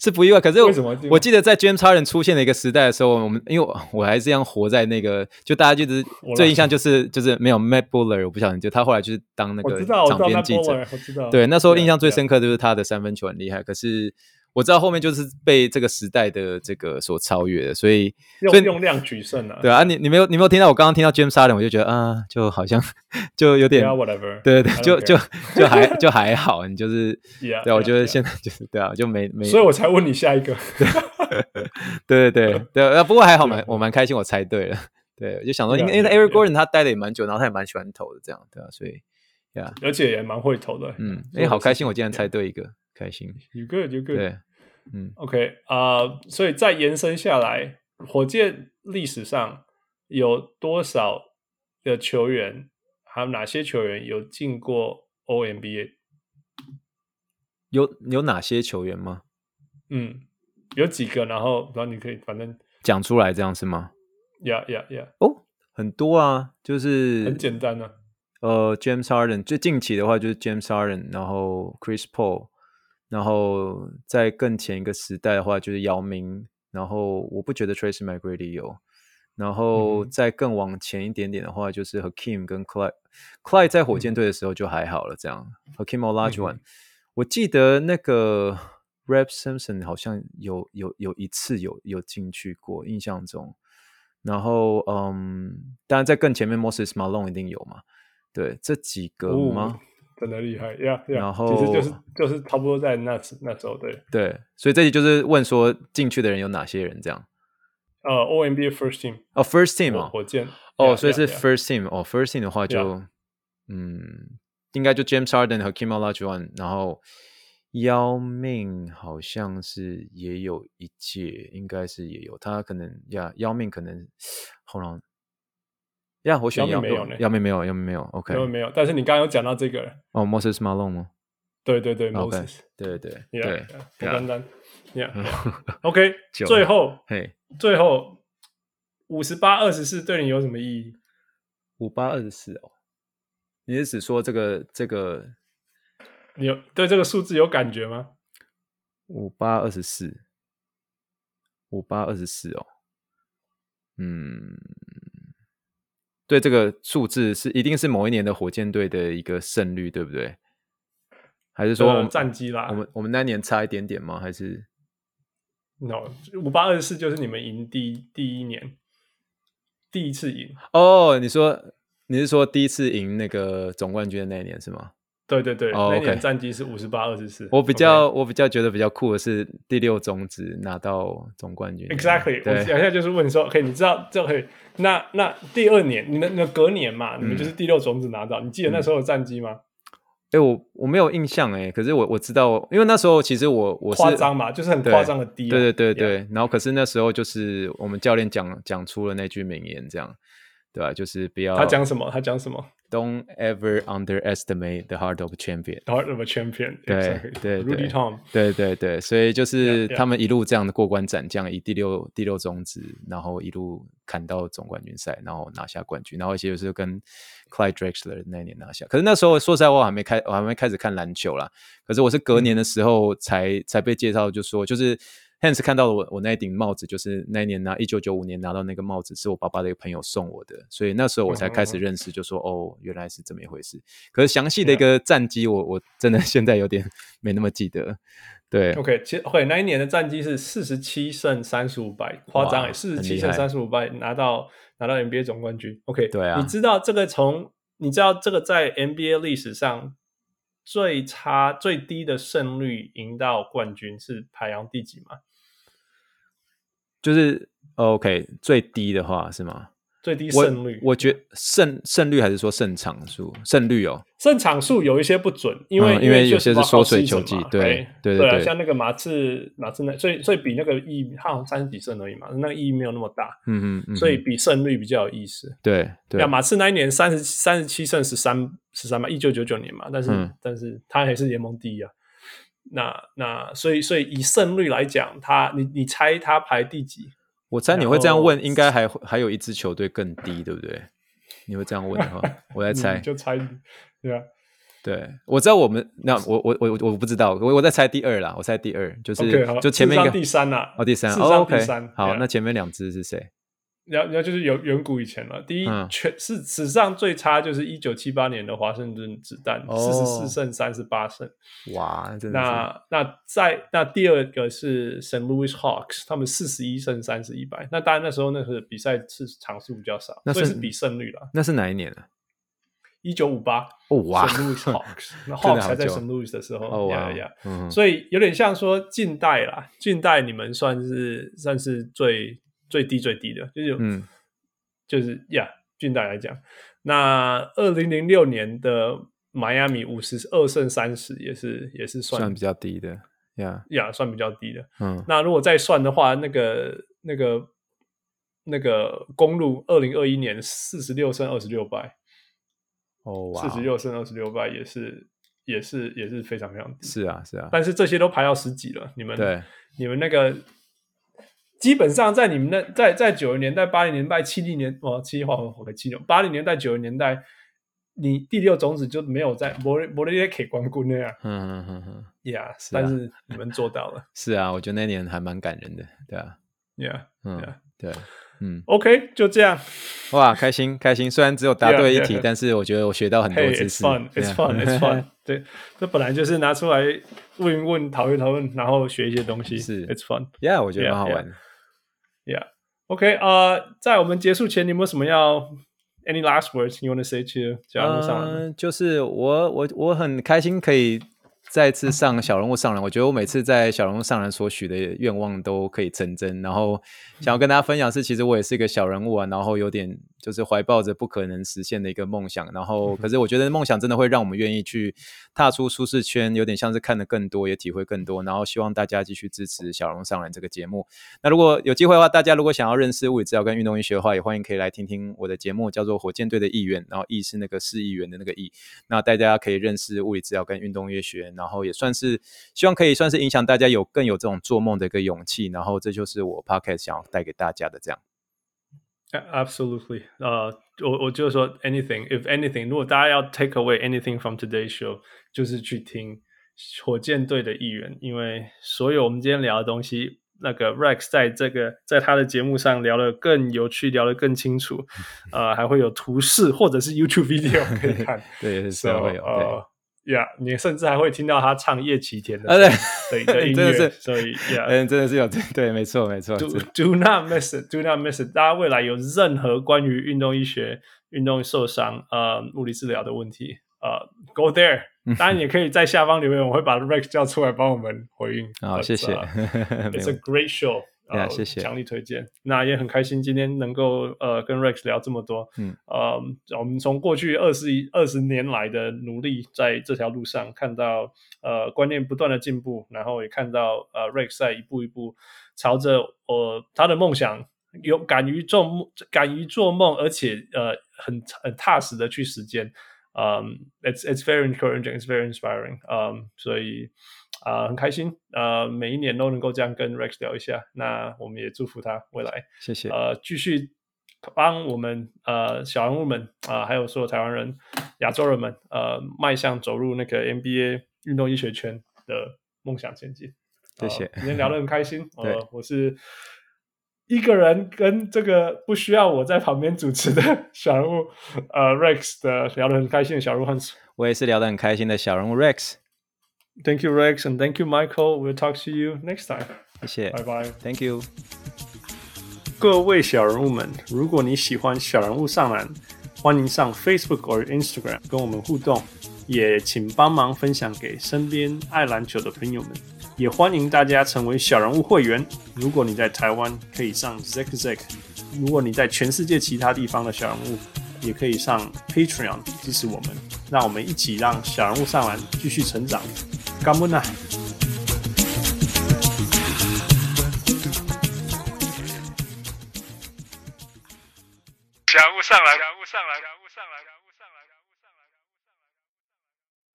是不意外。可是我为什么？我记得在 James Harden 出现的一个时代的时候，我们因为我，我还是这样活在那个，就大家就是最印象就是就是没有 Matt Buller，我不晓得，就他后来就是当那个场边记者，我知道，对，那时候印象最深刻就是他的三分球很厉害。可是我知道后面就是被这个时代的这个所超越的，所以用所以用量取胜啊。对啊，你你没有你没有听到我刚刚听到 James Harden，我就觉得啊，就好像就有点 yeah, whatever，对对对，就就就还就还好，你就是，yeah, 对，我觉得现在就是对啊，就没没，所以我才问你下一个。对对对对，不过还好蛮我蛮开心，我猜对了。对，我就想说，因为因为 Eric Gordon 他待的也蛮久，然后他也蛮喜欢投的，这样对啊，所以呀，而且也蛮会投的。嗯，哎，好开心，我竟然猜对一个，开心。You good, you good。对。嗯，OK 啊，uh，所以再延伸下来，火箭历史上有多少的球员，还有哪些球员有进过 NBA？有有哪些球员吗？嗯，有几个，然后然后你可以反正讲出来，这样是吗？Yeah, yeah, yeah。哦，很多啊，就是很简单啊。呃，James Harden 最近期的话就是 James Harden，然后 Chris Paul。然后在更前一个时代的话，就是姚明。然后我不觉得 Tracy McGrady 有。然后再更往前一点点的话，就是 Hakeem 跟 Clyde。Clyde 在火箭队的时候就还好了，这样。Hakeem Olajuwon，我记得那个 Rap Simpson 好像有有有一次有有进去过，印象中。然后嗯，当然在更前面，Moses Malone 一定有嘛。对，这几个吗？哦真的厉害呀！然后其实就是就是差不多在那时那时候对对，所以这里就是问说进去的人有哪些人这样？呃，All NBA First Team 哦，First Team 哦，火箭哦，所以是 First Team 哦，First Team 的话就嗯，应该就 James Harden 和 Hakeem Olajuwon，然后姚明好像是也有一届，应该是也有他可能呀，姚明可能后来。呀，我选姚明没有，姚明没有，姚明没有，OK，姚明没有。但是你刚刚有讲到这个哦，Moses Malone 吗？对对对，Moses，对对对对，简单单，Yeah，OK，最后，嘿，最后五十八二十四对你有什么意义？五八二十四哦，你是指说这个这个？你有对这个数字有感觉吗？五八二十四，五八二十四哦，嗯。对这个数字是一定是某一年的火箭队的一个胜率，对不对？还是说我们战绩啦？我们我们那年差一点点吗？还是？No，五八二十四就是你们赢第第一年第一次赢哦。你说你是说第一次赢那个总冠军的那一年是吗？对对对，oh. 那年战绩是五十八二十四。我比较.我比较觉得比较酷的是第六种子拿到总冠军。Exactly，我现在就是问说，OK，你知道这可以？那那第二年，你们那隔年嘛，你们就是第六种子拿到，嗯、你记得那时候的战绩吗？哎、欸，我我没有印象哎，可是我我知道，因为那时候其实我我是夸张嘛，就是很夸张的低、对对对，对，然后可是那时候就是我们教练讲讲出了那句名言，这样对吧？就是不要他讲什么？他讲什么？Don't ever underestimate the heart of a champion. The heart of a champion. 对 exactly. 对对 Rudy Tom. 对对对，所以就是他们一路这样的过关斩将，以第六第六种子，然后一路砍到总冠军赛，然后拿下冠军，然后一些就是跟 Clyde Drexler 那年拿下。可是那时候说实在话，我还没开，我还没开始看篮球啦。可是我是隔年的时候才、嗯、才被介绍，就说就是。Hans 看到了我，我那一顶帽子，就是那一年拿一九九五年拿到那个帽子，是我爸爸的一个朋友送我的，所以那时候我才开始认识，就说、嗯、哦，原来是这么一回事。可是详细的一个战绩，我我真的现在有点没那么记得。对，OK，其实会那一年的战绩是四十七胜三十五败，夸张诶，四十七胜三十五败拿到拿到 NBA 总冠军。OK，对啊，你知道这个从你知道这个在 NBA 历史上最差最低的胜率赢到冠军是排行第几吗？就是 OK，最低的话是吗？最低胜率，我，我觉得胜胜率还是说胜场数胜率哦？胜场数有一些不准，因为、嗯、因为有些是缩水球季，对对对，对，对啊，像那个马刺马刺那，所以所以比那个意义，他好像三十几胜而已嘛，那个意义没有那么大，嗯嗯，嗯，所以比胜率比较有意思。对对，啊，马刺那一年三十三十七胜十三十三嘛，一九九九年嘛，但是、嗯、但是他还是联盟第一啊。那那所以所以以胜率来讲，他你你猜他排第几？我猜你会这样问，应该还还有一支球队更低，对不对？你会这样问的话，我在 猜，就猜，对啊，对，我知道我们那我我我我不知道，我我在猜第二啦，我猜第二，就是、okay, 就前面一个第三啦，哦第三，哦 OK，第三好，那前面两支是谁？然后，然后就是有远古以前了。第一，嗯、全是史上最差，就是一九七八年的华盛顿子弹，四十四胜三十八胜。哇，那那在那第二个是 St. Louis Hawks，他们四十一胜三十一败。那当然那时候那个比赛是场数比较少，那是所以是比胜率了。那是哪一年啊？一九五八。哦哇，St. Louis Hawks，那 Hawks 还在 St. Louis 的时候。哦呀呀，所以有点像说近代啦，近代你们算是算是最。最低最低的，就是，嗯，就是呀，近代来讲，那二零零六年的迈阿密五十二胜三十也是也是算算比较低的，呀。呀，算比较低的，嗯，那如果再算的话，那个那个那个公路二零二一年四十六胜二十六败，哦，四十六胜二十六败也是也是也是非常非常低，是啊是啊，但是这些都排到十几了，你们对。你们那个。基本上在你们那，在在九零年代、八零年代、七零年哦，七划分和七六八零年代、九零年代，你第六种子就没有在摩摩雷克光顾那样。嗯嗯嗯嗯，Yeah，但是你们做到了。是啊，我觉得那年还蛮感人的，对啊。Yeah，嗯，对，嗯。OK，就这样。哇，开心开心！虽然只有答对一题，但是我觉得我学到很多知识。It's fun，It's fun。对，这本来就是拿出来问一问、讨论讨论，然后学一些东西。是，It's fun。Yeah，我觉得蛮好玩的。Yeah，OK，呃，在我们结束前，你有没有什么要 any last words you want to say to 小人物上人？就是我我我很开心可以。再次上小人物上人，我觉得我每次在小人物上人所许的愿望都可以成真。然后想要跟大家分享是，其实我也是一个小人物啊，然后有点就是怀抱着不可能实现的一个梦想。然后可是我觉得梦想真的会让我们愿意去踏出舒适圈，有点像是看得更多，也体会更多。然后希望大家继续支持小龙上篮这个节目。那如果有机会的话，大家如果想要认识物理治疗跟运动医学的话，也欢迎可以来听听我的节目，叫做《火箭队的议员》，然后“议”是那个市议员的那个“议”。那大家可以认识物理治疗跟运动医学。然后也算是希望可以算是影响大家有更有这种做梦的一个勇气，然后这就是我 podcast 想要带给大家的这样。Absolutely，呃、uh，我我就是说，anything if anything，如果大家要 take away anything from today's show，就是去听火箭队的一员，因为所有我们今天聊的东西，那个 Rex 在这个在他的节目上聊得更有趣，聊得更清楚，呃，还会有图示或者是 YouTube video 可以看，对，是会有，对。呀，yeah, 你甚至还会听到他唱叶启田的对的音乐，所以呀，嗯，真的是有对，没错，没错。Do do not miss it, do not miss it。大家未来有任何关于运动医学、运动受伤、呃，物理治疗的问题，呃，Go there。当然也可以在下方留言，我会把 Rex 叫出来帮我们回应。好，谢谢。It's a great show。啊，谢谢，强力推荐。那也很开心今天能够呃跟 Rex 聊这么多。嗯，呃，我们从过去二十一二十年来的努力，在这条路上看到呃观念不断的进步，然后也看到呃 Rex 在一步一步朝着呃他的梦想，有敢于做梦，敢于做梦，而且呃很很踏实的去实践。嗯，it's it's very encouraging, it's very inspiring。嗯，所以。啊、呃，很开心，呃，每一年都能够这样跟 Rex 聊一下，那我们也祝福他未来，谢谢，呃，继续帮我们呃小人物们啊、呃，还有所有台湾人、亚洲人们，呃，迈向走入那个 NBA 运动医学圈的梦想前进。谢谢，呃、今天聊得很开心，呃，对我是一个人跟这个不需要我在旁边主持的 小人物，呃，Rex 的聊得很开心的小人物我也是聊得很开心的小人物 Rex。Thank you, Rex, and thank you, Michael. We'll talk to you next time. 谢谢，拜拜。Thank you，各位小人物们，如果你喜欢小人物上篮，欢迎上 Facebook 或 Instagram 跟我们互动，也请帮忙分享给身边爱篮球的朋友们。也欢迎大家成为小人物会员。如果你在台湾，可以上 Zack；如果你在全世界其他地方的小人物，也可以上 Patreon 支持我们。让我们一起让小人物上篮继续成长。干不呢？小人物上篮，小人物上篮。